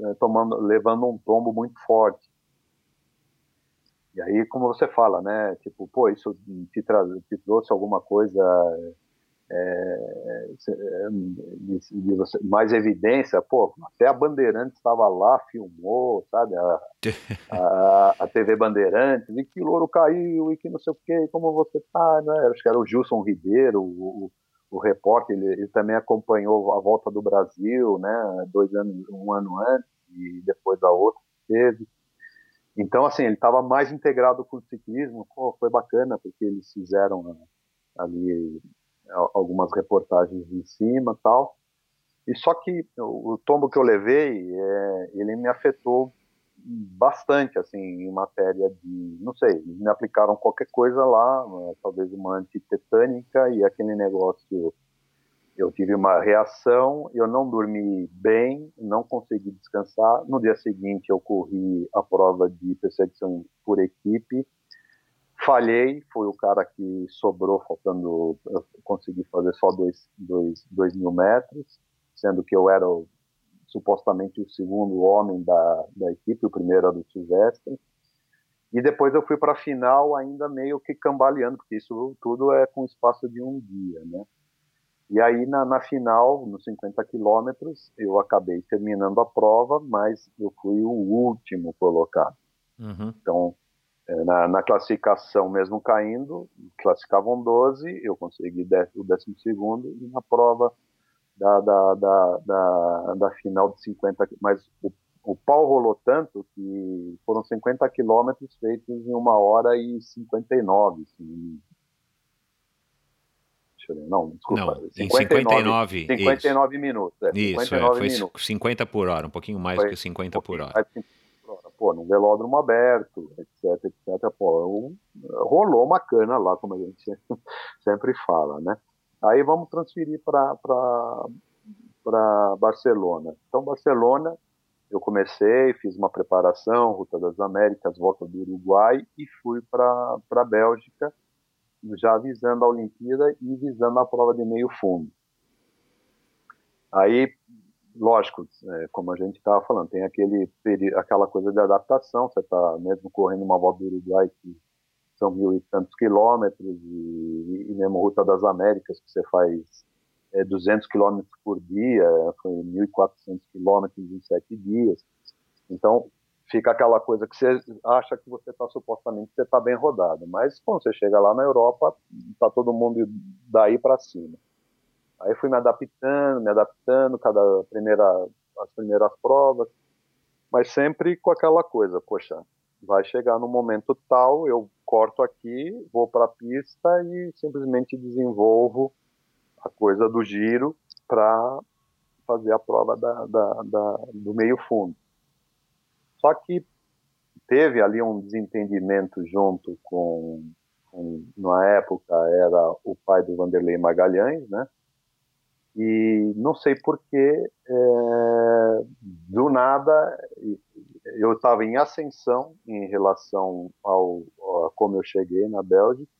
é, tomando, levando um tombo muito forte. E aí, como você fala, né? Tipo, pô, isso te, te trouxe alguma coisa é, de, de você, mais evidência, pô, até a Bandeirantes estava lá, filmou, sabe, a, a, a, TV Bandeirantes, e que louro caiu, e que não sei o que, como você tá, né, acho que era o Gilson Ribeiro, o, o, o repórter, ele, ele, também acompanhou a volta do Brasil, né, dois anos, um ano antes, e depois a outra teve, então, assim, ele estava mais integrado com o ciclismo, pô, foi bacana, porque eles fizeram né, ali algumas reportagens em cima tal. E só que o tombo que eu levei, é, ele me afetou bastante, assim, em matéria de, não sei, me aplicaram qualquer coisa lá, né, talvez uma antitetânica e aquele negócio, eu tive uma reação, eu não dormi bem, não consegui descansar. No dia seguinte eu corri a prova de perseguição por equipe Falhei, fui o cara que sobrou, faltando. Eu consegui fazer só 2 dois, dois, mil metros, sendo que eu era o, supostamente o segundo homem da, da equipe, o primeiro era do Silvestre. E depois eu fui para a final ainda meio que cambaleando, porque isso tudo é com espaço de um dia, né? E aí na, na final, nos 50 quilômetros, eu acabei terminando a prova, mas eu fui o último colocado. Uhum. Então na, na, classificação, mesmo caindo, classificavam 12, eu consegui o 12 e na prova da, da, da, da, da final de 50, mas o, o pau rolou tanto que foram 50 quilômetros feitos em uma hora e 59. Assim. Deixa eu ver, não, desculpa. Não, 59, em 59, 59 minutos. É, isso, 59 é, foi minutos. 50 por hora, um pouquinho mais foi, do que 50 um por hora pô, num velódromo aberto, etc, etc, pô, rolou uma cana lá, como a gente sempre fala, né? Aí vamos transferir para Barcelona. Então, Barcelona, eu comecei, fiz uma preparação, Ruta das Américas, volta do Uruguai e fui para a Bélgica, já visando a Olimpíada e visando a prova de meio fundo. Aí lógico, é, como a gente estava falando, tem aquele, aquela coisa de adaptação, você está mesmo correndo uma volta do Uruguai que são mil e tantos quilômetros, e, e mesmo Ruta das Américas, que você faz é, 200 quilômetros por dia, foi 1.400 quilômetros em sete dias. Então, fica aquela coisa que você acha que você está supostamente você está bem rodado, mas quando você chega lá na Europa, está todo mundo daí para cima. Aí fui me adaptando, me adaptando, cada primeira, as primeiras provas, mas sempre com aquela coisa, poxa, vai chegar no momento tal, eu corto aqui, vou para a pista e simplesmente desenvolvo a coisa do giro para fazer a prova da, da, da, do meio fundo. Só que teve ali um desentendimento junto com, com na época era o pai do Vanderlei Magalhães, né? E não sei porquê, é, do nada, eu estava em ascensão em relação ao, a como eu cheguei na Bélgica,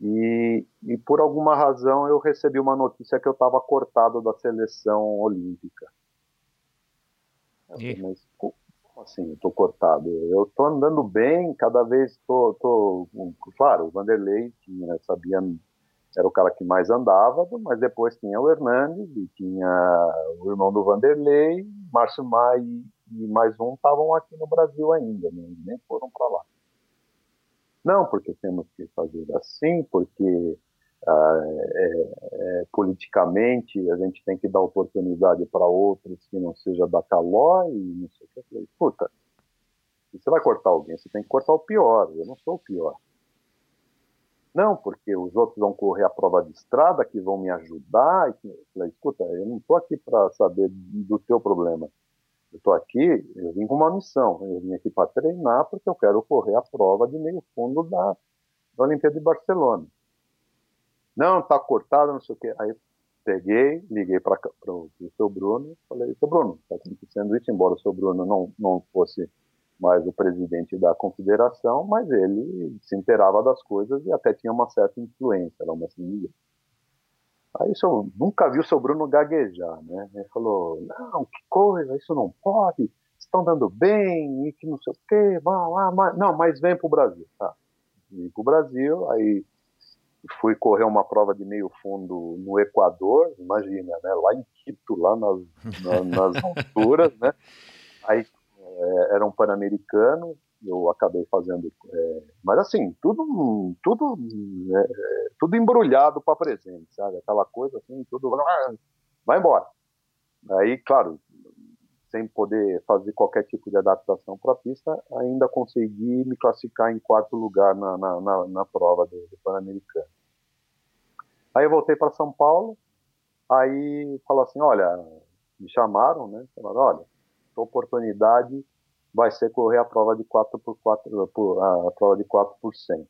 e, e por alguma razão eu recebi uma notícia que eu estava cortado da seleção olímpica. E? Mas como assim, estou cortado? Eu estou andando bem, cada vez estou. Claro, o Vanderlei tinha, sabia, era o cara que mais andava, mas depois tinha o Hernandes e tinha o irmão do Vanderlei, Márcio Mai e mais um estavam aqui no Brasil ainda, né? nem foram para lá. Não, porque temos que fazer assim, porque ah, é, é, politicamente a gente tem que dar oportunidade para outros que não seja da Caló e não sei o que. Puta, se você vai cortar alguém, você tem que cortar o pior, eu não sou o pior. Não, porque os outros vão correr a prova de estrada, que vão me ajudar. Eu falei, escuta, eu não estou aqui para saber do teu problema. Eu estou aqui, eu vim com uma missão. Eu vim aqui para treinar porque eu quero correr a prova de meio fundo da, da Olimpíada de Barcelona. Não, tá cortado, não sei o quê. Aí peguei, liguei para o seu Bruno, falei, seu Bruno, está acontecendo isso, embora o seu Bruno não, não fosse mais o presidente da confederação, mas ele se inteirava das coisas e até tinha uma certa influência, era uma assim, Aí eu nunca vi o seu Bruno gaguejar, né? Ele falou, não, que coisa, isso não pode, estão dando bem, e que não sei o quê, vá lá, mas... não, mas vem para o Brasil, tá? Vim para o Brasil, aí fui correr uma prova de meio fundo no Equador, imagina, né? Lá em Quito, lá nas, na, nas alturas, né? Aí é, era um pan-americano, eu acabei fazendo, é, mas assim, tudo, tudo, é, tudo embrulhado para presente, sabe? Aquela coisa assim, tudo, ah, vai embora. Aí, claro, sem poder fazer qualquer tipo de adaptação para a pista, ainda consegui me classificar em quarto lugar na, na, na, na prova do, do Pan-Americano. Aí eu voltei para São Paulo, aí falou assim, olha, me chamaram, né? Falaram, olha, oportunidade vai ser correr a prova de 4 por 4 por, a prova de 4 por 100.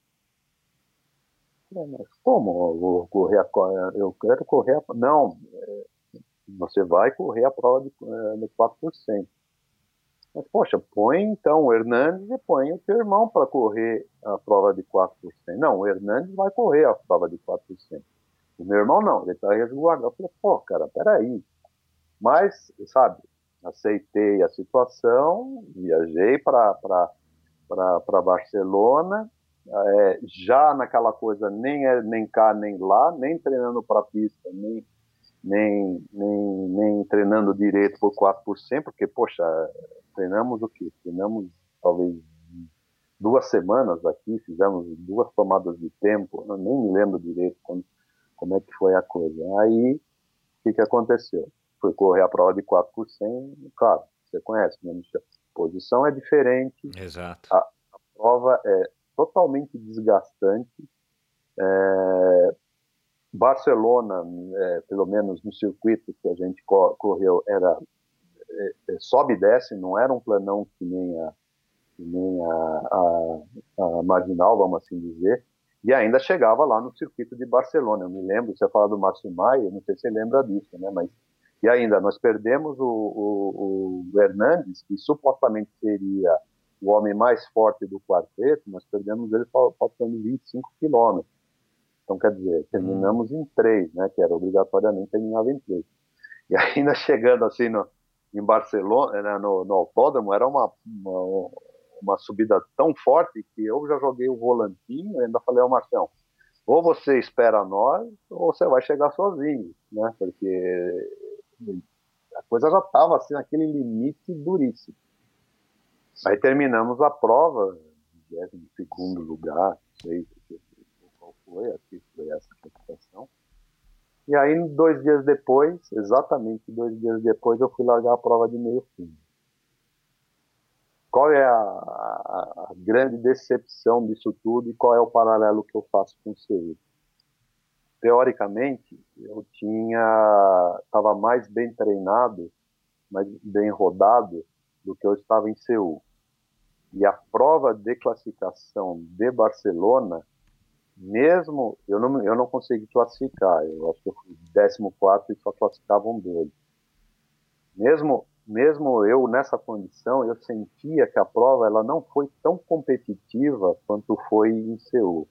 Mas como eu vou correr a, eu quero correr a, não, é, você vai correr a prova de, é, de 4 por 100. Mas, poxa, põe então o Hernandes e põe o teu irmão para correr a prova de 4 por 100. Não, o Hernandes vai correr a prova de 4 por 100. O meu irmão não, ele está resguardado. Eu falei, pô, cara, peraí. Mas, sabe, aceitei a situação, viajei para Barcelona, é, já naquela coisa nem, é, nem cá nem lá, nem treinando para pista, nem, nem, nem, nem treinando direito por 4%, porque, poxa, treinamos o quê? Treinamos talvez duas semanas aqui, fizemos duas tomadas de tempo, eu nem me lembro direito como, como é que foi a coisa. Aí, o que, que aconteceu? Fui correr a prova de 4 por 100, claro, você conhece, né, A posição é diferente. Exato. A, a prova é totalmente desgastante. É, Barcelona, é, pelo menos no circuito que a gente correu, era é, é, sobe e desce, não era um planão que nem a, que nem a, a, a marginal, vamos assim dizer, e ainda chegava lá no circuito de Barcelona. Eu me lembro, você fala do Márcio Maia, não sei se você lembra disso, né? Mas e ainda, nós perdemos o, o, o Hernandes, que supostamente seria o homem mais forte do quarteto, nós perdemos ele faltando 25 quilômetros. Então, quer dizer, terminamos hum. em três, né, que era obrigatoriamente terminava em três. E ainda chegando assim no, em Barcelona, né, no, no autódromo, era uma, uma, uma, subida tão forte que eu já joguei o volantinho e ainda falei ao Marcão, ou você espera nós, ou você vai chegar sozinho, né, porque a coisa já estava assim, naquele limite duríssimo. Aí terminamos a prova, em segundo lugar, não sei qual foi, aqui foi essa classificação. E aí, dois dias depois, exatamente dois dias depois, eu fui largar a prova de meio fim. Qual é a, a, a, grande decepção disso tudo e qual é o paralelo que eu faço com o CI? Teoricamente, eu tinha estava mais bem treinado, mais bem rodado do que eu estava em Seul. E a prova de classificação de Barcelona, mesmo eu não eu não consegui classificar, eu acho que eu fui 14 e só classificavam dois. Mesmo mesmo eu nessa condição, eu sentia que a prova ela não foi tão competitiva quanto foi em Seul.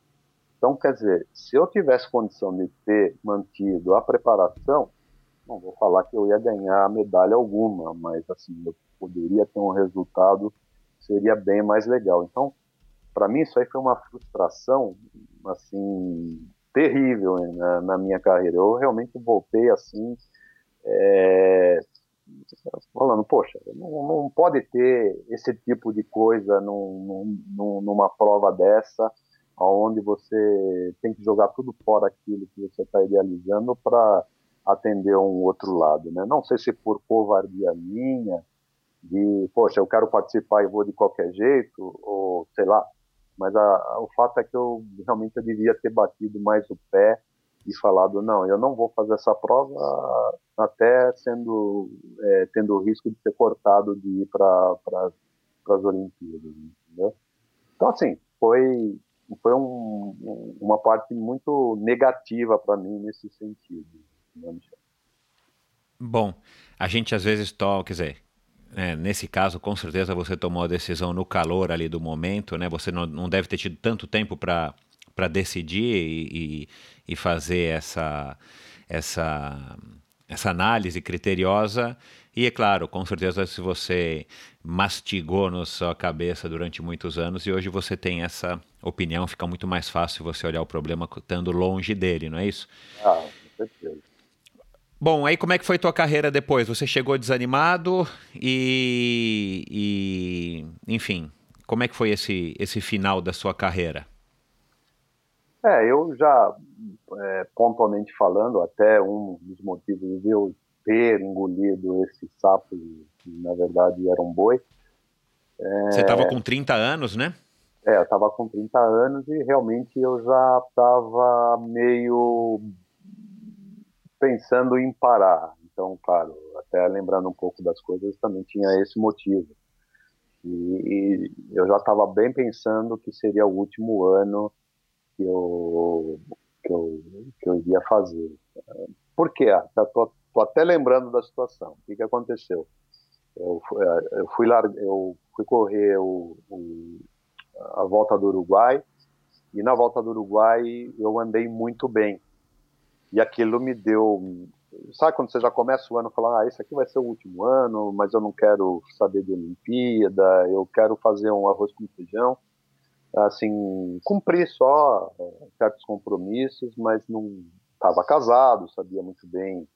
Então, quer dizer, se eu tivesse condição de ter mantido a preparação, não vou falar que eu ia ganhar medalha alguma, mas assim, eu poderia ter um resultado seria bem mais legal. Então, para mim isso aí foi uma frustração, assim, terrível né, na, na minha carreira. Eu realmente voltei assim, é, falando, poxa, não, não, pode ter esse tipo de coisa num, num, numa prova dessa, onde você tem que jogar tudo fora aquilo que você está idealizando para atender um outro lado, né? Não sei se por covardia minha, de, poxa, eu quero participar e vou de qualquer jeito, ou sei lá, mas a, o fato é que eu realmente eu devia ter batido mais o pé e falado, não, eu não vou fazer essa prova até sendo, é, tendo o risco de ser cortado de ir para pra, as Olimpíadas, entendeu? Então, assim, foi, foi um, uma parte muito negativa para mim nesse sentido. Né, Bom, a gente às vezes toca, quer dizer, é, nesse caso, com certeza você tomou a decisão no calor ali do momento, né? Você não, não deve ter tido tanto tempo para decidir e, e, e, fazer essa, essa, essa análise criteriosa. E é claro, com certeza, se você mastigou na sua cabeça durante muitos anos e hoje você tem essa opinião, fica muito mais fácil você olhar o problema estando longe dele, não é isso? Ah, com certeza. Bom, aí como é que foi tua carreira depois? Você chegou desanimado e, e enfim, como é que foi esse, esse final da sua carreira? É, eu já, é, pontualmente falando, até um dos motivos de eu ter engolido esse sapo, que na verdade era um boi. É, Você estava com 30 anos, né? É, eu estava com 30 anos e realmente eu já estava meio pensando em parar. Então, claro, até lembrando um pouco das coisas, também tinha esse motivo. E, e eu já estava bem pensando que seria o último ano que eu, que eu, que eu iria fazer. Por quê? Ah, tô até lembrando da situação. O que, que aconteceu? Eu, eu, fui, eu fui correr o, o, a volta do Uruguai e na volta do Uruguai eu andei muito bem e aquilo me deu. Sabe quando você já começa o ano falando, ah, esse aqui vai ser o último ano, mas eu não quero saber de Olimpíada, eu quero fazer um arroz com feijão. Assim, cumprir só é, certos compromissos, mas não estava casado, sabia muito bem.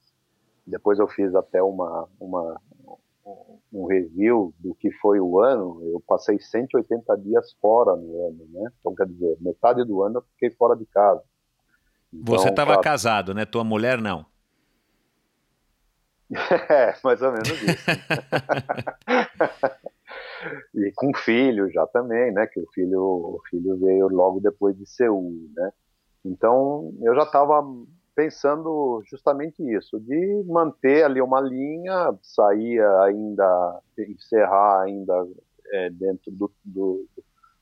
Depois eu fiz até uma, uma, um review do que foi o ano. Eu passei 180 dias fora no ano, né? Então, quer dizer, metade do ano eu fiquei fora de casa. Então, Você estava claro... casado, né? Tua mulher não. é, mais ou menos isso. e com filho já também, né? Que o filho, o filho veio logo depois de Seul, né? Então eu já estava pensando justamente isso, de manter ali uma linha, sair ainda, encerrar ainda é, dentro do, do,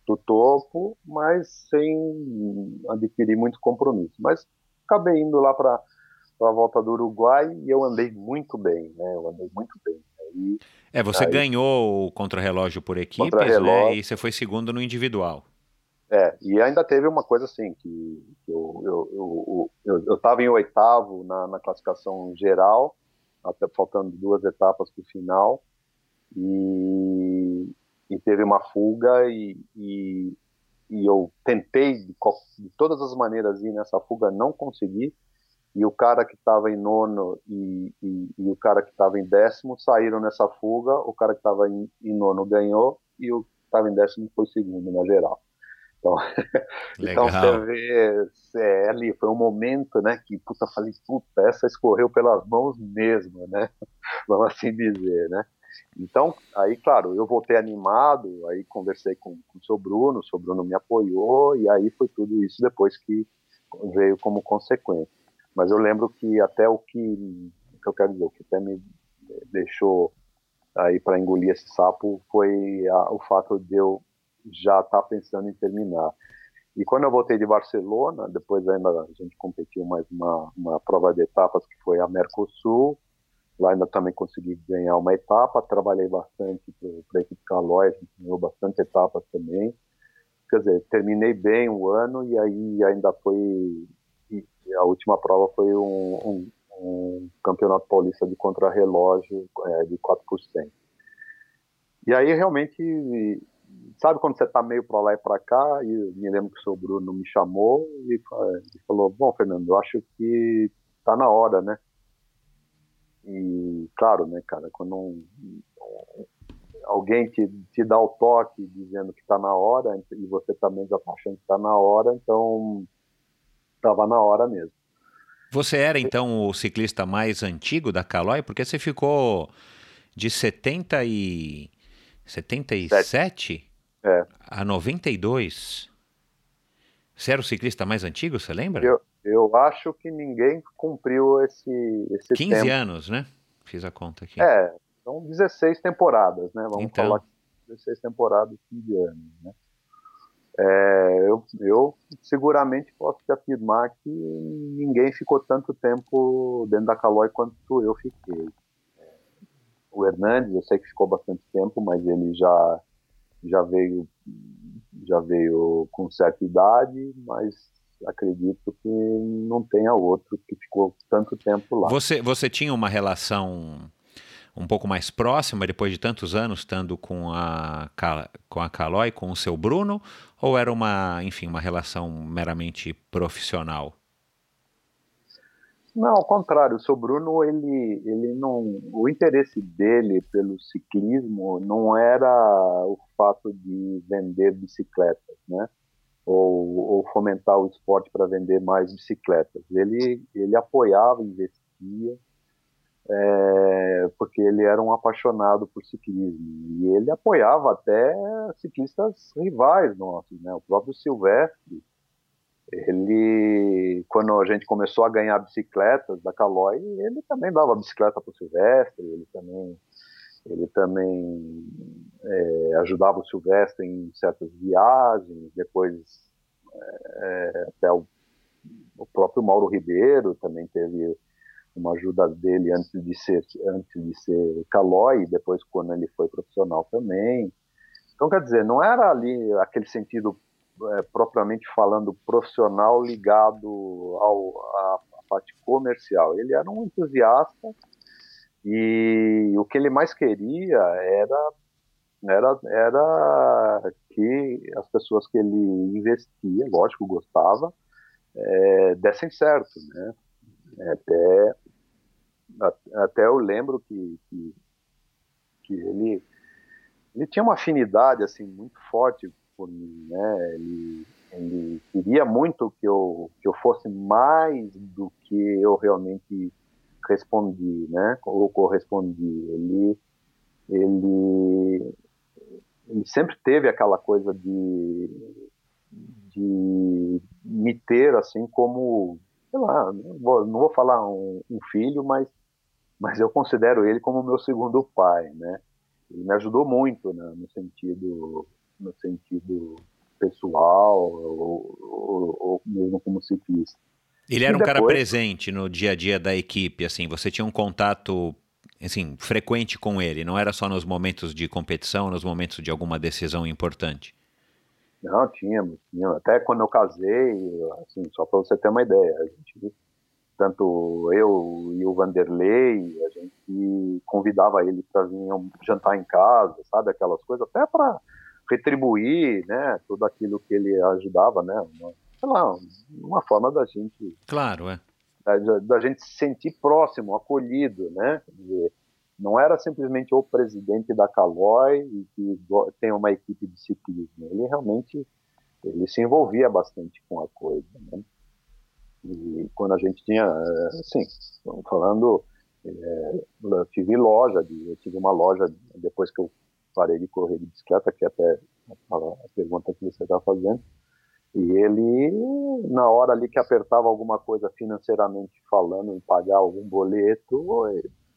do topo, mas sem adquirir muito compromisso. Mas acabei indo lá para a volta do Uruguai e eu andei muito bem, né? Eu andei muito bem. Aí, é, você aí, ganhou o contrarrelógio por equipes, né? E você foi segundo no individual. É, e ainda teve uma coisa assim, que, eu, eu, eu, eu, estava em oitavo na, na classificação geral, até faltando duas etapas para o final, e, e teve uma fuga e, e, e eu tentei de, de, todas as maneiras ir nessa fuga, não consegui. E o cara que estava em nono e, e, e, o cara que estava em décimo saíram nessa fuga. O cara que estava em, em, nono ganhou e o que estava em décimo foi segundo na geral. Então, então você vê, é, ali foi um momento, né, que puta, falei, puta, essa escorreu pelas mãos mesmo, né? Vamos assim dizer, né? Então, aí, claro, eu voltei animado, aí conversei com, com o seu Bruno, o seu Bruno me apoiou, e aí foi tudo isso depois que veio como consequência. Mas eu lembro que até o que, o que eu quero dizer, o que até me deixou aí para engolir esse sapo foi a, o fato de eu já estar tá pensando em terminar. E quando eu voltei de Barcelona, depois ainda a gente competiu mais uma, uma prova de etapas que foi a Mercosul, Lá ainda também consegui ganhar uma etapa, trabalhei bastante para a equipe Calói, ganhou bastante etapas também. Quer dizer, terminei bem o ano e aí ainda foi. A última prova foi um, um, um campeonato paulista de contrarrelógio é, de 4%. E aí realmente, sabe quando você está meio para lá e para cá, e me lembro que o seu Bruno me chamou e, e falou, bom, Fernando, eu acho que está na hora, né? E claro, né, cara, quando um, alguém te, te dá o toque dizendo que está na hora, e você também já está achando que está na hora, então estava na hora mesmo. Você era então o ciclista mais antigo da Caloi? Porque você ficou de 70 e 77 é. a 92. Você era o ciclista mais antigo, você lembra? Eu, eu acho que ninguém cumpriu esse, esse 15 tempo. anos, né? Fiz a conta aqui. É, são 16 temporadas, né? Vamos então. falar 16 temporadas, 15 anos, né? É, eu, eu, seguramente posso te afirmar que ninguém ficou tanto tempo dentro da Calói quanto eu fiquei. O Hernandes, eu sei que ficou bastante tempo, mas ele já, já veio já veio com certa idade, mas acredito que não tenha outro que ficou tanto tempo lá. Você, você tinha uma relação um pouco mais próxima, depois de tantos anos estando com a, com a Calói, com o seu Bruno, ou era uma, enfim, uma relação meramente profissional? Não, ao contrário, o seu Bruno, ele, ele não, o interesse dele pelo ciclismo não era o fato de vender bicicletas, né? Ou, ou fomentar o esporte para vender mais bicicletas. Ele, ele apoiava, investia, é, porque ele era um apaixonado por ciclismo e ele apoiava até ciclistas rivais nossos, né? O próprio Silvestre, ele, quando a gente começou a ganhar bicicletas da Caloi, ele também dava bicicleta para o Silvestre, ele também, ele também é, ajudava o Silvestre em certas viagens, depois é, até o, o próprio Mauro Ribeiro também teve uma ajuda dele antes de ser antes de ser calói, depois quando ele foi profissional também. Então quer dizer, não era ali aquele sentido é, propriamente falando profissional ligado ao à, parte comercial. Ele era um entusiasta e o que ele mais queria era era era que as pessoas que ele investia, lógico, gostava, é, dessem certo, né? Até, até eu lembro que, que, que ele, ele tinha uma afinidade assim muito forte por mim, né? Ele, ele queria muito que eu, que eu fosse mais do que eu realmente respondi, né? Ou correspondi. Ele, ele, ele sempre teve aquela coisa de, de me ter assim como sei lá, não vou, falar um, um, filho, mas, mas eu considero ele como meu segundo pai, né? Ele me ajudou muito né, no sentido no sentido pessoal ou, ou, ou mesmo como ciclista. Ele era e um depois... cara presente no dia a dia da equipe, assim, você tinha um contato assim, frequente com ele, não era só nos momentos de competição, nos momentos de alguma decisão importante. Não, tínhamos, tínhamos. Até quando eu casei, assim, só para você ter uma ideia, a gente, tanto eu e o Vanderlei, a gente convidava ele para vir jantar em casa, sabe, aquelas coisas, até para retribuir, né, tudo aquilo que ele ajudava, né, uma, sei lá, uma forma da gente... Claro, é. Da, da gente se sentir próximo, acolhido, né, dizer, não era simplesmente o presidente da Caloi e que tem uma equipe de ciclismo. Ele realmente ele se envolvia bastante com a coisa. Né? E quando a gente tinha, assim, falando, é, eu tive loja, eu tive uma loja depois que eu parei de correr de bicicleta, que é até a, pergunta que você está fazendo. E ele, na hora ali que apertava alguma coisa financeiramente falando, em pagar algum boleto,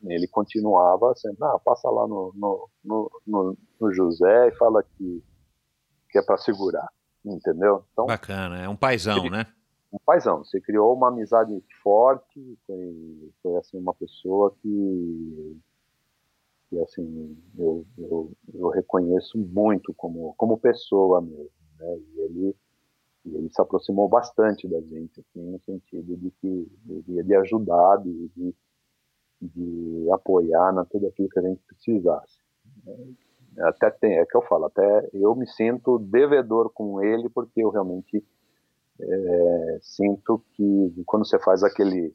ele continuava sempre, ah, passa lá no, no, no, no José e fala que, que é para segurar, entendeu? Então, Bacana, é um paizão, né? Um paizão, você criou uma amizade forte, foi, foi assim, uma pessoa que, que assim, eu, eu, eu reconheço muito como, como pessoa mesmo, né? E ele, E ele se aproximou bastante da gente, assim, no sentido de que devia de ajudar, de, de, de apoiar na tudo aquilo que a gente precisasse. Até tem, é que eu falo, até eu me sinto devedor com ele, porque eu realmente é, sinto que quando você faz aquele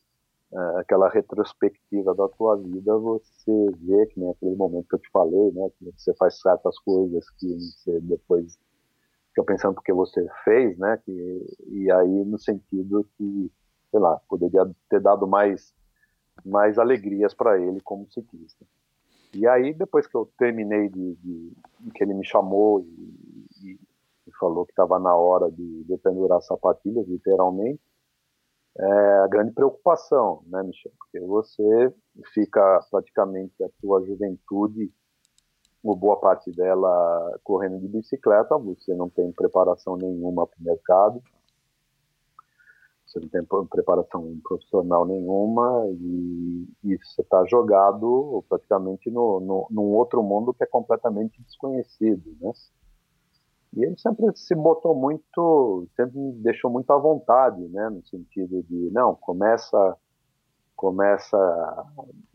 aquela retrospectiva da tua vida, você vê que nem aquele momento que eu te falei, né, que você faz certas coisas que você depois fica pensando porque você fez, né? Que, e aí no sentido que, sei lá, poderia ter dado mais mais alegrias para ele como ciclista. E aí depois que eu terminei de, de, que ele me chamou e, e falou que estava na hora de, de pendurar sapatilhas, literalmente, é a grande preocupação, né, Michel? Porque você fica praticamente a sua juventude uma boa parte dela correndo de bicicleta, você não tem preparação nenhuma para o mercado, você não tem preparação profissional nenhuma e, e você está jogado praticamente no, no, num outro mundo que é completamente desconhecido, né? E ele sempre se botou muito, sempre me deixou muito à vontade, né? No sentido de, não, começa começa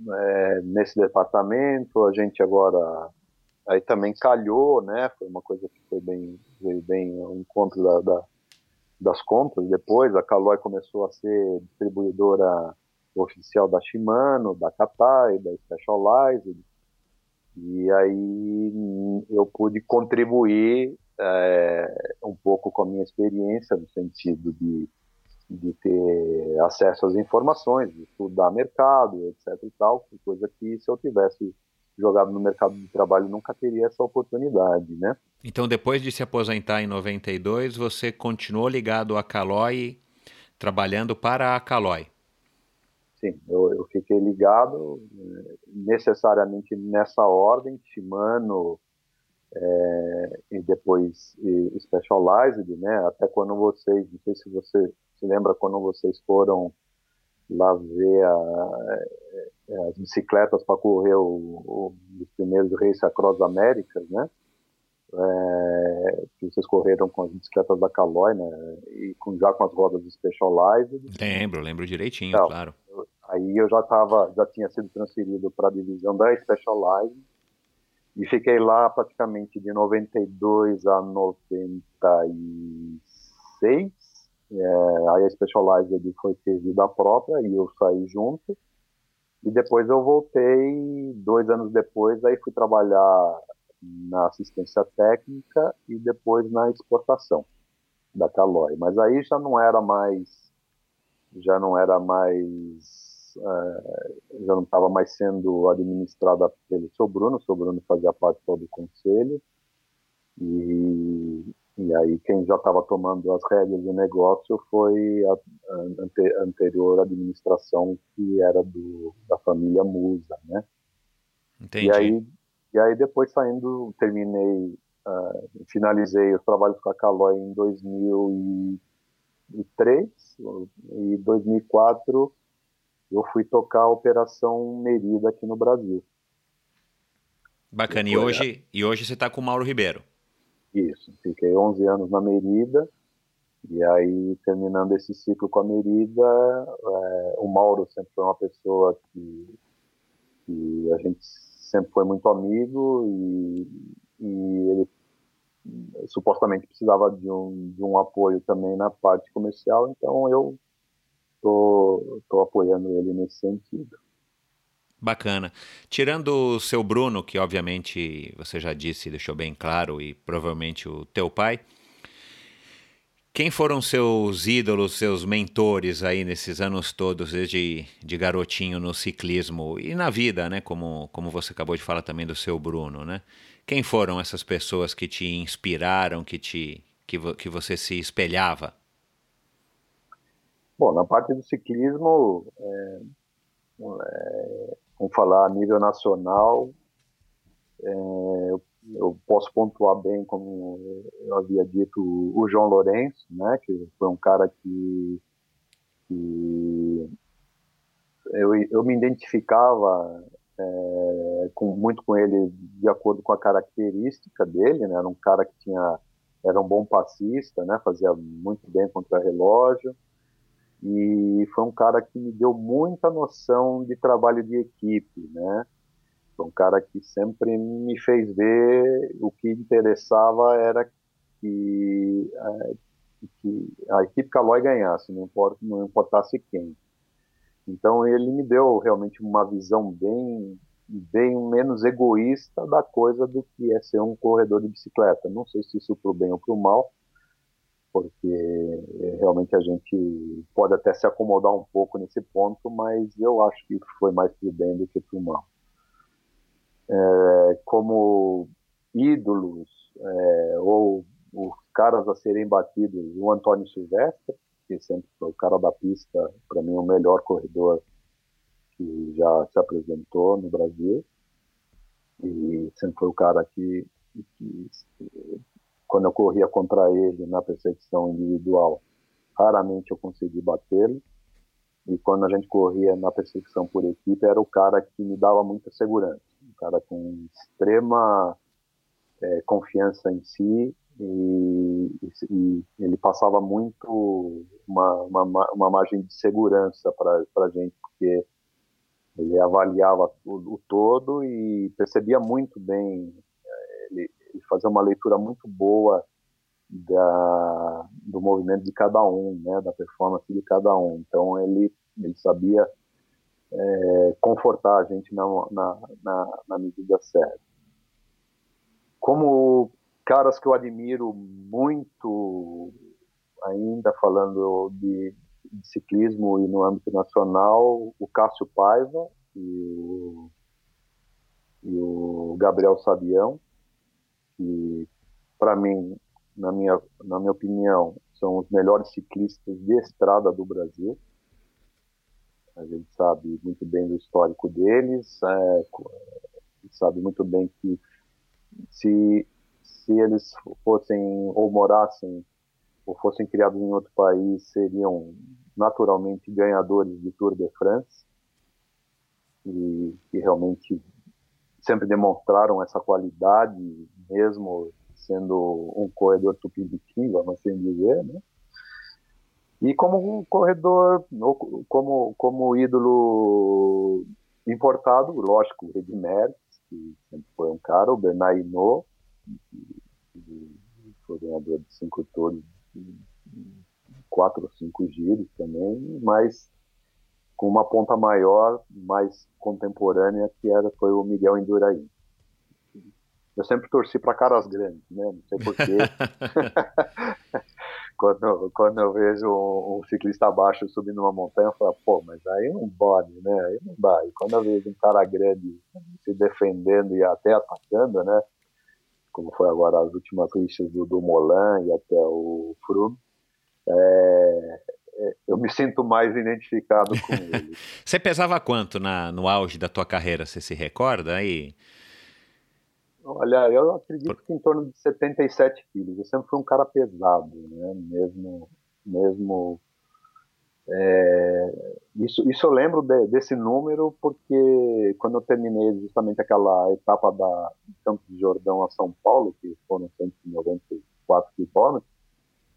é, nesse departamento, a gente agora Aí também calhou, né? Foi uma coisa que foi bem, veio bem ao encontro da, da, das compras. Depois a Caloi começou a ser distribuidora oficial da Shimano, da Katai, da Specialized. E aí eu pude contribuir é, um pouco com a minha experiência no sentido de, de ter acesso às informações, de estudar mercado, etc e tal, coisa que se eu tivesse jogado no mercado de trabalho nunca teria essa oportunidade, né? Então, depois de se aposentar em 92, você continuou ligado à Caloi, trabalhando para a Caloi? Sim, eu, eu fiquei ligado eh, necessariamente nessa ordem, Shimano é, e depois e Specialized, né? Até quando vocês, não sei se você se lembra quando vocês foram lá ver a, é, as bicicletas para correr o, os primeiros Race Across Américas, né? É, que vocês correram com as bicicletas da Caloi, né? E com, já com as rodas Specialized. Lembro, lembro direitinho, então, claro. Aí eu já tava, já tinha sido transferido para a divisão da Specialized e fiquei lá praticamente de 92 a 96 é, aí a Specialized foi ter vida própria e eu saí junto. E depois eu voltei, dois anos depois, aí fui trabalhar na assistência técnica e depois na exportação da Caloi. Mas aí já não era mais, já não era mais, é, já não estava mais sendo administrada pelo seu Bruno, o seu Bruno fazia parte todo do conselho. E, e aí quem já estava tomando as rédeas do negócio foi a, a ante, anterior administração que era do, da família Musa, né? Entendi. E aí, e aí depois saindo, terminei, uh, finalizei os trabalhos com a Caloi em 2003 e 2004 eu fui tocar a Operação Merida aqui no Brasil. Bacana. E hoje, e hoje você está com o Mauro Ribeiro? Isso, fiquei 11 anos na Merida, e aí, terminando esse ciclo com a Merida, é, o Mauro sempre foi uma pessoa que, que, a gente sempre foi muito amigo e, e ele supostamente precisava de um, de um apoio também na parte comercial, então eu estou apoiando ele nesse sentido. Bacana. Tirando o seu Bruno, que obviamente você já disse, deixou bem claro, e provavelmente o teu pai, quem foram seus ídolos, seus mentores aí nesses anos todos, desde de garotinho no ciclismo e na vida, né? Como, como você acabou de falar também do seu Bruno, né? Quem foram essas pessoas que te inspiraram, que, te, que, que você se espelhava? Bom, na parte do ciclismo, é, é, vamos falar a nível nacional, é, eu, eu, posso pontuar bem, como eu havia dito, o João Lourenço, né, que foi um cara que, que eu, eu me identificava é, com, muito com ele de acordo com a característica dele, né, era um cara que tinha era um bom passista, né? Fazia muito bem contra relógio e foi um cara que me deu muita noção de trabalho de equipe, né? Foi um cara que sempre me fez ver o que interessava era que, é, que a equipe Calói ganhasse, não, importa, não importasse quem. Então ele me deu realmente uma visão bem bem menos egoísta da coisa do que é ser um corredor de bicicleta. Não sei se isso para o bem ou para o mal, porque é, realmente a gente pode até se acomodar um pouco nesse ponto, mas eu acho que foi mais para o bem do que para o mal. É, como ídolos é, ou os caras a serem batidos, o Antônio Silvestre, que sempre foi o cara da pista, para mim o melhor corredor que já se apresentou no Brasil e sempre foi o cara que, que quando eu corria contra ele na perseguição individual, raramente eu consegui batê-lo. E quando a gente corria na perseguição por equipe, era o cara que me dava muita segurança. Um cara com extrema é, confiança em si e, e, ele passava muito uma, uma, uma margem de segurança para a gente, porque ele avaliava o, o todo e percebia muito bem, eh, ele, ele fazia uma leitura muito boa da, do movimento de cada um, né, da performance de cada um. Então ele, ele sabia é, confortar a gente na, na, na, na medida certa. Como caras que eu admiro muito, ainda falando de, de ciclismo e no âmbito nacional, o Cássio Paiva e o, e o Gabriel Sabião, que para mim, na minha, na minha opinião, são os melhores ciclistas de estrada do Brasil. A gente sabe muito bem do histórico deles, é, sabe muito bem que se, se eles fossem ou morassem ou fossem criados em outro país, seriam naturalmente ganhadores de Tour de France e que realmente sempre demonstraram essa qualidade, mesmo sendo um corredor tupiniquim, vamos assim dizer, né? E como um corredor, como, como ídolo importado, lógico, o Ed Merckx, que sempre foi um cara, o Bernard Hinault, que foi ganhador de cinco touros quatro ou cinco giros também, mas com uma ponta maior, mais contemporânea, que era foi o Miguel Indurain. Eu sempre torci para caras grandes, né? Não sei porquê. quando, quando eu vejo um, um, ciclista abaixo subindo uma montanha, eu falo, pô, mas aí não pode, né? Aí não dá. E quando eu vejo um cara grande se defendendo e até atacando, né? Como foi agora as últimas rixas do, do Molan e até o Froome, é, eu me sinto mais identificado com ele. você pesava quanto na, no auge da tua carreira? Você se recorda aí? Olha, eu acredito que em torno de 77 quilos. Eu sempre fui um cara pesado, né? Mesmo, mesmo é, isso, isso eu lembro de, desse número porque quando eu terminei justamente aquela etapa da Campos de Jordão a São Paulo, que foram 194 quilômetros,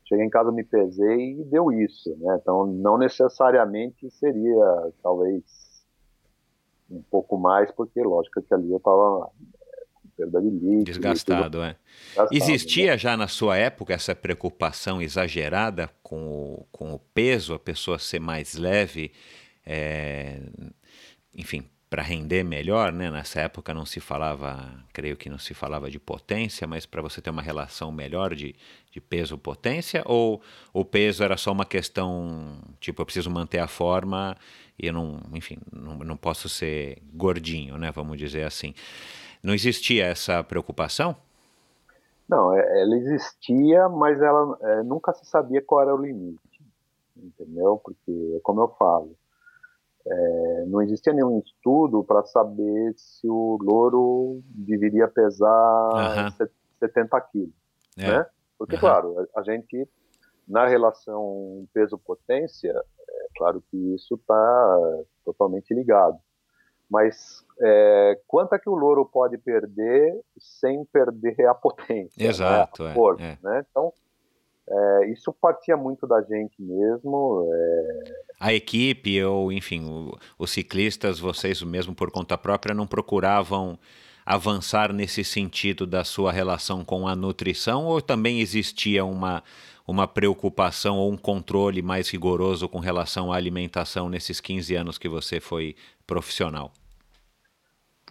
cheguei em casa, me pesei e deu isso, né? Então, não necessariamente seria, talvez, um pouco mais, porque, lógico, que ali eu estava é, com perda de líquido. Desgastado, é. Desgastado, Existia né? já na sua época essa preocupação exagerada com o, com o peso, a pessoa ser mais leve, é, enfim, para render melhor, né? Nessa época não se falava, creio que não se falava de potência, mas para você ter uma relação melhor de, de peso-potência, ou o peso era só uma questão, tipo, eu preciso manter a forma e eu não, enfim, não, não posso ser gordinho, né? Vamos dizer assim. Não existia essa preocupação? Não, é, ela existia, mas ela é, nunca se sabia qual era o limite, entendeu? Porque, como eu falo, é, não existia nenhum estudo para saber se o louro deveria pesar uhum. 70 quilos, é. né? Porque, uhum. claro, a, a, gente, na relação peso-potência, é claro que isso está totalmente ligado. mas é, quanto é que o louro pode perder sem perder a potência? Exato, né? a cor, é, né? Então, é, isso partia muito da gente mesmo. É... A equipe, ou enfim, o, os ciclistas, vocês mesmo por conta própria, não procuravam avançar nesse sentido da sua relação com a nutrição, ou também existia uma, uma preocupação ou um controle mais rigoroso com relação à alimentação nesses 15 anos que você foi profissional?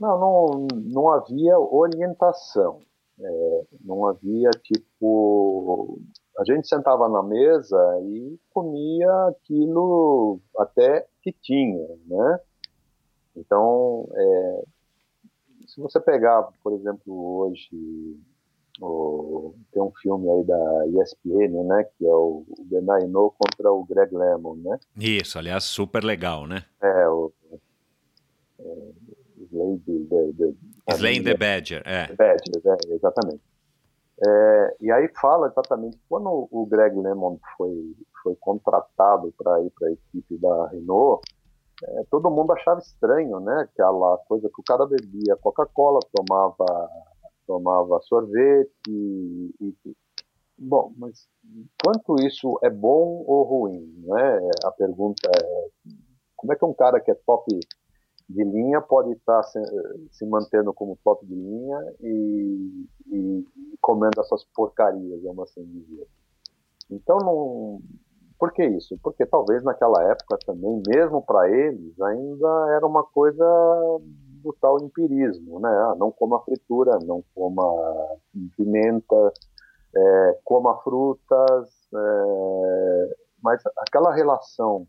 Não, não, não havia orientação. É, não havia tipo. A gente sentava na mesa e comia aquilo até que tinha, né? Então, é, se você pegar, por exemplo, hoje o, tem um filme aí da ESPN, né, que é o, o Benaino contra o Greg Lemon, né? Isso, aliás, super legal, né? É, o é, Slay the, the, Slaying the Badger, é. Badger, é, exatamente. É, e aí fala exatamente quando o Greg Lemon foi, foi contratado para ir para a equipe da Renault, é, todo mundo achava estranho, né? Aquela coisa que o cara bebia Coca-Cola, tomava, tomava sorvete. E, e, bom, mas quanto isso é bom ou ruim? Né? A pergunta é: como é que um cara que é top de linha pode estar se, se mantendo como top de linha e, e comendo essas porcarias, vamos assim dizer? Então, não por que isso? Porque talvez naquela época também, mesmo para eles, ainda era uma coisa do tal empirismo, né? Ah, não coma fritura, não coma pimenta, é, coma frutas, é, mas aquela relação,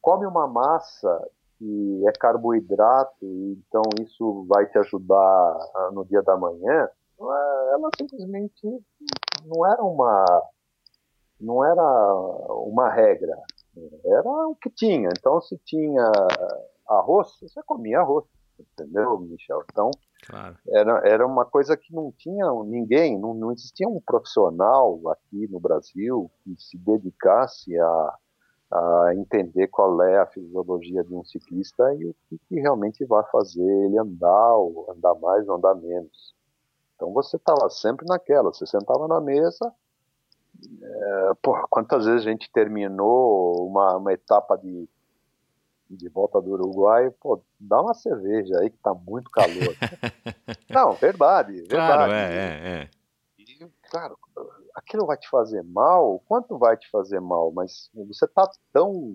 come uma massa que é carboidrato, então isso vai te ajudar no dia da manhã, ela simplesmente não era uma não era uma regra, era o que tinha. Então, se tinha arroz, você comia arroz, entendeu, Michel? Então, claro. era, era uma coisa que não tinha ninguém, não, não existia um profissional aqui no Brasil que se dedicasse a, a entender qual é a fisiologia de um ciclista e o que, que realmente vai fazer ele andar, ou andar mais ou andar menos. Então você estava sempre naquela, você sentava na mesa, é, porra, quantas vezes a gente terminou uma, uma etapa de, de volta do Uruguai, pô, dá uma cerveja aí que tá muito calor. Não, verdade, verdade. Claro, é, é, é. E, claro, aquilo vai te fazer mal? Quanto vai te fazer mal? Mas você tá tão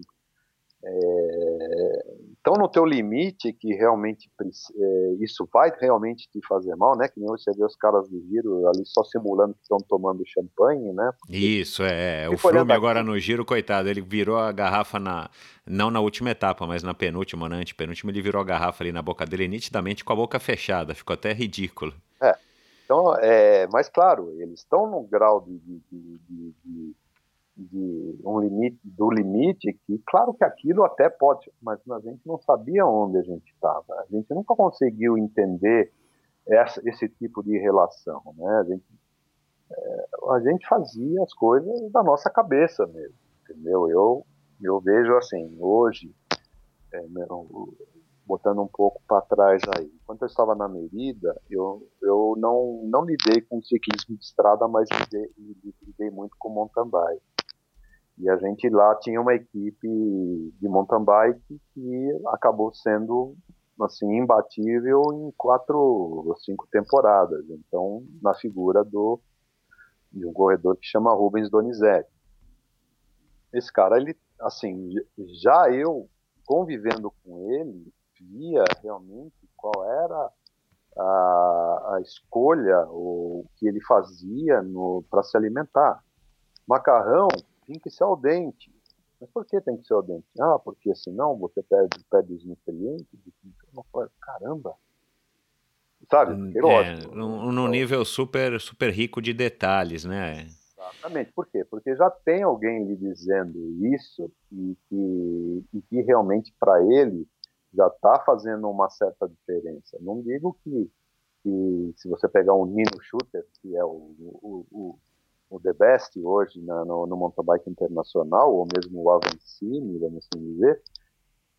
é, tão no teu limite que realmente é, isso vai realmente te fazer mal, né? Que nem você vê os caras do giro ali só simulando que estão tomando champanhe, né? Porque, isso, é. é. O Flume agora no giro, coitado, ele virou a garrafa na. Não na última etapa, mas na penúltima, na antepenúltima, ele virou a garrafa ali na boca dele nitidamente com a boca fechada. Ficou até ridículo. É. Então, é, mas claro, eles estão no grau de, de, de, de de um limite do limite que claro que aquilo até pode mas a gente não sabia onde a gente estava a gente nunca conseguiu entender essa, esse tipo de relação né? A gente é, a gente fazia as coisas da nossa cabeça mesmo entendeu? Eu eu vejo assim hoje é, meu, botando um pouco para trás aí quando eu estava na Merida eu eu não não lidei com ciclismo de estrada mas lidei, lidei muito com mountain bike e a gente lá tinha uma equipe de mountain bike que acabou sendo assim imbatível em quatro ou cinco temporadas. Então, na figura do de um corredor que chama Rubens Donizete. Esse cara, ele assim, já eu convivendo com ele, via realmente qual era a, a escolha, o que ele fazia para se alimentar. Macarrão tem que ser ao dente. Mas por que tem que ser ao dente? Ah, porque senão você perde, perde os nutrientes. Caramba! Sabe? Hum, é, num, num nível super, super rico de detalhes, né? Exatamente. Por quê? Porque já tem alguém lhe dizendo isso e que, e que realmente para ele já está fazendo uma certa diferença. Não digo que, que se você pegar um Nino Shooter, que é o, o, o o The Best hoje na, no, no mountain bike internacional, ou mesmo o Avancini, vamos assim dizer,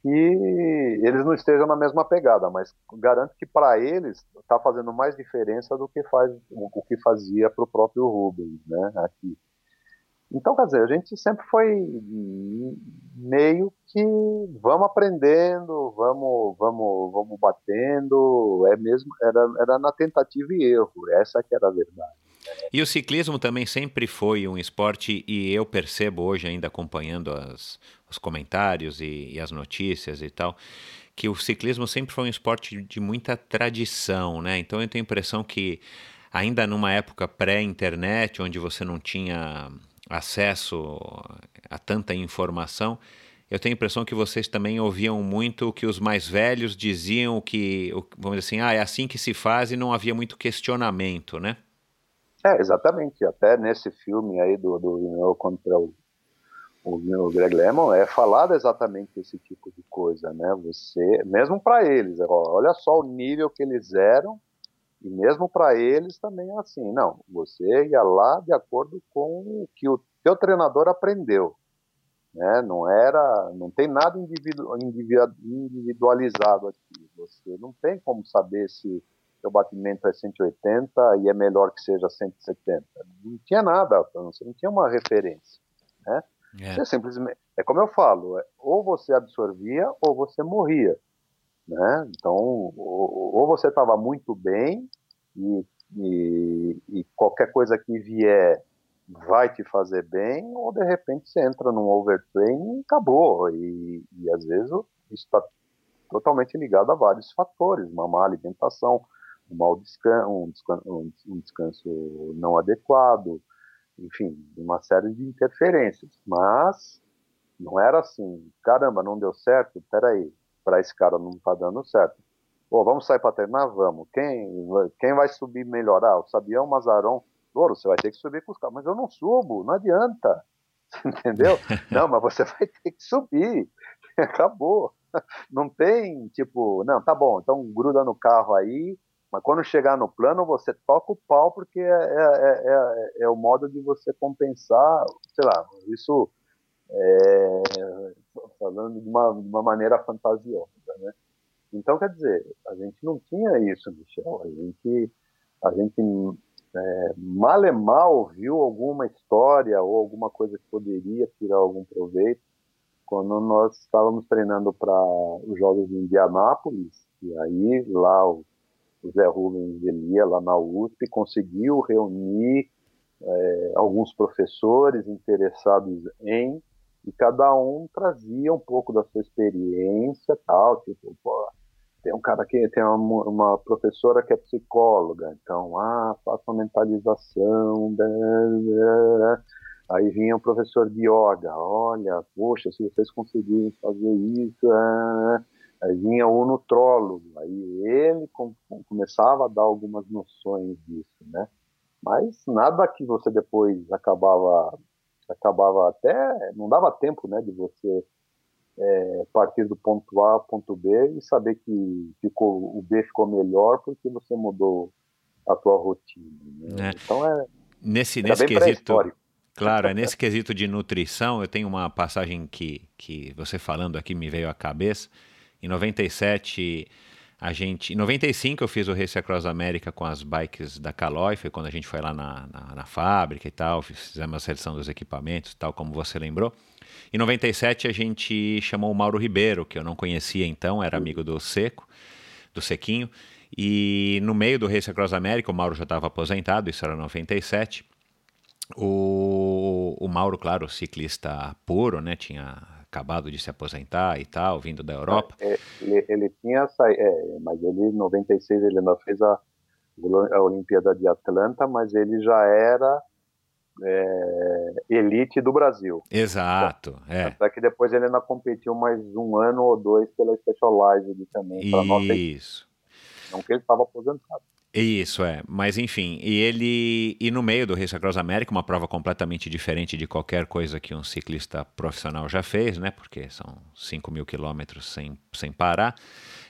que eles não estejam na mesma pegada, mas garanto que para eles está fazendo mais diferença do que faz o que fazia para o próprio Rubens, né? Aqui. Então, quer dizer, a gente sempre foi meio que vamos aprendendo, vamos, vamos, vamos batendo, é mesmo, era, era na tentativa e erro, essa que era a verdade. E o ciclismo também sempre foi um esporte, e eu percebo hoje, ainda acompanhando as, os comentários e, e, as notícias e tal, que o ciclismo sempre foi um esporte de muita tradição, né? Então eu tenho a impressão que, ainda numa época pré-internet, onde você não tinha acesso a tanta informação, eu tenho a impressão que vocês também ouviam muito o que os mais velhos diziam, que, vamos dizer assim, ah, é assim que se faz e não havia muito questionamento, né? É, exatamente. Até nesse filme aí do, do contra o, o, o Greg Lemon é falado exatamente esse tipo de coisa, né? Você, mesmo para eles, olha só o nível que eles eram e mesmo para eles também é assim, não, você ia lá de acordo com o que o teu treinador aprendeu, né? Não era, não tem nada individu, individualizado aqui. Você não tem como saber se seu batimento é 180 e é melhor que seja 170. Não tinha nada, você não tinha uma referência, né? É. Você simplesmente, é como eu falo, é, ou você absorvia ou você morria, né? Então, ou, ou você estava muito bem e, e, e, qualquer coisa que vier vai te fazer bem, ou de repente você entra num overtraining e acabou. E, e às vezes isso está totalmente ligado a vários fatores, uma má alimentação, um mau descanso, um descanso, um descanso não adequado, enfim, uma série de interferências. Mas não era assim, caramba, não deu certo, peraí, para esse cara não está dando certo. Pô, vamos sair para treinar? Vamos. Quem, quem vai subir melhor? Ah, o Sabião, o Mazarão. Ouro, você vai ter que subir com os caras. Mas eu não subo, não adianta. Entendeu? não, mas você vai ter que subir. Acabou. Não tem, tipo, não, tá bom, então gruda no carro aí, mas quando chegar no plano, você toca o pau, porque é, é, é, é o modo de você compensar, sei lá, isso falando de uma, de uma maneira fantasiosa, né? Então, quer dizer, a gente não tinha isso, Michel. A gente, a gente é, mal e mal viu alguma história ou alguma coisa que poderia tirar algum proveito quando nós estávamos treinando para os Jogos de Indianápolis. E aí, lá o o Zé Rubens Elia, lá na USP, conseguiu reunir é, alguns professores interessados em, e cada um trazia um pouco da sua experiência, tal, tipo, pô, tem um cara que tem uma, uma, professora que é psicóloga, então, ah, faça mentalização, aí vinha um professor de yoga, olha, poxa, se vocês conseguirem fazer isso, ah, Aí vinha o nutrólogo, aí ele com, com, começava a dar algumas noções disso, né? Mas nada que você depois acabava, acabava até, não dava tempo, né, de você é, partir do ponto A ao ponto B e saber que ficou, o B ficou melhor porque você mudou a tua rotina. Né? É. Então é nesse, nesse quesito. Claro, é nesse quesito de nutrição, eu tenho uma passagem que, que você falando aqui me veio à cabeça. Em 97, a gente. Em 95 eu fiz o Race Across America com as bikes da Caloi, foi quando a gente foi lá na, na, na fábrica e tal, fizemos a seleção dos equipamentos, tal como você lembrou. Em 97 a gente chamou o Mauro Ribeiro, que eu não conhecia então, era amigo do Seco, do Sequinho. E no meio do Race Across America, o Mauro já estava aposentado, isso era 97. O, o Mauro, claro, ciclista puro, né? Tinha acabado de se aposentar e tal, vindo da Europa. É, ele, ele, tinha saído, é, mas ele em 96 ele ainda fez a, a Olimpíada de Atlanta, mas ele já era é, elite do Brasil. Exato, é. Até que depois ele ainda competiu mais um ano ou dois pela Specialized também. Isso. Não que ele estava aposentado. Isso é, mas enfim, e ele e no meio do Race Across America, uma prova completamente diferente de qualquer coisa que um ciclista profissional já fez, né? Porque são 5 mil quilômetros sem, sem parar.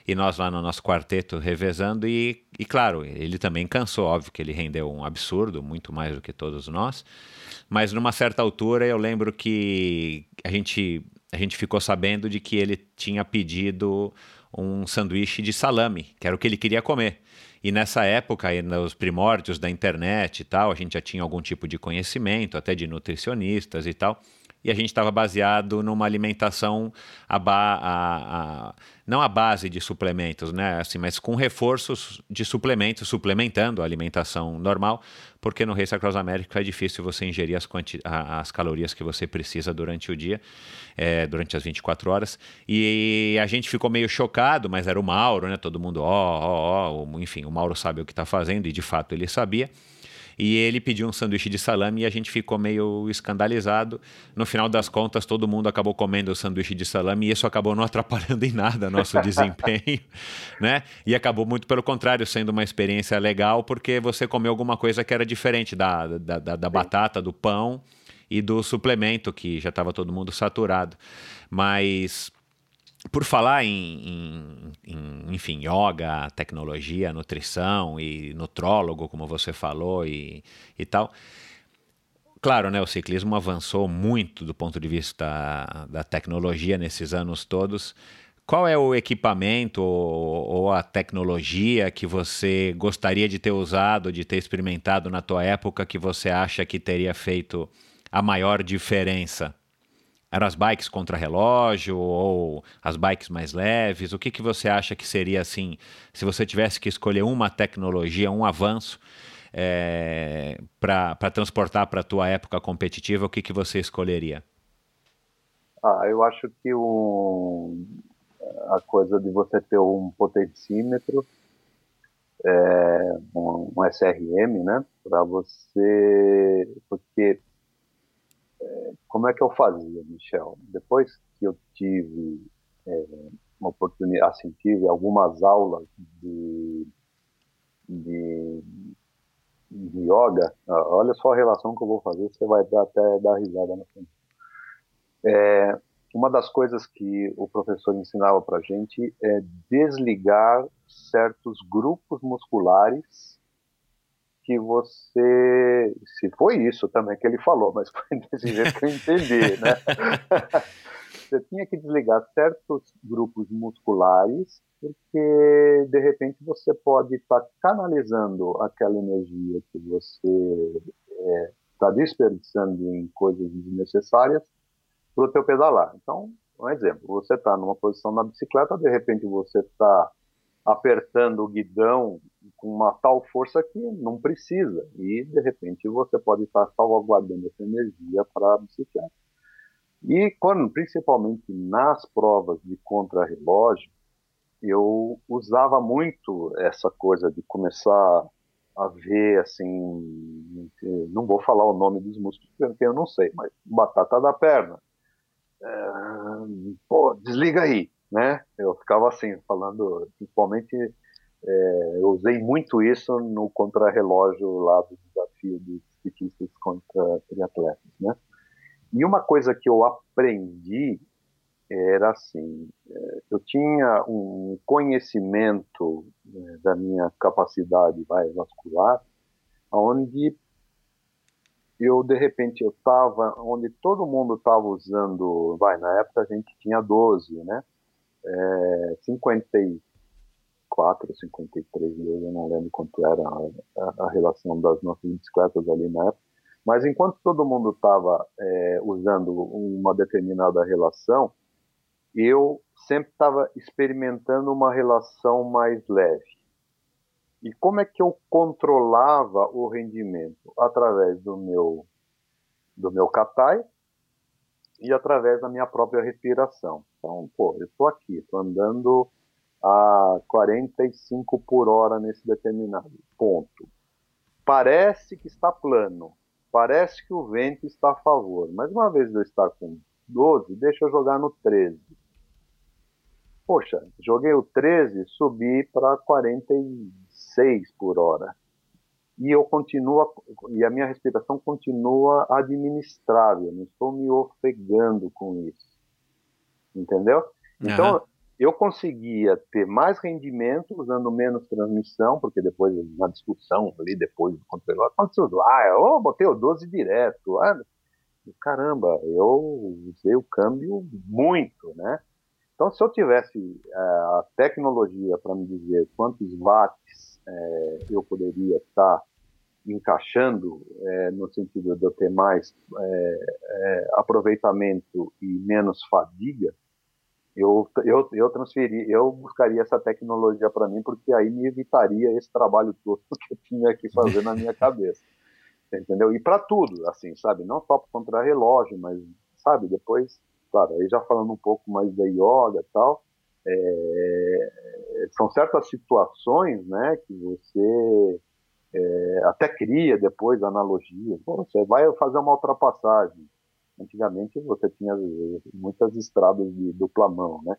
E nós lá no nosso quarteto revezando, e, e claro, ele também cansou, óbvio que ele rendeu um absurdo, muito mais do que todos nós. Mas numa certa altura eu lembro que a gente a gente ficou sabendo de que ele tinha pedido um sanduíche de salame, que era o que ele queria comer. E nessa época, nos primórdios da internet e tal, a gente já tinha algum tipo de conhecimento, até de nutricionistas e tal e a gente estava baseado numa alimentação a, a, a, não a base de suplementos, né? Assim, mas com reforços de suplementos, suplementando a alimentação normal, porque no Race Across America é difícil você ingerir as, as calorias que você precisa durante o dia, é, durante as 24 horas. E a gente ficou meio chocado, mas era o Mauro, né? Todo mundo, ó, ó, ó, enfim, o Mauro sabe o que está fazendo, e de fato ele sabia. E ele pediu um sanduíche de salame e a gente ficou meio escandalizado. No final das contas, todo mundo acabou comendo o sanduíche de salame e isso acabou não atrapalhando em nada nosso desempenho, né? E acabou muito pelo contrário, sendo uma experiência legal, porque você comeu alguma coisa que era diferente da, da, da, da batata, do pão e do suplemento, que já estava todo mundo saturado. Mas por falar em, em, em, enfim, yoga, tecnologia, nutrição e nutrólogo, como você falou e, e tal, claro, né, o ciclismo avançou muito do ponto de vista da tecnologia nesses anos todos. Qual é o equipamento ou, ou a tecnologia que você gostaria de ter usado, de ter experimentado na tua época, que você acha que teria feito a maior diferença? Eram as bikes contra relógio ou as bikes mais leves? O que, que você acha que seria assim, se você tivesse que escolher uma tecnologia, um avanço é, para transportar para a tua época competitiva, o que, que você escolheria? Ah, eu acho que um, a coisa de você ter um potencímetro, é, um, um SRM, né, para você, porque como é que eu fazia, Michel? Depois que eu tive é, uma oportunidade, assim, tive algumas aulas de, de, de yoga, ah, olha só a relação que eu vou fazer, você vai dar, até dar risada na frente. É, uma das coisas que o professor ensinava para gente é desligar certos grupos musculares que você. Se foi isso também que ele falou, mas foi desse jeito que eu entendi, né? você tinha que desligar certos grupos musculares, porque de repente você pode estar tá canalizando aquela energia que você está é, desperdiçando em coisas desnecessárias para o teu pedalar. Então, um exemplo, você está numa posição na bicicleta, de repente você está apertando o guidão com uma tal força que não precisa. E, de repente, você pode estar salvaguardando essa energia para a bicicleta. E, quando, principalmente nas provas de contrarrelógio, eu usava muito essa coisa de começar a ver, assim, não vou falar o nome dos músculos, porque eu não sei, mas batata da perna. É, pô, desliga aí, né? Eu ficava assim, falando, principalmente, é, eu usei muito isso no contrarrelógio lá do desafio dos ciclistas contra triatletas, né? E uma coisa que eu aprendi era assim, é, eu tinha um conhecimento né, da minha capacidade vai, vascular, onde eu de repente eu estava onde todo mundo estava usando, vai, na época a gente tinha 12, né? É, 54, 53 mil, eu não lembro quanto era a, a, relação das nossas bicicletas ali na época. Mas enquanto todo mundo estava é, usando uma determinada relação, eu sempre estava experimentando uma relação mais leve. E como é que eu controlava o rendimento? Através do meu, do meu catai e através da minha própria respiração. Então, pô, eu estou aqui, estou andando a 45 por hora nesse determinado ponto. Parece que está plano, parece que o vento está a favor, mas uma vez eu estar com 12, deixa eu jogar no 13. Poxa, joguei o 13, subi para 46 por hora e eu continuo e a minha respiração continua administrável, não estou me ofegando com isso, entendeu? Então eu conseguia ter mais rendimento usando menos transmissão, porque depois na discussão ali depois do controle, aconteceu, ah, eu botei o 12 direto, ah, caramba, eu usei o câmbio muito, né? Então, se eu tivesse é, a tecnologia para me dizer quantos watts é, eu poderia estar tá encaixando, é, no sentido de eu ter mais é, é, aproveitamento e menos fadiga, eu, eu, eu transferi, eu buscaria essa tecnologia para mim, porque aí me evitaria esse trabalho todo que eu tinha que fazer na minha cabeça. Entendeu? E para tudo, assim, sabe? Não só para contra relógio, mas, sabe, depois claro, aí já falando um pouco mais da yoga e tal, é, são certas situações, né, que você é, até cria depois analogias. você vai fazer uma ultrapassagem. Antigamente você tinha muitas estradas de dupla mão, né?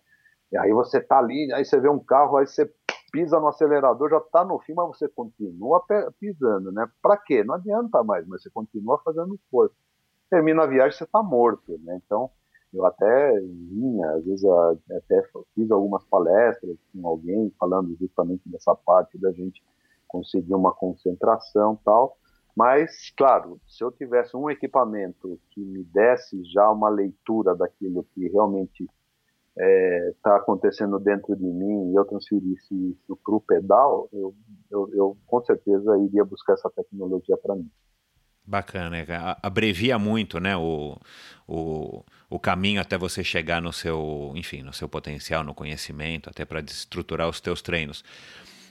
E aí você tá ali, aí você vê um carro, aí você pisa no acelerador, já tá no fim, mas você continua pisando, né? Para quê? Não adianta mais, mas você continua fazendo esforço. Termina a viagem, você tá morto, né? Então, eu até vinha, às vezes até fiz algumas palestras com alguém falando justamente dessa parte da gente conseguir uma concentração tal. Mas, claro, se eu tivesse um equipamento que me desse já uma leitura daquilo que realmente está é, tá acontecendo dentro de mim e eu transferisse isso para o pedal, eu, eu, eu com certeza iria buscar essa tecnologia para mim. Bacana, abrevia muito, né, o, o, o caminho até você chegar no seu, enfim, no seu potencial, no conhecimento, até para estruturar os teus treinos.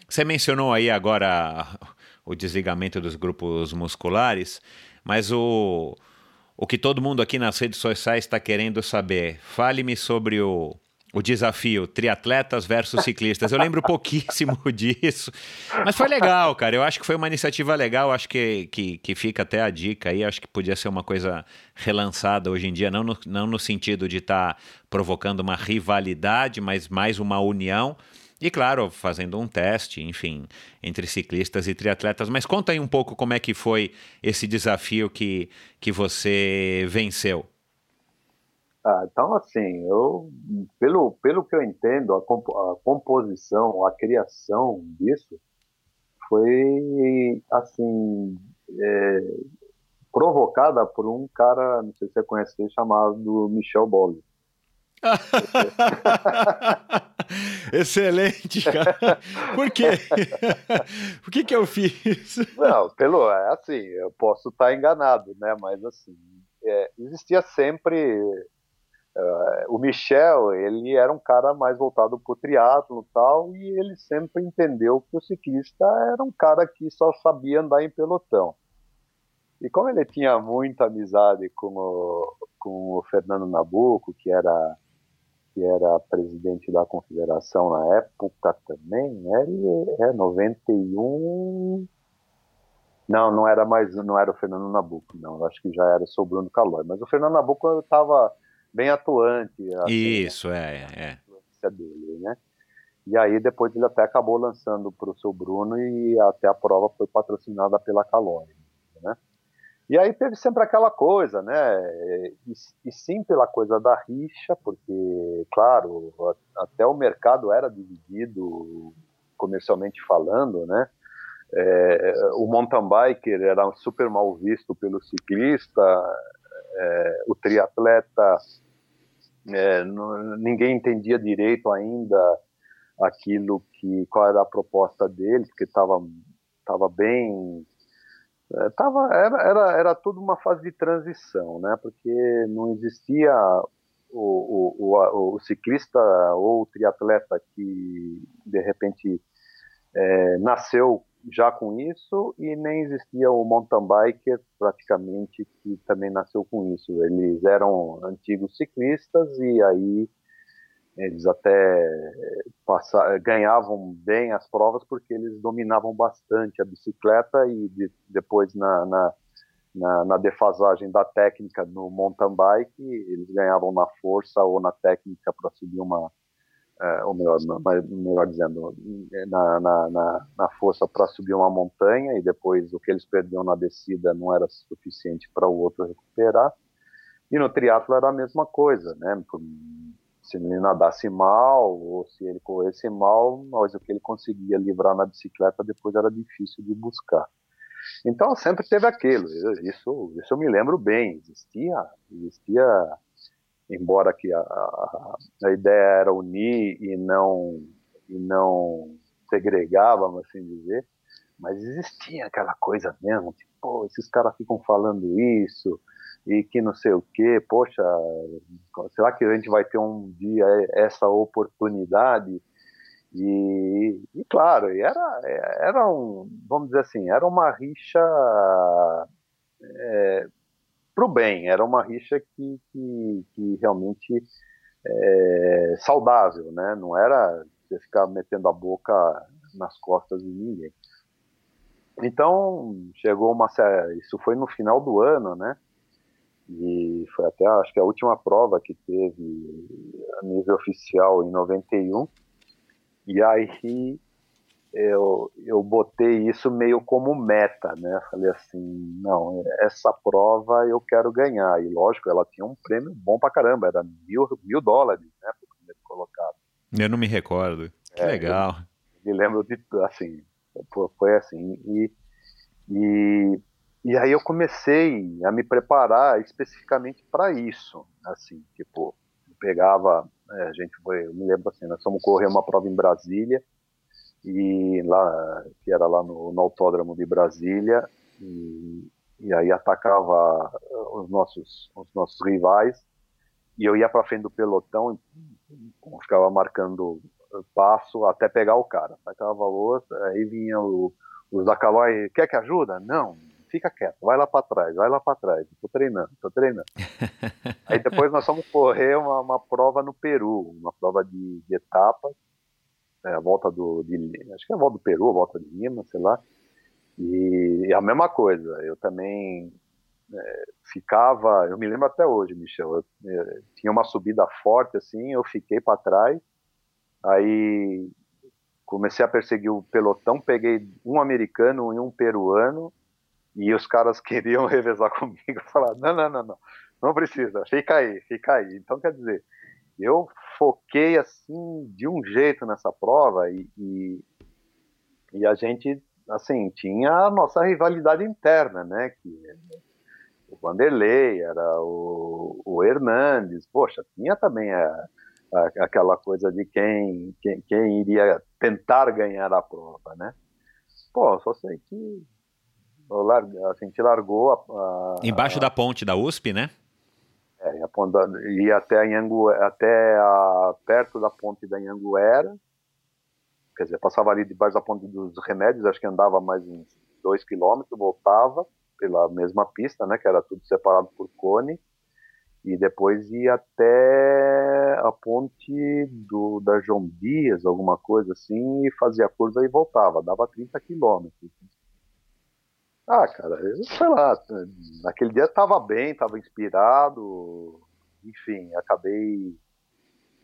Você mencionou aí agora o desligamento dos grupos musculares, mas o, o que todo mundo aqui nas redes sociais está querendo saber, fale-me sobre o, o desafio triatletas versus ciclistas. Eu lembro pouquíssimo disso, mas foi legal, cara. Eu acho que foi uma iniciativa legal. Acho que, que, que fica até a dica aí. Acho que podia ser uma coisa relançada hoje em dia, não no, não no sentido de estar tá provocando uma rivalidade, mas mais uma união. E claro, fazendo um teste, enfim, entre ciclistas e triatletas. Mas conta aí um pouco como é que foi esse desafio que, que você venceu. Ah, então, assim, eu, pelo, pelo que eu entendo, a, comp a composição, a criação disso foi, assim, é, provocada por um cara, não sei se você conhece, chamado Michel Bolle. Excelente, cara. Por quê? Por que que eu fiz? Não, pelo, é assim, eu posso estar enganado, né? Mas assim, é, existia sempre Uh, o Michel, ele era um cara mais voltado para o triatlo tal, e ele sempre entendeu que o ciclista era um cara que só sabia andar em pelotão. E como ele tinha muita amizade com o, com o Fernando Nabuco, que era que era presidente da confederação na época também, né? ele é 91 não, não era mais, não era o Fernando Nabuco, não, acho que já era o Bruno mas o Fernando Nabuco estava bem atuante. Assim, Isso, é, é. Dele, né? E aí depois ele até acabou lançando para o seu Bruno e até a prova foi patrocinada pela Calori, né? E aí teve sempre aquela coisa, né? E, e, sim pela coisa da rixa, porque, claro, até o mercado era dividido comercialmente falando, né? É, o mountain biker era super mal visto pelo ciclista, é, o triatleta é, não, ninguém entendia direito ainda aquilo que qual era a proposta deles, porque estava tava bem é, tava era, era era tudo uma fase de transição, né? Porque não existia o, o, o, o ciclista ou o triatleta que de repente é, nasceu já com isso e nem existia o mountain biker praticamente que também nasceu com isso. Eles eram antigos ciclistas e aí eles até passaram, ganhavam bem as provas porque eles dominavam bastante a bicicleta e de, depois na, na, na, na, defasagem da técnica no mountain bike eles ganhavam na força ou na técnica para subir uma ou melhor, melhor dizendo, na, na, na, na força para subir uma montanha e depois o que eles perdiam na descida não era suficiente para o outro recuperar. E no triatlo era a mesma coisa, né? Se ele nadasse mal ou se ele corresse mal, mas o que ele conseguia livrar na bicicleta depois era difícil de buscar. Então sempre teve aquilo. Isso, isso eu me lembro bem. Existia, existia, embora que a, a, ideia era unir e não e não segregar, vamos assim dizer, mas existia aquela coisa mesmo, tipo, esses caras ficam falando isso e que não sei o que, poxa, será que a gente vai ter um dia essa oportunidade? E, e claro, era, era um, vamos dizer assim, era uma rixa é, para o bem, era uma rixa que, que, que realmente é, saudável, né? Não era você ficar metendo a boca nas costas de ninguém. Então, chegou uma isso foi no final do ano, né? E foi até, acho que a última prova que teve a nível oficial em 91. E aí eu, eu botei isso meio como meta, né? Falei assim, não, essa prova eu quero ganhar. E lógico, ela tinha um prêmio bom pra caramba, era mil, mil dólares, né? Pro primeiro colocado. Eu não me recordo. Que é, legal. me lembro de, assim, foi assim. E, e, e aí eu comecei a me preparar especificamente para isso. Assim, tipo, pegava, é, a gente foi, eu me lembro assim, nós fomos correr uma prova em Brasília, e lá, que era lá no, no autódromo de Brasília, e, e aí atacava os nossos, os nossos rivais, e eu ia para frente do pelotão, ficava marcando passo até pegar o cara. Sacava outra, aí vinha o, os da Calói, quer que ajuda? Não, fica quieto, vai lá para trás, vai lá para trás, tô treinando, tô treinando. aí depois nós fomos correr uma, uma prova no Peru, uma prova de, de etapas, é, a volta do, de, acho que é a volta do Peru, a volta de Lima, sei lá, e, e a mesma coisa, eu também é, ficava, eu me lembro até hoje, Michel, eu, eu, é, tinha uma subida forte assim, eu fiquei para trás, Aí comecei a perseguir o pelotão, peguei um americano e um peruano, e os caras queriam revezar comigo, falaram, não, não, não, não, não precisa, fica aí, fica aí. Então, quer dizer, eu foquei assim, de um jeito nessa prova, e, e, e a gente, assim, tinha a nossa rivalidade interna, né, que o Vanderlei, era o, o Hernandes, poxa, tinha também a aquela coisa de quem, quem, quem iria tentar ganhar a prova, né? Pô, só sei que a gente largou a, a, embaixo a, da ponte da USP, né? É, a ponta, ia até a até a, perto da ponte da Anhanguera, quer dizer, passava ali debaixo da ponte dos remédios, acho que andava mais uns dois quilômetros, voltava pela mesma pista, né? Que era tudo separado por cone e depois ia até a ponte do, da João Dias, alguma coisa assim, e fazia a curva e voltava, dava 30 quilômetros. Ah, cara, eu sei lá, naquele dia estava bem, estava inspirado, enfim, acabei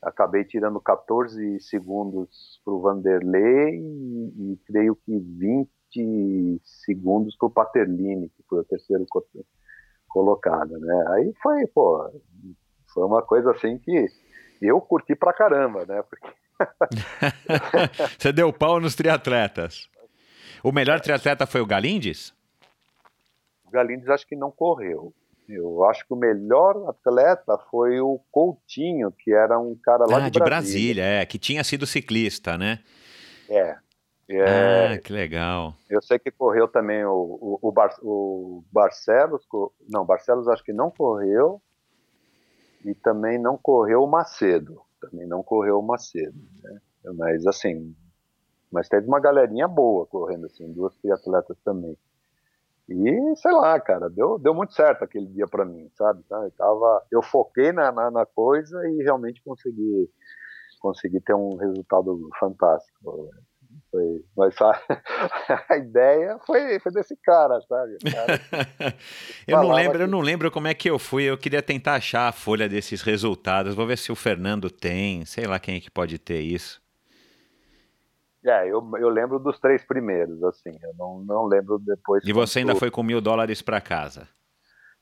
acabei tirando 14 segundos para o Vanderlei e, e, creio que 20 segundos para o Paterlini, que foi o terceiro colocada, né? Aí foi, pô, foi uma coisa assim que eu curti pra caramba, né? Porque... Você deu pau nos triatletas. O melhor triatleta foi o Galindes? Galindes acho que não correu. Eu acho que o melhor atleta foi o Coutinho, que era um cara lá ah, de, Brasília. de Brasília. é, que tinha sido ciclista, né? É, é, ah, que legal. Eu sei que correu também o, o, o, Bar, o Barcelos, não, Barcelos acho que não correu, e também não correu o Macedo, também não correu o Macedo, né? Mas assim, mas teve uma galerinha boa correndo assim, duas triatletas também. E sei lá, cara, deu, deu muito certo aquele dia para mim, sabe? Tá, eu, tava, eu foquei na, na, na, coisa e realmente consegui, consegui ter um resultado fantástico. Foi, mas a, a, ideia foi, foi desse cara, sabe? Cara, eu não lembro, que... eu não lembro como é que eu fui. Eu queria tentar achar a folha desses resultados. Vou ver se o Fernando tem. Sei lá quem é que pode ter isso. É, eu, eu lembro dos três primeiros, assim. Eu não, não lembro depois. E você ainda foi com mil dólares para casa?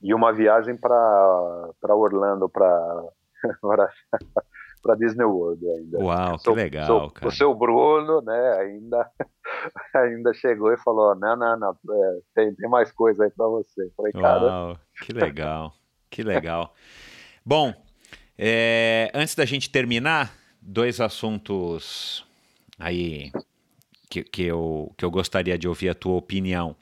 E uma viagem para Orlando para para Disney World ainda. Uau, que legal, sou, cara. O seu Bruno, né, ainda ainda chegou e falou: não, não, não, é, tem, tem mais coisa aí para você. Falei, cara. Uau, que legal, que legal. Bom, é, antes da gente terminar, dois assuntos aí que, que, eu, que eu gostaria de ouvir a tua opinião.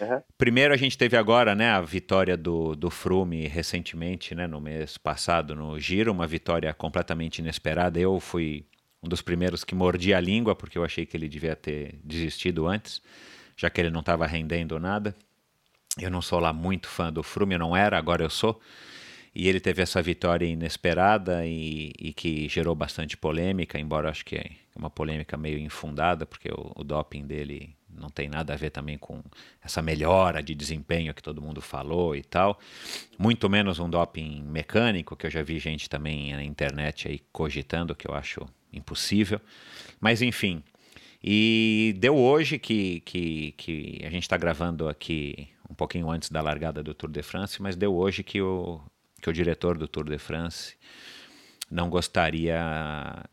Uhum. Primeiro, a gente teve agora né, a vitória do, do Frume recentemente, né, no mês passado, no Giro, uma vitória completamente inesperada. Eu fui um dos primeiros que mordi a língua, porque eu achei que ele devia ter desistido antes, já que ele não estava rendendo nada. Eu não sou lá muito fã do Frume, eu não era, agora eu sou. E ele teve essa vitória inesperada e, e que gerou bastante polêmica, embora acho que é uma polêmica meio infundada, porque o, o, doping dele não tem nada a ver também com essa melhora de desempenho que todo mundo falou e tal. Muito menos um doping mecânico, que eu já vi gente também na internet aí cogitando, que eu acho impossível. Mas enfim. E deu hoje que, que, que a gente está gravando aqui um pouquinho antes da largada do Tour de France, mas deu hoje que o que o diretor do Tour de France não gostaria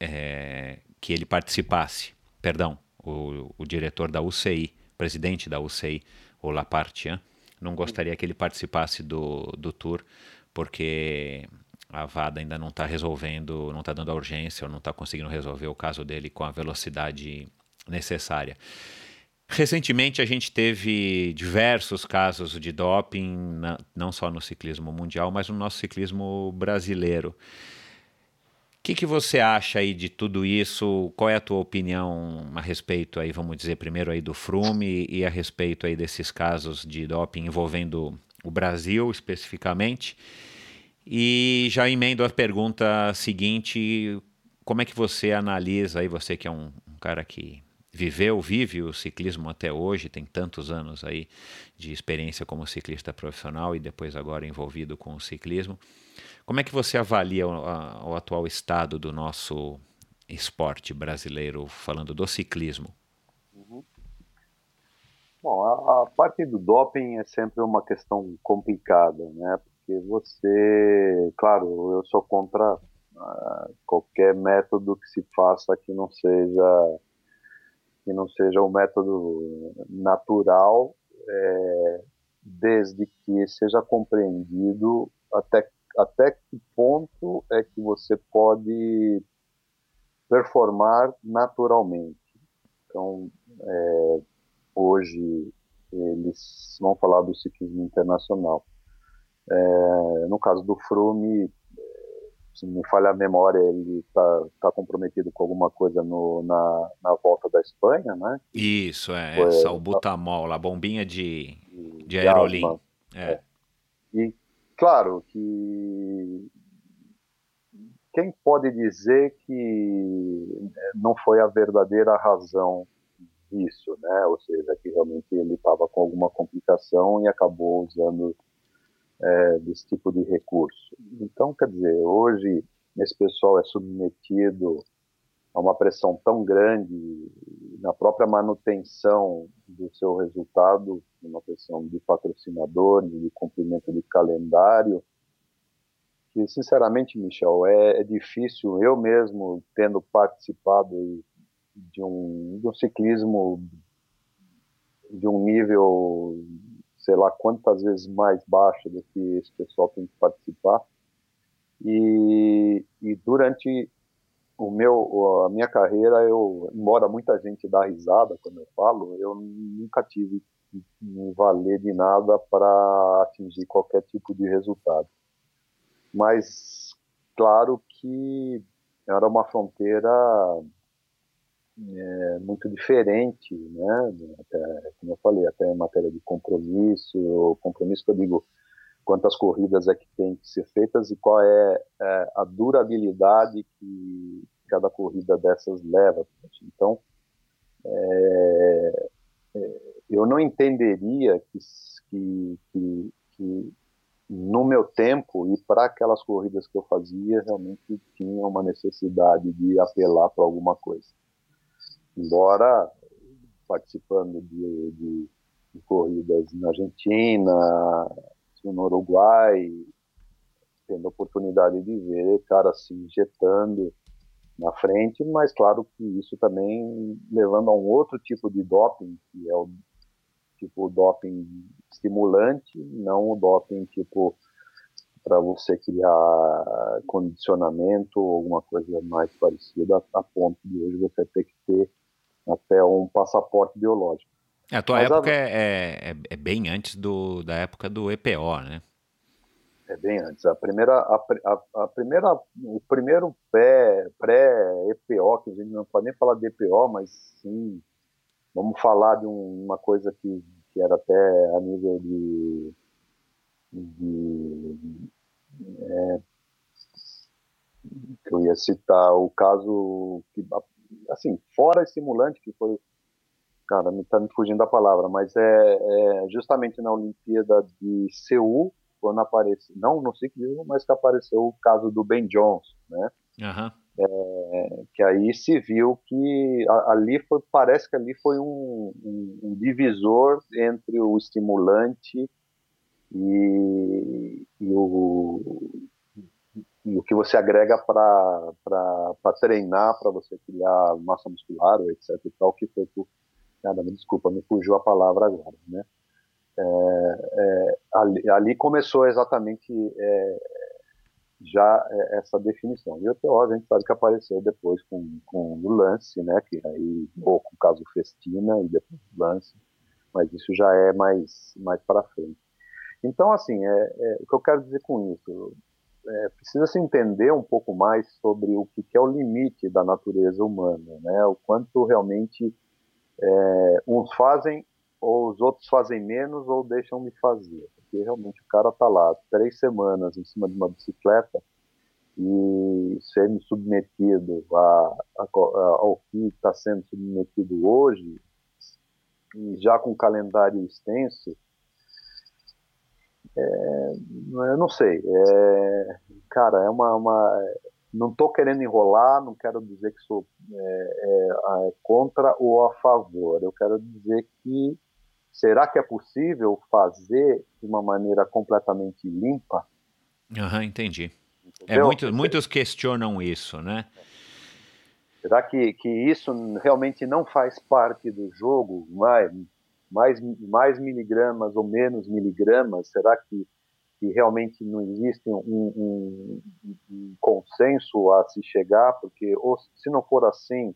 é, que ele participasse. Perdão, o, o, diretor da UCI, presidente da UCI, o Lapartien, não gostaria que ele participasse do, do Tour, porque a VADA ainda não está resolvendo, não está dando a urgência, ou não está conseguindo resolver o caso dele com a velocidade necessária. Recentemente a gente teve diversos casos de doping, não só no ciclismo mundial, mas no nosso ciclismo brasileiro. O que, que você acha aí de tudo isso? Qual é a tua opinião a respeito aí, vamos dizer, primeiro aí do Frume e a respeito aí desses casos de doping envolvendo o Brasil especificamente? E já emendo a pergunta seguinte, como é que você analisa aí, você que é um, um cara que viveu, vive o ciclismo até hoje, tem tantos anos aí de experiência como ciclista profissional e depois agora envolvido com o ciclismo. Como é que você avalia o, a, o atual estado do nosso esporte brasileiro, falando do ciclismo? Uhum. Bom, a, a, parte do doping é sempre uma questão complicada, né? Porque você, claro, eu sou contra uh, qualquer método que se faça que não seja que não seja um método natural, é, desde que seja compreendido até, até que ponto é que você pode performar naturalmente. Então, é, hoje eles vão falar do ciclismo internacional. É, no caso do Frume, se me falha a memória, ele está tá comprometido com alguma coisa no, na, na volta da Espanha, né? Isso, é, Foi, essa, o butamol, a bombinha de, de, de aerolim. É. é. E, claro, que quem pode dizer que não foi a verdadeira razão disso, né? Ou seja, que realmente ele estava com alguma complicação e acabou usando é, desse tipo de recurso. Então, quer dizer, hoje esse pessoal é submetido a uma pressão tão grande na própria manutenção do seu resultado, uma pressão de patrocinadores, de cumprimento de calendário, que sinceramente, Michel, é, é difícil, eu mesmo tendo participado de um, de um ciclismo de um nível sei lá quantas vezes mais baixo do que esse pessoal tem que participar. E, e durante o meu, a minha carreira, eu, embora muita gente dá risada quando eu falo, eu nunca tive me valer de nada para atingir qualquer tipo de resultado. Mas, claro que era uma fronteira é, muito diferente, né? Até, como eu falei, até em matéria de compromisso, compromisso que eu digo quantas corridas é que tem que ser feitas e qual é, é a durabilidade que cada corrida dessas leva. Então, é, é, eu não entenderia que, que, que, que no meu tempo e para aquelas corridas que eu fazia realmente tinha uma necessidade de apelar para alguma coisa embora participando de, de, de corridas na Argentina, no Uruguai, tendo a oportunidade de ver caras se injetando na frente, mas claro que isso também levando a um outro tipo de doping, que é o tipo doping estimulante, não o doping tipo para você criar condicionamento ou alguma coisa mais parecida, a ponto de hoje você ter que ter até um passaporte biológico. A tua Mas época a... É, é, é, bem antes do, da época do EPO, né? É bem antes. A primeira, a, a, a primeira, o primeiro pré, pré-EPO, que a gente não pode nem falar de EPO, mas sim, vamos falar de um, uma coisa que, que era até a nível de, de é, que eu ia citar o caso que, assim, fora estimulante, que foi, cara, me tá me fugindo da palavra, mas é, é justamente na Olimpíada de Seul, quando apareceu, não no ciclismo, mas que apareceu o caso do Ben Jones, né? Uhum. É, que aí se viu que ali foi, parece que ali foi um, um, um divisor entre o estimulante e, e, o, e o que você agrega para treinar, para você criar massa muscular, etc. E tal, que foi nada, me desculpa, me fugiu a palavra agora, né? É, é, ali, ali, começou exatamente é, já é, essa definição. E o TO a gente sabe que apareceu depois com, com o lance, né, que aí, ou com o caso Festina e depois o lance, mas isso já é mais, mais para frente. Então, assim, é, é, o que eu quero dizer com isso, é, precisa se entender um pouco mais sobre o que, é o limite da natureza humana, né, o quanto realmente é, uns fazem ou os outros fazem menos ou deixam de fazer. Porque realmente o cara está lá três semanas em cima de uma bicicleta e sendo submetido a, a, ao que está sendo submetido hoje, e já com um calendário extenso, é, eu não sei. É, cara, é uma, uma não estou querendo enrolar, não quero dizer que sou é, é, contra ou a favor. Eu quero dizer que será que é possível fazer de uma maneira completamente limpa? Aham, entendi. É, muito, muitos questionam isso, né? Será que, que isso realmente não faz parte do jogo? Mais, mais, mais miligramas ou menos miligramas? Será que, que realmente não existe um, um, um consenso a se chegar? Porque ou, se não for assim,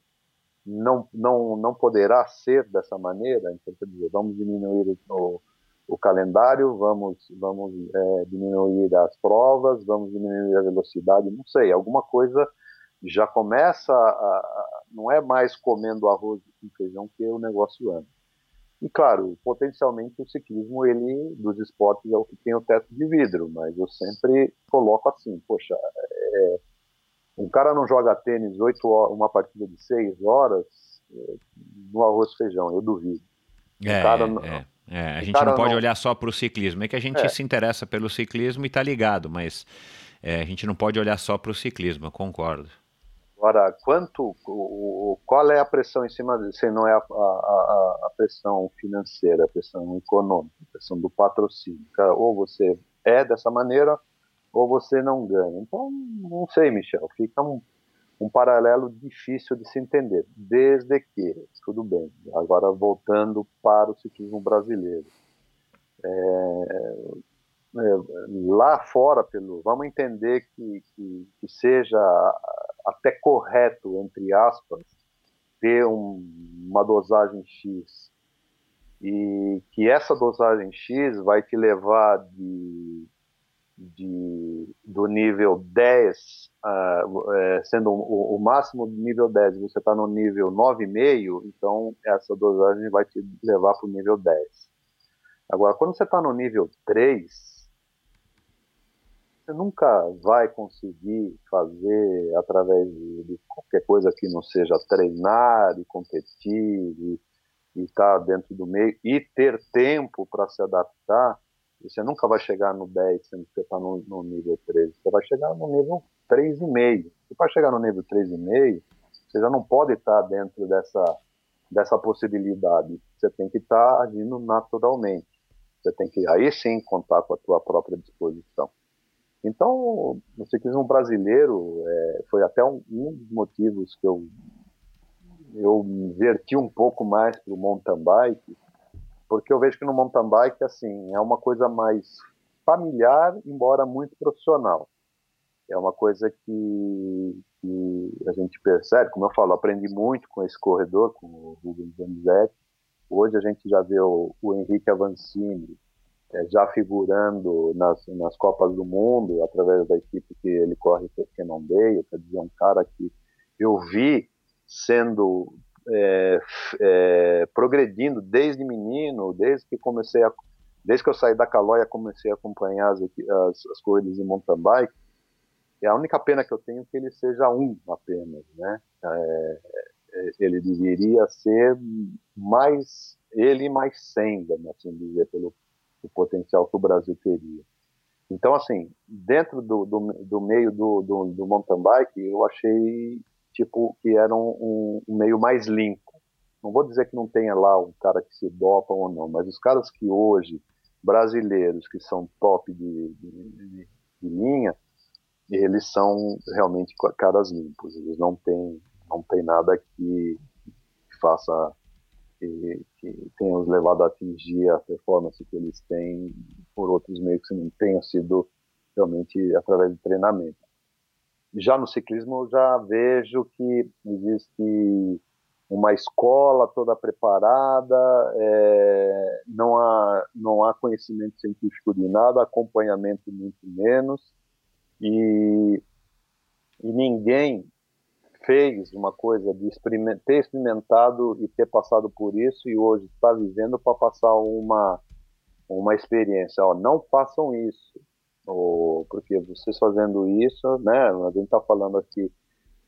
não, não, não poderá ser dessa maneira. Então, quer dizer, vamos diminuir o, o calendário, vamos, vamos é, diminuir as provas, vamos diminuir a velocidade, não sei, alguma coisa já começa a, a não é mais comendo arroz com feijão que o negócio anda. E claro, potencialmente o ciclismo, ele dos esportes é o que tem o teto de vidro, mas eu sempre coloco assim, poxa, é, um cara não joga tênis oito horas, uma partida de seis horas é, no arroz e feijão, eu duvido. É, cara, é, é. a gente não pode não... olhar só para o ciclismo. É que a gente é. se interessa pelo ciclismo e está ligado, mas é, a gente não pode olhar só para o ciclismo, eu concordo. Agora, quanto, o, qual é a pressão em cima disso? Se não é a, a, a, pressão financeira, a pressão econômica, a pressão do patrocínio. Ou você é dessa maneira, ou você não ganha. Então, não sei, Michel, fica um, um paralelo difícil de se entender, desde que, tudo bem, agora voltando para o ciclismo brasileiro. É, é, lá fora, pelo, vamos entender que, que, que, seja até correto, entre aspas, ter um, uma dosagem X e que essa dosagem X vai te levar de de, do nível 10, uh, ah, é, sendo o, o, máximo do nível 10, você está no nível 9,5, então essa dosagem vai te levar para o nível 10. Agora, quando você está no nível 3, você nunca vai conseguir fazer através de, de qualquer coisa que não seja treinar e competir e estar tá dentro do meio e ter tempo para se adaptar você nunca vai chegar no 10 sendo que você está no, no, nível 13. Você vai chegar no nível 3,5. E para chegar no nível 3,5, você já não pode estar tá dentro dessa, dessa possibilidade. Você tem que estar tá agindo naturalmente. Você tem que aí sim contar com a tua própria disposição. Então, o ciclismo brasileiro é, foi até um, um, dos motivos que eu eu verti um pouco mais para o mountain bike, porque eu vejo que no mountain bike assim é uma coisa mais familiar, embora muito profissional. É uma coisa que, que a gente percebe, como eu falo, aprendi muito com esse corredor, com o Rubens Donizete. Hoje a gente já vê o, o Henrique Avancini já figurando nas, nas Copas do Mundo, através da equipe que ele corre, que é Cannondale, quer dizer, um cara que eu vi sendo é, é, progredindo desde menino, desde que comecei a, desde que eu saí da Calóia comecei a acompanhar as, as, as corridas de mountain bike. E a única pena que eu tenho é que ele seja um apenas, né? É, é ele deveria ser mais ele mais 100, assim dizer, pelo o potencial que o Brasil teria. Então, assim, dentro do, do, do meio do, do, do, mountain bike, eu achei tipo que era um, um, meio mais limpo. Não vou dizer que não tenha lá um cara que se dopa ou não, mas os caras que hoje, brasileiros, que são top de, de, de linha, eles são realmente caras limpos. Eles não têm, não tem nada que faça que, que tenha os levado a atingir a performance que eles têm por outros meios que não tenham sido realmente através de treinamento. Já no ciclismo, já vejo que existe uma escola toda preparada, é, não, há, não há conhecimento científico de nada, acompanhamento muito menos, e, e ninguém fez uma coisa de experiment, ter experimentado e ter passado por isso e hoje está vivendo para passar uma uma experiência. Ó, não façam isso, ou, porque vocês fazendo isso, né? A gente está falando aqui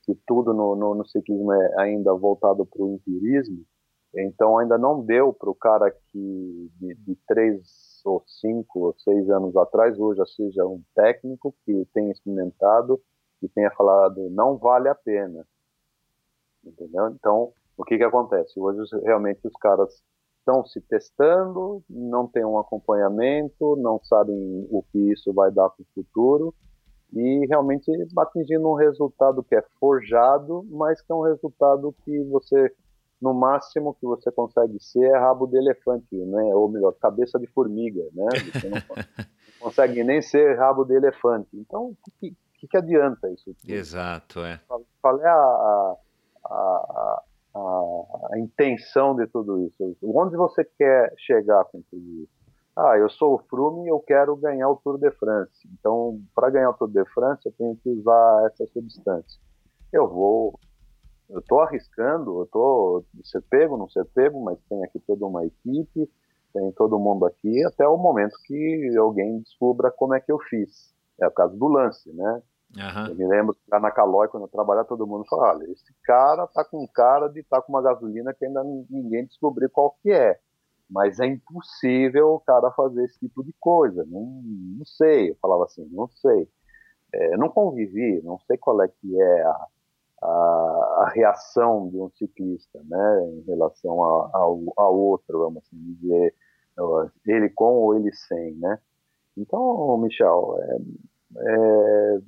que tudo no, no, no ciclismo é ainda voltado para o empirismo, então ainda não deu para o cara que de, de três ou cinco ou seis anos atrás hoje seja um técnico que tenha experimentado que tenha falado não vale a pena. Entendeu? Então, o que que acontece? Hoje realmente os caras estão se testando, não tem um acompanhamento, não sabem o que isso vai dar para o futuro e realmente atingindo um resultado que é forjado, mas que é um resultado que você no máximo que você consegue ser é rabo de elefante, né? Ou melhor, cabeça de formiga, né? Você não consegue nem ser rabo de elefante. Então, o que, que, que adianta isso? Exato, é. Qual é a, a, a, a, intenção de tudo isso? Onde você quer chegar com tudo isso? Ah, eu sou o Froome e eu quero ganhar o Tour de France. Então, para ganhar o Tour de France, eu tenho que usar essa substância. Eu vou, eu estou arriscando, eu estou ser pego, não ser pego, mas tem aqui toda uma equipe, tem todo mundo aqui, até o momento que alguém descubra como é que eu fiz. É o caso do lance, né? Uhum. Eu me lembro que lá na Calói, quando eu trabalhava, todo mundo falava, olha, esse cara tá com cara de estar tá com uma gasolina que ainda ninguém descobriu qual que é. Mas é impossível o cara fazer esse tipo de coisa. Não, não sei, eu falava assim, não sei. É, não convivi, não sei qual é que é a, a, a reação de um ciclista, né, em relação a, ao, ao outro, vamos assim dizer, ele com ou ele sem, né. Então, Michel, é, é,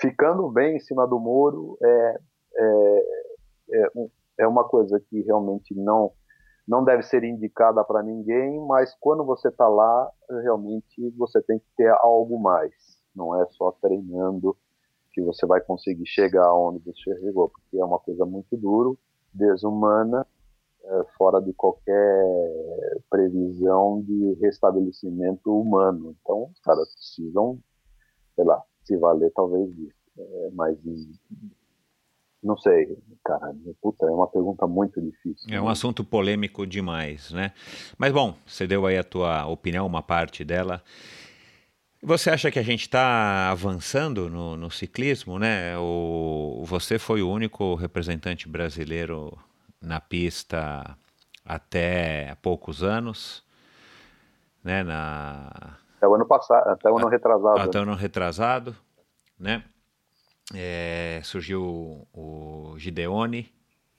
ficando bem em cima do muro é, é, é, é uma coisa que realmente não não deve ser indicada para ninguém, mas quando você está lá, realmente você tem que ter algo mais. Não é só treinando que você vai conseguir chegar onde você chegou, porque é uma coisa muito duro, desumana, fora de qualquer previsão de restabelecimento humano. Então, os caras precisam sei lá, se valer talvez disso. É, mas não sei, cara. Puta, é uma pergunta muito difícil. É um assunto polêmico demais, né? Mas bom, você deu aí a tua opinião, uma parte dela. Você acha que a gente está avançando no, no, ciclismo, né? O, você foi o único representante brasileiro na pista até há poucos anos, né? Na, até o ano passado, até o ano retrasado. Até o ano retrasado, né? É, surgiu o Gideone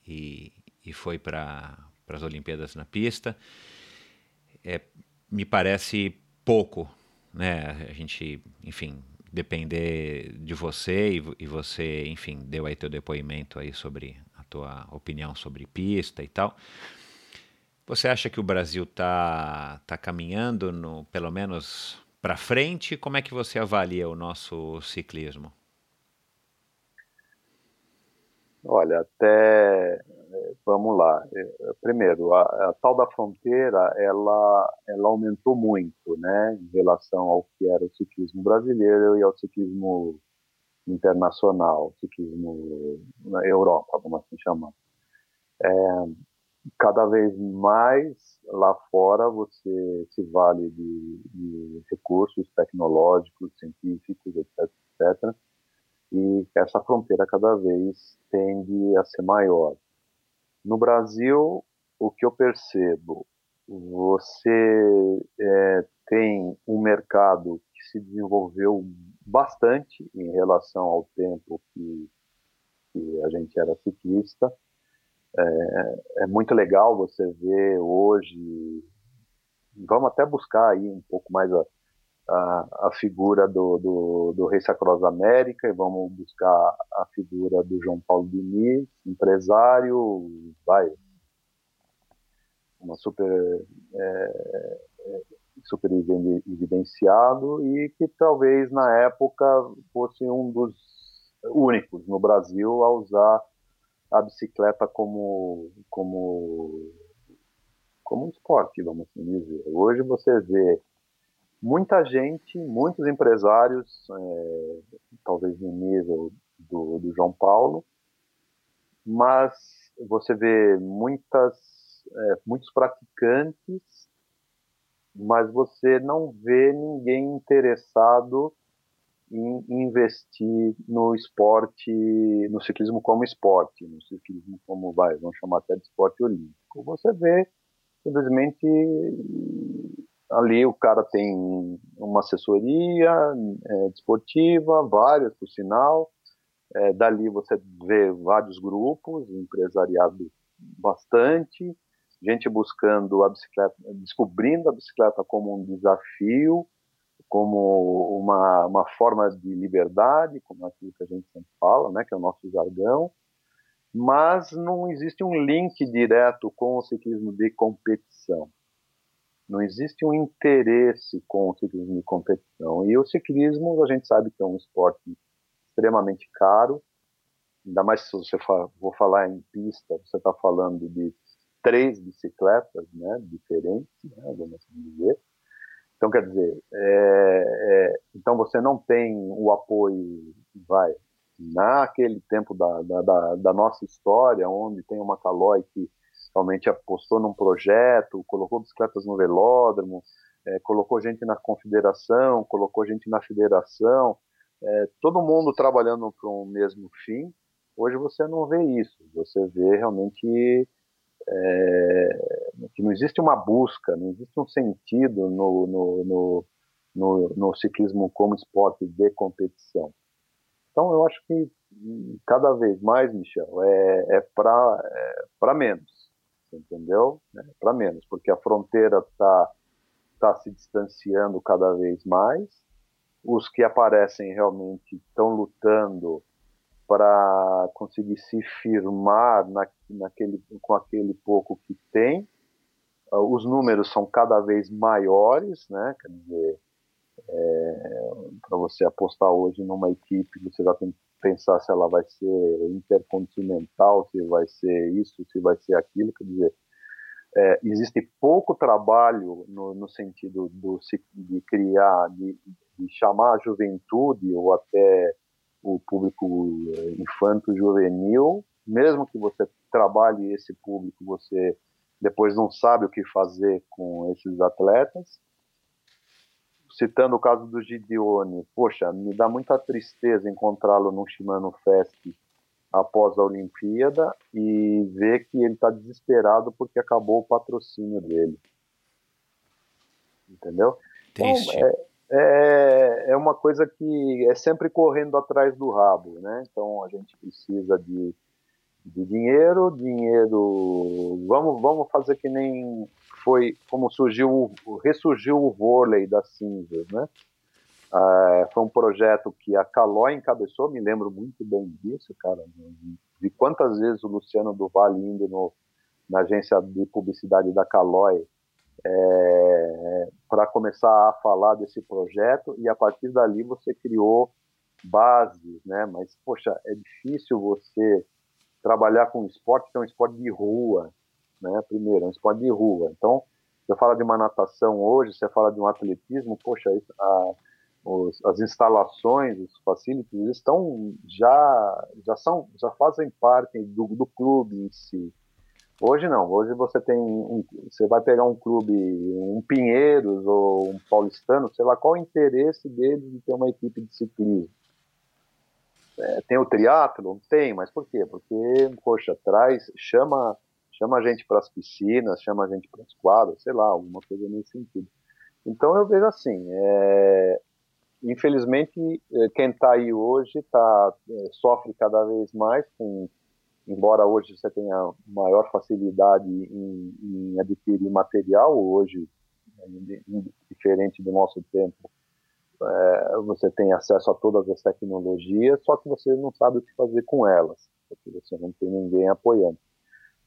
e, e foi para as Olimpíadas na pista. É, me parece pouco, né? A gente, enfim, depender de você e, e, você, enfim, deu aí teu depoimento aí sobre tua opinião sobre pista e tal. Você acha que o Brasil está tá caminhando, no, pelo menos para frente? Como é que você avalia o nosso ciclismo? Olha, até é, vamos lá. É, primeiro, a, a, tal da fronteira, ela, ela aumentou muito, né, em relação ao que era o ciclismo brasileiro e ao ciclismo internacional, ciclismo na Europa, vamos assim chamar. É, cada vez mais lá fora você se vale de, de recursos tecnológicos, científicos, etc, etc, e essa fronteira cada vez tende a ser maior. No Brasil, o que eu percebo, você é, tem um mercado se desenvolveu bastante em relação ao tempo que, que a gente era ciclista. É, é, muito legal você ver hoje. Vamos até buscar aí um pouco mais a, a, a figura do, do, do América e vamos buscar a figura do João Paulo Diniz, empresário, vai, uma super, é, é, super evidenciado e que talvez na época fosse um dos únicos no Brasil a usar a bicicleta como como como um esporte, vamos assim dizer. Hoje você vê muita gente, muitos empresários, é, talvez no nível do, do, João Paulo, mas você vê muitas, é, muitos praticantes, mas você não vê ninguém interessado em investir no esporte, no ciclismo como esporte, no ciclismo como vai, vamos chamar até de esporte olímpico. Você vê simplesmente ali o cara tem uma assessoria é, desportiva, várias por sinal. É, dali você vê vários grupos, empresariado bastante, gente buscando a bicicleta, descobrindo a bicicleta como um desafio, como uma, uma forma de liberdade, como aquilo que a gente sempre fala, né, que é o nosso jargão, mas não existe um link direto com o ciclismo de competição. Não existe um interesse com o ciclismo de competição. E o ciclismo, a gente sabe que é um esporte extremamente caro, ainda mais se você for falar em pista, você está falando de três bicicletas né, diferentes, né, vamos assim dizer. Então, quer dizer, é, é, então você não tem o apoio, vai, naquele tempo da, da, da, nossa história, onde tem uma Calói que realmente apostou num projeto, colocou bicicletas no velódromo, é, colocou gente na confederação, colocou gente na federação, é, todo mundo trabalhando para um mesmo fim. Hoje você não vê isso, você vê realmente é, que não existe uma busca, não existe um sentido no, no, no, no, no ciclismo como esporte de competição. Então eu acho que cada vez mais, Michel, é, é para é menos entendeu? É, para menos, porque a fronteira está tá se distanciando cada vez mais. Os que aparecem realmente estão lutando para conseguir se firmar na, naquele, com aquele pouco que tem. Uh, os números são cada vez maiores, né? Quer dizer, é, para você apostar hoje numa equipe, você já tem que pensar se ela vai ser intercontinental, se vai ser isso, se vai ser aquilo. Quer dizer, é, existe pouco trabalho no, no sentido do, de criar, de, de, chamar a juventude ou até o público é, infanto-juvenil, mesmo que você trabalhe esse público, você depois não sabe o que fazer com esses atletas. Citando o caso do Gideone, poxa, me dá muita tristeza encontrá-lo no Shimano Fest após a Olimpíada e ver que ele está desesperado porque acabou o patrocínio dele. Entendeu? Triste. Então, é, é, é uma coisa que é sempre correndo atrás do rabo, né? Então a gente precisa de, de dinheiro, dinheiro. Vamos, vamos fazer que nem foi como surgiu, ressurgiu o vôlei das cinzas, né? Uh, foi um projeto que a Calói encabeçou, me lembro muito bem disso, cara. De quantas vezes o Luciano do Vale indo no, na agência de publicidade da Calói é, para começar a falar desse projeto e a partir dali você criou bases, né? Mas poxa, é difícil você trabalhar com esporte que é um esporte de rua, né? Primeiro, é um esporte de rua. Então, você fala de uma natação hoje, você fala de um atletismo, poxa, a, os, as instalações, os facilities estão já já são já fazem parte do, do clube em si. Hoje não, hoje você tem um, você vai pegar um clube, um Pinheiros ou um Paulistano, sei lá qual o interesse deles de ter uma equipe de ciclismo. É, tem o triatlo? Tem, mas por quê? Porque, poxa, traz, chama, chama a gente para as piscinas, chama a gente para as quadras, sei lá, alguma coisa nesse sentido. Então eu vejo assim, é, infelizmente é, quem está aí hoje tá, é, sofre cada vez mais com embora hoje você tenha maior facilidade em, em adquirir material, hoje, diferente do nosso tempo, é, você tem acesso a todas as tecnologias, só que você não sabe o que fazer com elas, porque você não tem ninguém apoiando.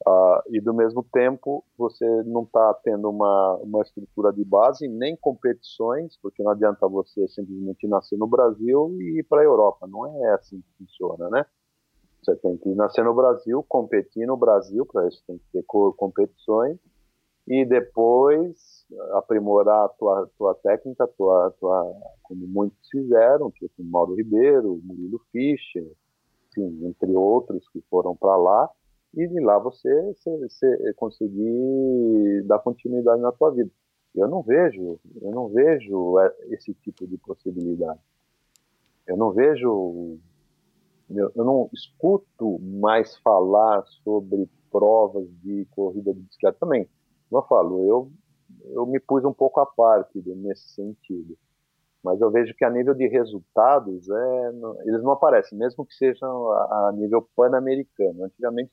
Uh, e do mesmo tempo, você não está tendo uma, uma estrutura de base, nem competições, porque não adianta você simplesmente nascer no Brasil e ir para a Europa. Não é assim que funciona, né? Você tem que nascer no Brasil, competir no Brasil, para isso tem que ter competições, e depois aprimorar a tua, tua técnica, tua, tua, como muitos fizeram, tipo Mauro Ribeiro, Murilo Fischer, enfim, entre outros que foram para lá, e de lá você, você, conseguir dar continuidade na tua vida. Eu não vejo, eu não vejo esse tipo de possibilidade. Eu não vejo eu, não escuto mais falar sobre provas de corrida de bicicleta também. Como eu falo, eu, eu me pus um pouco à parte nesse sentido. Mas eu vejo que a nível de resultados, é, eles não aparecem, mesmo que sejam a, a nível pan-americano. Antigamente,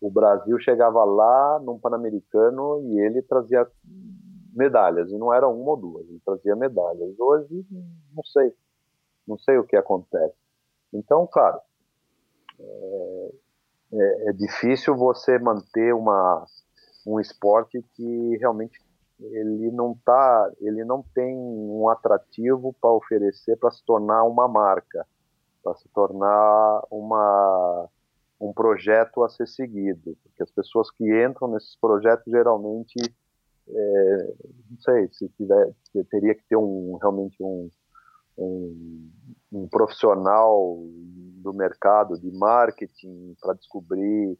o Brasil chegava lá num pan-americano e ele trazia medalhas, e não era uma ou duas, ele trazia medalhas. Hoje, não sei, não sei o que acontece. Então, claro, é, é, é difícil você manter uma, um esporte que realmente ele não tá, ele não tem um atrativo para oferecer para se tornar uma marca, para se tornar uma um projeto a ser seguido, porque as pessoas que entram nesses projetos geralmente, é, não sei, se tiver, teria que ter um realmente um, um, um profissional do mercado de marketing para descobrir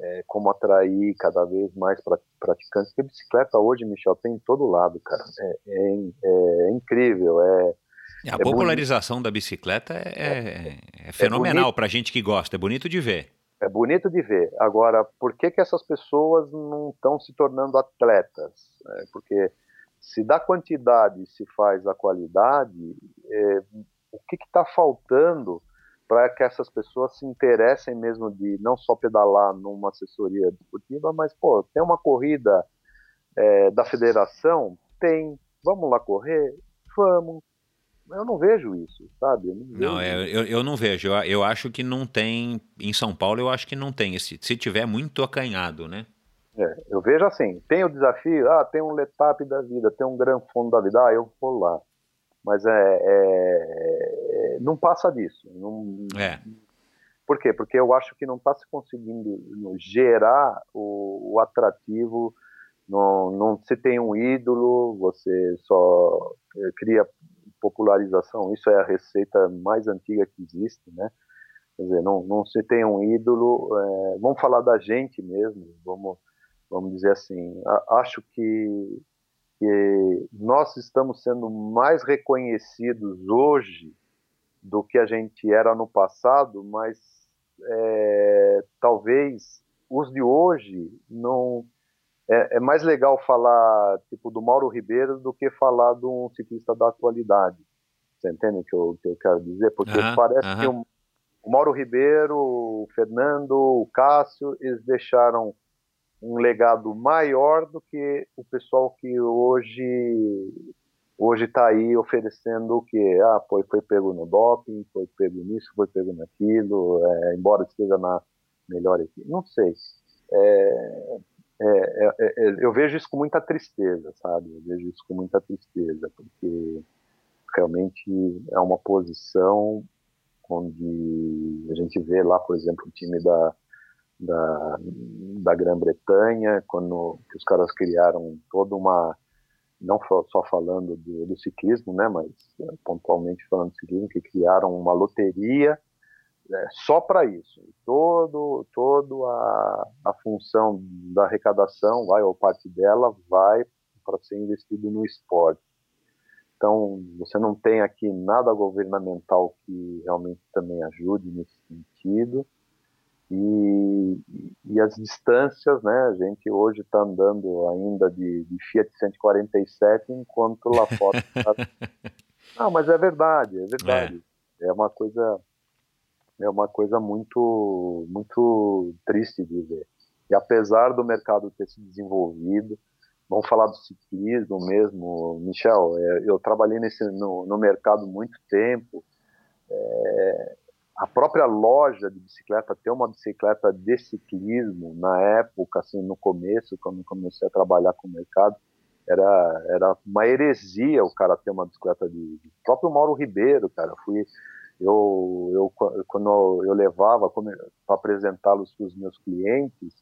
é, como atrair cada vez mais praticantes. Porque bicicleta hoje, Michel, tem em todo lado, cara. É, é, é incrível. É, a popularização bonito. da bicicleta é, é, é fenomenal para gente que gosta. É bonito de ver. É bonito de ver. Agora, por que, que essas pessoas não estão se tornando atletas? porque se da quantidade se faz a qualidade, é, o que está faltando para que essas pessoas se interessem mesmo de não só pedalar numa assessoria desportiva, mas pô, tem uma corrida é, da federação, tem, vamos lá correr, vamos. Eu não vejo isso, sabe? Eu não, não é, eu, eu não vejo. Eu, eu acho que não tem. Em São Paulo, eu acho que não tem. Se, se tiver muito acanhado, né? É, eu vejo assim, tem o desafio, ah, tem um letap da vida, tem um gran fundo da vida, ah, eu vou lá. Mas é, é, é não passa disso. Não, é. Por quê? Porque eu acho que não está se conseguindo gerar o, o, atrativo, não, não se tem um ídolo, você só é, cria popularização, isso é a receita mais antiga que existe, né? Quer dizer, não, não se tem um ídolo, é, vamos falar da gente mesmo, vamos vamos dizer assim. Acho que, que nós estamos sendo mais reconhecidos hoje do que a gente era no passado, mas é, talvez os de hoje não é, é, mais legal falar tipo do Mauro Ribeiro do que falar de um ciclista da atualidade. Você entende o que eu, que eu quero dizer? Porque uhum, parece uhum. que o, o Mauro Ribeiro, o Fernando, o Cássio, eles deixaram um legado maior do que o pessoal que hoje hoje está aí oferecendo o que? Ah, foi, foi pego no doping, foi pego nisso, foi pego naquilo, é, embora esteja na melhor equipe. Não sei. É, é, é, é, eu vejo isso com muita tristeza, sabe? Eu vejo isso com muita tristeza, porque realmente é uma posição onde a gente vê lá, por exemplo, o time da, da, da Grã-Bretanha, quando os caras criaram toda uma não só falando do, do, ciclismo, né, mas é, pontualmente falando do ciclismo, que criaram uma loteria é, só para isso. Todo, todo a, a função da arrecadação, vai ou parte dela, vai para ser investido no esporte. Então, você não tem aqui nada governamental que realmente também ajude nesse sentido. E, e as distâncias, né? A gente hoje está andando ainda de, de, Fiat 147, enquanto lá fora. Tá... Não, mas é verdade, é verdade. É. é uma coisa, é uma coisa muito, muito triste de ver. E apesar do mercado ter se desenvolvido, vamos falar do ciclismo mesmo, Michel. É, eu trabalhei nesse no, no mercado muito tempo. É, a própria loja de bicicleta ter uma bicicleta de ciclismo na época, assim, no começo, quando comecei a trabalhar com o mercado, era, era uma heresia o cara ter uma bicicleta de, de próprio Mauro Ribeiro, cara, fui eu, eu quando eu levava para apresentá-los para os meus clientes,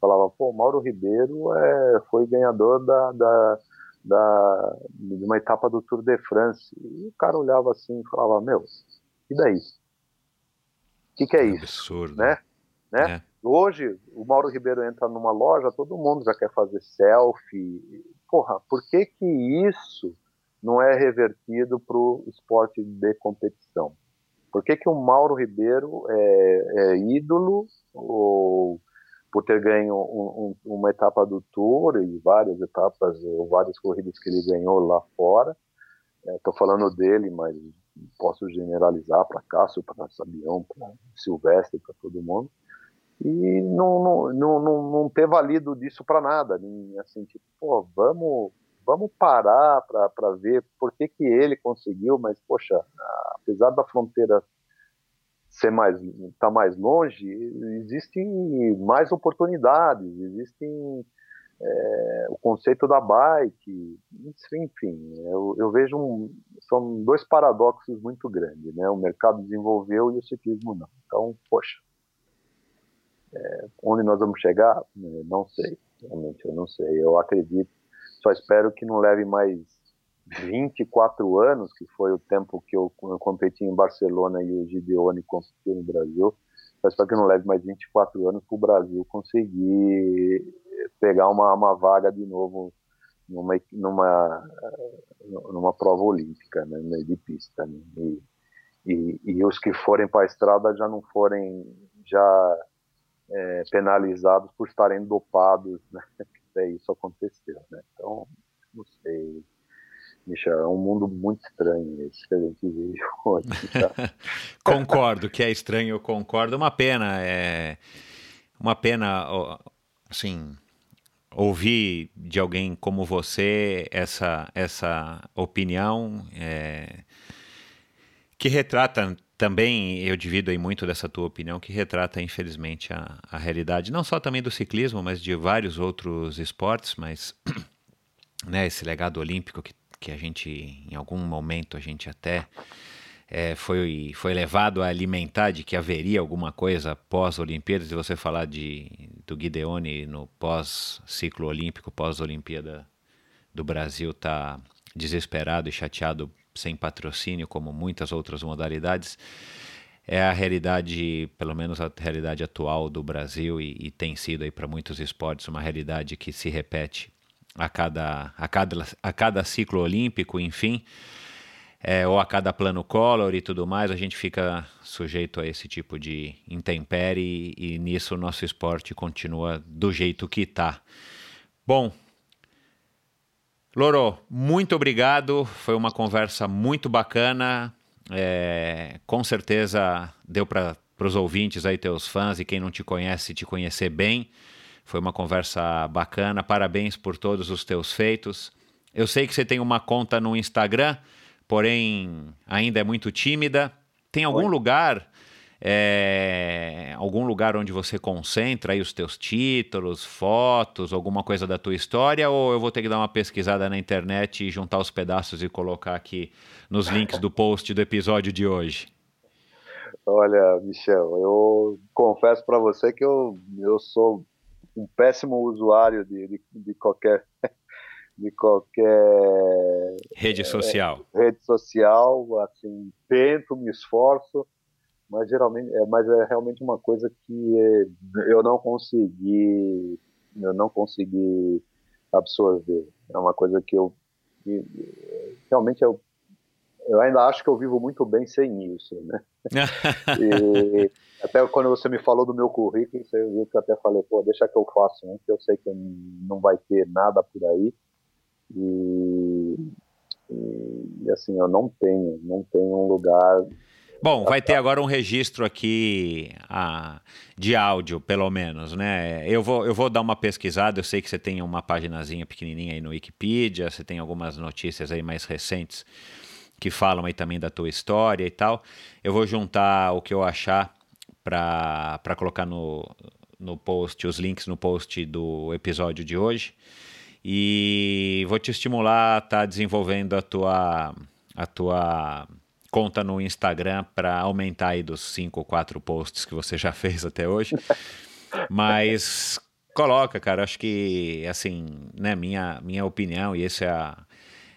falava, pô, Mauro Ribeiro é, foi ganhador da, da, da, de uma etapa do Tour de France. E o cara olhava assim e falava, meu, e daí? O que, que, é, isso? Absurdo. Né? né? É. Hoje, o Mauro Ribeiro entra numa loja, todo mundo já quer fazer selfie. Porra, por que que isso não é revertido para o esporte de competição? Por que que o Mauro Ribeiro é, é ídolo ou por ter ganho um, um, uma etapa do Tour e várias etapas ou várias corridas que ele ganhou lá fora? Estou é, falando dele, mas posso generalizar para Cássio, para Sabião, para Silvestre, para todo mundo, e não, não, não, não, ter valido disso para nada, assim, tipo, pô, vamos, vamos parar para ver por que, que ele conseguiu, mas, poxa, apesar da fronteira ser mais, tá mais longe, existem mais oportunidades, existem é, o conceito da bike, enfim, eu, eu vejo um, são dois paradoxos muito grandes, né? O mercado desenvolveu e o ciclismo não. Então, poxa, é, onde nós vamos chegar? É, não sei, realmente eu não sei. Eu acredito, só espero que não leve mais 24 anos, que foi o tempo que eu, eu competi em Barcelona e o Gideone competiu no Brasil. Só espero que não leve mais 24 anos para o Brasil conseguir pegar uma, uma vaga de novo numa, numa, numa prova olímpica, né, de pista. Né, e, e, e, os que forem para a estrada já não forem já é, penalizados por estarem dopados, né, que isso aconteceu. Né. Então, não sei. Michel, é um mundo muito estranho esse que a gente vive hoje. Tá? concordo que é estranho, eu concordo. Uma pena, é uma pena, assim, ouvir de alguém como você essa, essa opinião é, que retrata também, eu divido aí muito dessa tua opinião, que retrata infelizmente a, a realidade, não só também do ciclismo, mas de vários outros esportes, mas né, esse legado olímpico que, que a gente, em algum momento, a gente até é, foi, foi levado a alimentar de que haveria alguma coisa pós-Olimpíadas, e você falar de, do Guideone no pós-ciclo olímpico, pós-Olimpíada do Brasil, tá desesperado e chateado sem patrocínio, como muitas outras modalidades, é a realidade, pelo menos a realidade atual do Brasil, e, e tem sido aí para muitos esportes uma realidade que se repete a cada, a cada, a cada ciclo olímpico, enfim é, ou a cada plano color e tudo mais, a gente fica sujeito a esse tipo de intempérie e, e nisso o nosso esporte continua do jeito que está. Bom, Loro, muito obrigado. Foi uma conversa muito bacana. É, com certeza deu para os ouvintes aí, teus fãs e quem não te conhece, te conhecer bem. Foi uma conversa bacana. Parabéns por todos os teus feitos. Eu sei que você tem uma conta no Instagram, porém ainda é muito tímida. Tem algum Oi. lugar é, algum lugar onde você concentra aí os teus títulos, fotos, alguma coisa da tua história, ou eu vou ter que dar uma pesquisada na internet e juntar os pedaços e colocar aqui nos links do post do episódio de hoje? Olha, Michel, eu confesso para você que eu, eu sou um péssimo usuário de, de, de qualquer de qualquer rede social. É, rede social, assim, tento, me esforço, mas geralmente, é, mas é realmente uma coisa que é, eu não consegui, eu não consegui absorver. É uma coisa que eu que, realmente eu, eu ainda acho que eu vivo muito bem sem isso, né? e até quando você me falou do meu currículo, você viu que eu até falei, pô, deixa que eu faço um, que eu sei que não vai ter nada por aí. E, e assim, eu não tenho, não tenho um lugar Bom, vai ter agora um registro aqui a, de áudio, pelo menos, né? Eu vou, eu vou dar uma pesquisada, eu sei que você tem uma paginazinha pequenininha aí no Wikipedia, você tem algumas notícias aí mais recentes que falam aí também da tua história e tal. Eu vou juntar o que eu achar para colocar no, no post, os links no post do episódio de hoje. E vou te estimular a estar tá desenvolvendo a tua, a tua conta no Instagram para aumentar aí dos cinco ou quatro posts que você já fez até hoje. Mas coloca, cara, acho que, assim, né, minha, minha opinião, e esse é, a,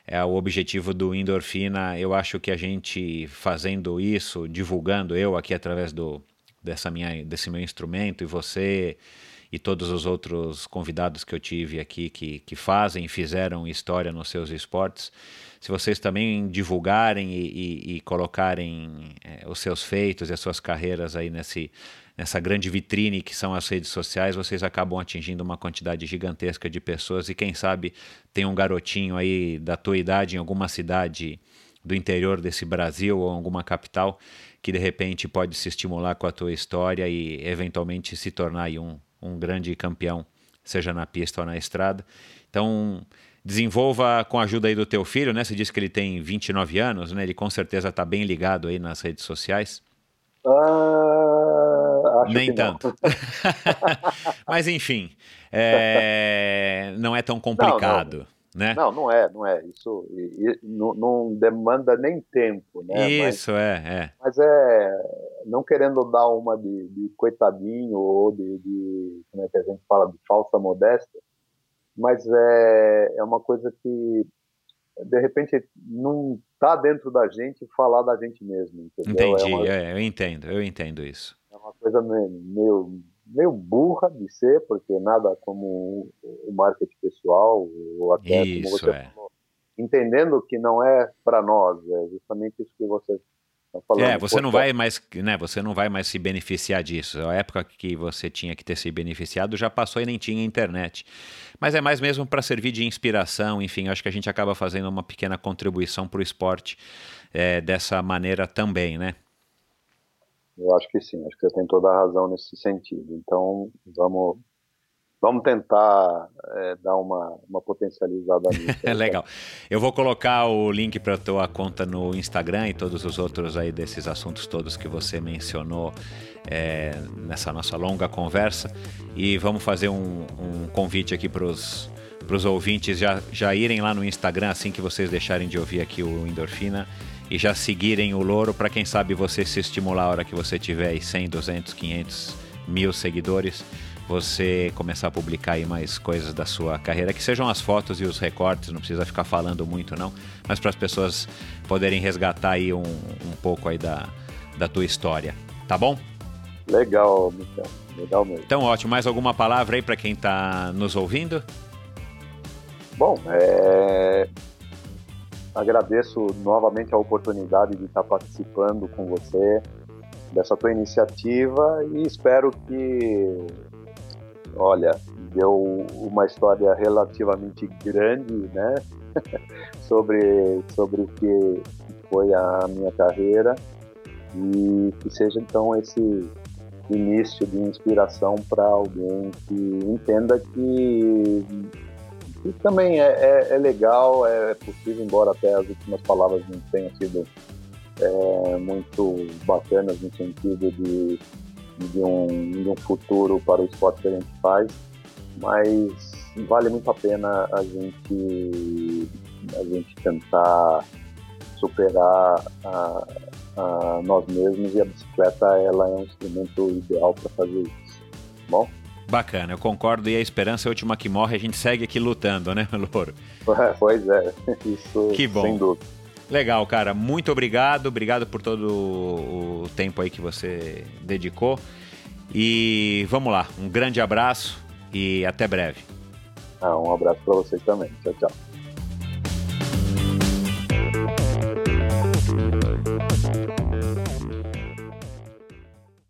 é o objetivo do Endorfina, eu acho que a gente fazendo isso, divulgando eu aqui através do, dessa minha, desse meu instrumento e você e todos os outros convidados que eu tive aqui que, que fazem fizeram história nos seus esportes, se vocês também divulgarem e, e, e colocarem é, os seus feitos e as suas carreiras aí nesse, nessa grande vitrine que são as redes sociais, vocês acabam atingindo uma quantidade gigantesca de pessoas e quem sabe tem um garotinho aí da tua idade em alguma cidade do interior desse Brasil ou alguma capital que de repente pode se estimular com a tua história e eventualmente se tornar um, um grande campeão, seja na pista ou na estrada. Então, desenvolva com a ajuda aí do teu filho, né? Você disse que ele tem 29 anos, né? Ele com certeza está bem ligado aí nas redes sociais. Ah, Nem tanto. Mas enfim, é... não é tão complicado. Não, não. Né? Não, não é, não é. Isso e, e, não, não, demanda nem tempo, né? Isso, mas, é, é. Mas é, não querendo dar uma de, de coitadinho ou de, de, como é que a gente fala, de falsa modéstia, mas é, é uma coisa que de repente não está dentro da gente falar da gente mesmo. Entendeu? Entendi, é uma, é, eu entendo, eu entendo isso. É uma coisa meio, meio burra de ser, porque nada como o marketing pessoal, ou até isso, como você é. falou, entendendo que não é para nós, é justamente isso que você Tá falando, é, você não vai mais, né? Você não vai mais se beneficiar disso. A época que você tinha que ter se beneficiado já passou e nem tinha internet. Mas é mais mesmo para servir de inspiração. Enfim, acho que a gente acaba fazendo uma pequena contribuição para o esporte é, dessa maneira também, né? Eu acho que sim. Acho que você tem toda a razão nesse sentido. Então, vamos vamos tentar é, dar uma, uma potencializada nisso. É legal. Eu vou colocar o link para a tua conta no Instagram e todos os outros aí desses assuntos todos que você mencionou é, nessa nossa longa conversa. E vamos fazer um, um convite aqui para os para os ouvintes já, já irem lá no Instagram assim que vocês deixarem de ouvir aqui o Endorfina e já seguirem o Louro para quem sabe você se estimular a hora que você tiver 100, 200, 500 mil seguidores você começar a publicar aí mais coisas da sua carreira, que sejam as fotos e os recortes, não precisa ficar falando muito não, mas para as pessoas poderem resgatar aí um, um pouco aí da, da tua história, tá bom? Legal, Michel. Legal mesmo. Então, ótimo. Mais alguma palavra aí para quem está nos ouvindo? Bom, é... agradeço novamente a oportunidade de estar participando com você dessa tua iniciativa e espero que olha, deu uma história relativamente grande, né? sobre, sobre o que foi a minha carreira e que seja então esse início de inspiração para alguém que entenda que E também é, é, é, legal, é possível, embora até as últimas palavras não tenham sido é, muito bacanas no sentido de, de, um, de um futuro para o esporte que a gente faz, mas vale muito a pena a gente, a gente tentar superar a, a nós mesmos e a bicicleta ela é um instrumento ideal para fazer isso. Tá bom? Bacana, eu concordo. E a esperança é a última que morre, a gente segue aqui lutando, né, Louro? Pois é, isso que bom. sem dúvida. Legal, cara. Muito obrigado. Obrigado por todo o tempo aí que você dedicou. E vamos lá, um grande abraço e até breve. Ah, um abraço para vocês também. Tchau, tchau.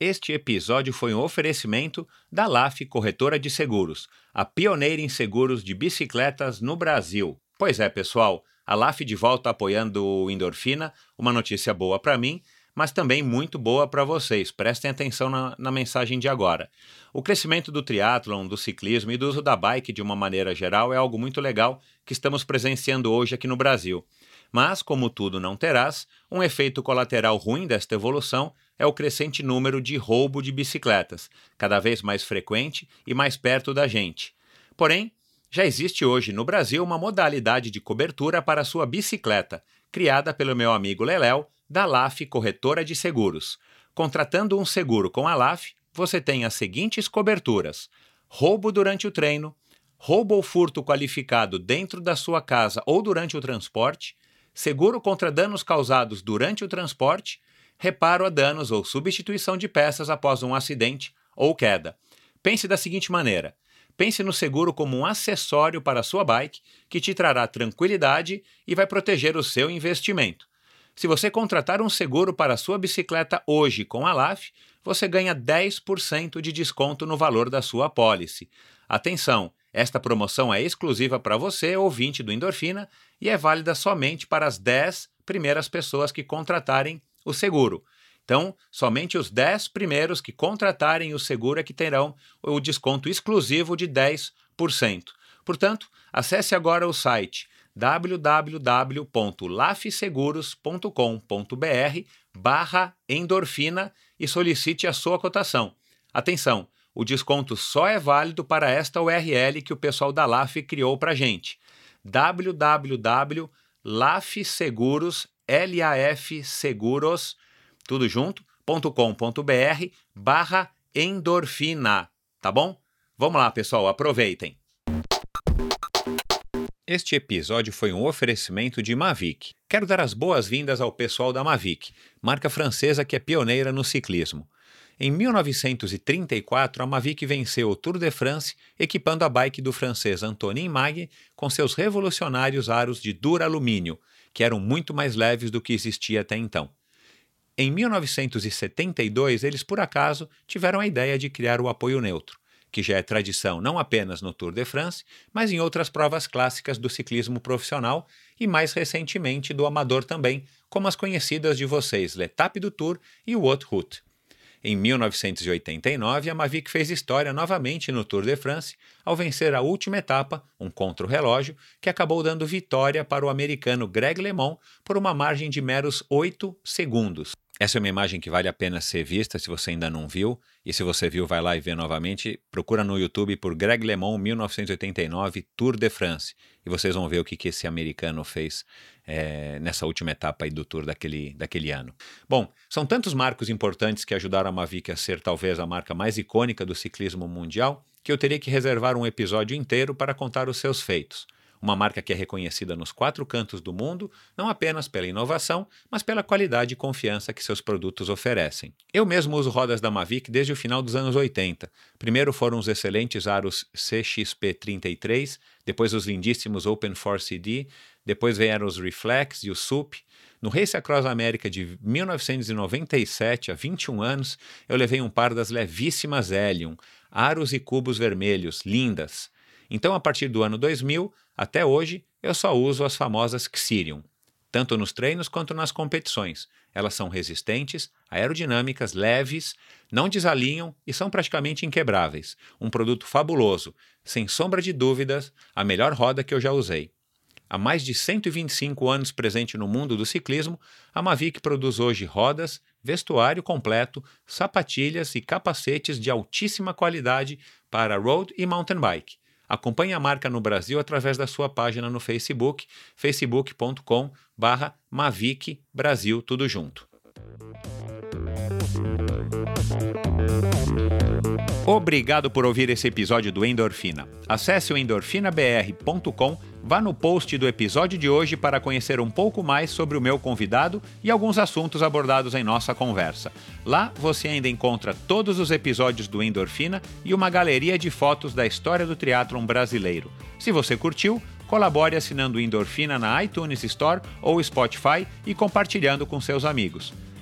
Este episódio foi um oferecimento da LAF Corretora de Seguros, a pioneira em seguros de bicicletas no Brasil. Pois é, pessoal, a LAF de volta apoiando o Endorfina, uma notícia boa para mim, mas também muito boa para vocês. Prestem atenção na, na, mensagem de agora. O crescimento do triatlon, do ciclismo e do uso da bike de uma maneira geral é algo muito legal que estamos presenciando hoje aqui no Brasil. Mas, como tudo não terás, um efeito colateral ruim desta evolução é o crescente número de roubo de bicicletas, cada vez mais frequente e mais perto da gente. Porém, já existe hoje no Brasil uma modalidade de cobertura para sua bicicleta, criada pelo meu amigo Leléo, da LAF Corretora de Seguros. Contratando um seguro com a LAF, você tem as seguintes coberturas: roubo durante o treino, roubo ou furto qualificado dentro da sua casa ou durante o transporte, seguro contra danos causados durante o transporte reparo a danos ou substituição de peças após um acidente ou queda. Pense da seguinte maneira: pense no seguro como um acessório para a sua bike que te trará tranquilidade e vai proteger o seu investimento. Se você contratar um seguro para a sua bicicleta hoje com a LAF, você ganha 10% de desconto no valor da sua apólice. Atenção! Esta promoção é exclusiva para você, ouvinte do Endorfina, e é válida somente para as 10 primeiras pessoas que contratarem o seguro. Então, somente os 10 primeiros que contratarem o seguro é que terão o desconto exclusivo de 10%. Portanto, acesse agora o site www.lafseguros.com.br barra endorfina e solicite a sua cotação. Atenção, o desconto só é válido para esta URL que o pessoal da LAF criou para a gente. www.lafseguros, LAF Seguros, tudo junto, .com.br barra endorfina, tá bom? Vamos lá, pessoal, aproveitem. Este episódio foi um oferecimento de Mavic. Quero dar as boas-vindas ao pessoal da Mavic, marca francesa que é pioneira no ciclismo. Em 1934, a Mavic venceu o Tour de France, equipando a bike do francês Antonin Mague com seus revolucionários aros de duro alumínio, que eram muito mais leves do que existia até então. Em 1972, eles por acaso tiveram a ideia de criar o apoio neutro, que já é tradição não apenas no Tour de France, mas em outras provas clássicas do ciclismo profissional e mais recentemente do amador também, como as conhecidas de vocês L'Etape do Tour e o Haute Route. Em 1989, a Mavic fez história novamente no Tour de France ao vencer a última etapa, um contra-relógio, que acabou dando vitória para o americano Greg LeMond por uma margem de meros 8 segundos. Essa é uma imagem que vale a pena ser vista se você ainda não viu. E se você viu, vai lá e vê novamente. Procura no YouTube por Greg LeMond 1989 Tour de France. E vocês vão ver o que, que esse americano fez é, nessa última etapa aí do Tour daquele, daquele ano. Bom, são tantos marcos importantes que ajudaram a Mavic a ser talvez a marca mais icônica do ciclismo mundial que eu teria que reservar um episódio inteiro para contar os seus feitos uma marca que é reconhecida nos quatro cantos do mundo, não apenas pela inovação, mas pela qualidade e confiança que seus produtos oferecem. Eu mesmo uso rodas da Mavic desde o final dos anos 80. Primeiro foram os excelentes aros CXP33, depois os lindíssimos Open Force D, depois vieram os Reflex e o SUP. No Race Across América de 1997, há 21 anos, eu levei um par das levíssimas Helium, aros e cubos vermelhos, lindas. Então, a partir do ano 2000, até hoje, eu só uso as famosas Xirium, tanto nos treinos quanto nas competições. Elas são resistentes, aerodinâmicas, leves, não desalinham e são praticamente inquebráveis. Um produto fabuloso, sem sombra de dúvidas, a melhor roda que eu já usei. Há mais de 125 anos presente no mundo do ciclismo, a Mavic produz hoje rodas, vestuário completo, sapatilhas e capacetes de altíssima qualidade para road e mountain bike. Acompanhe a marca no Brasil através da sua página no Facebook, facebook.com barra Mavic Brasil, tudo junto. Obrigado por ouvir esse episódio do Endorfina. Acesse o endorfinabr.com, vá no post do episódio de hoje para conhecer um pouco mais sobre o meu convidado e alguns assuntos abordados em nossa conversa. Lá você ainda encontra todos os episódios do Endorfina e uma galeria de fotos da história do triatlon brasileiro. Se você curtiu, colabore assinando Endorfina na iTunes Store ou Spotify e compartilhando com seus amigos.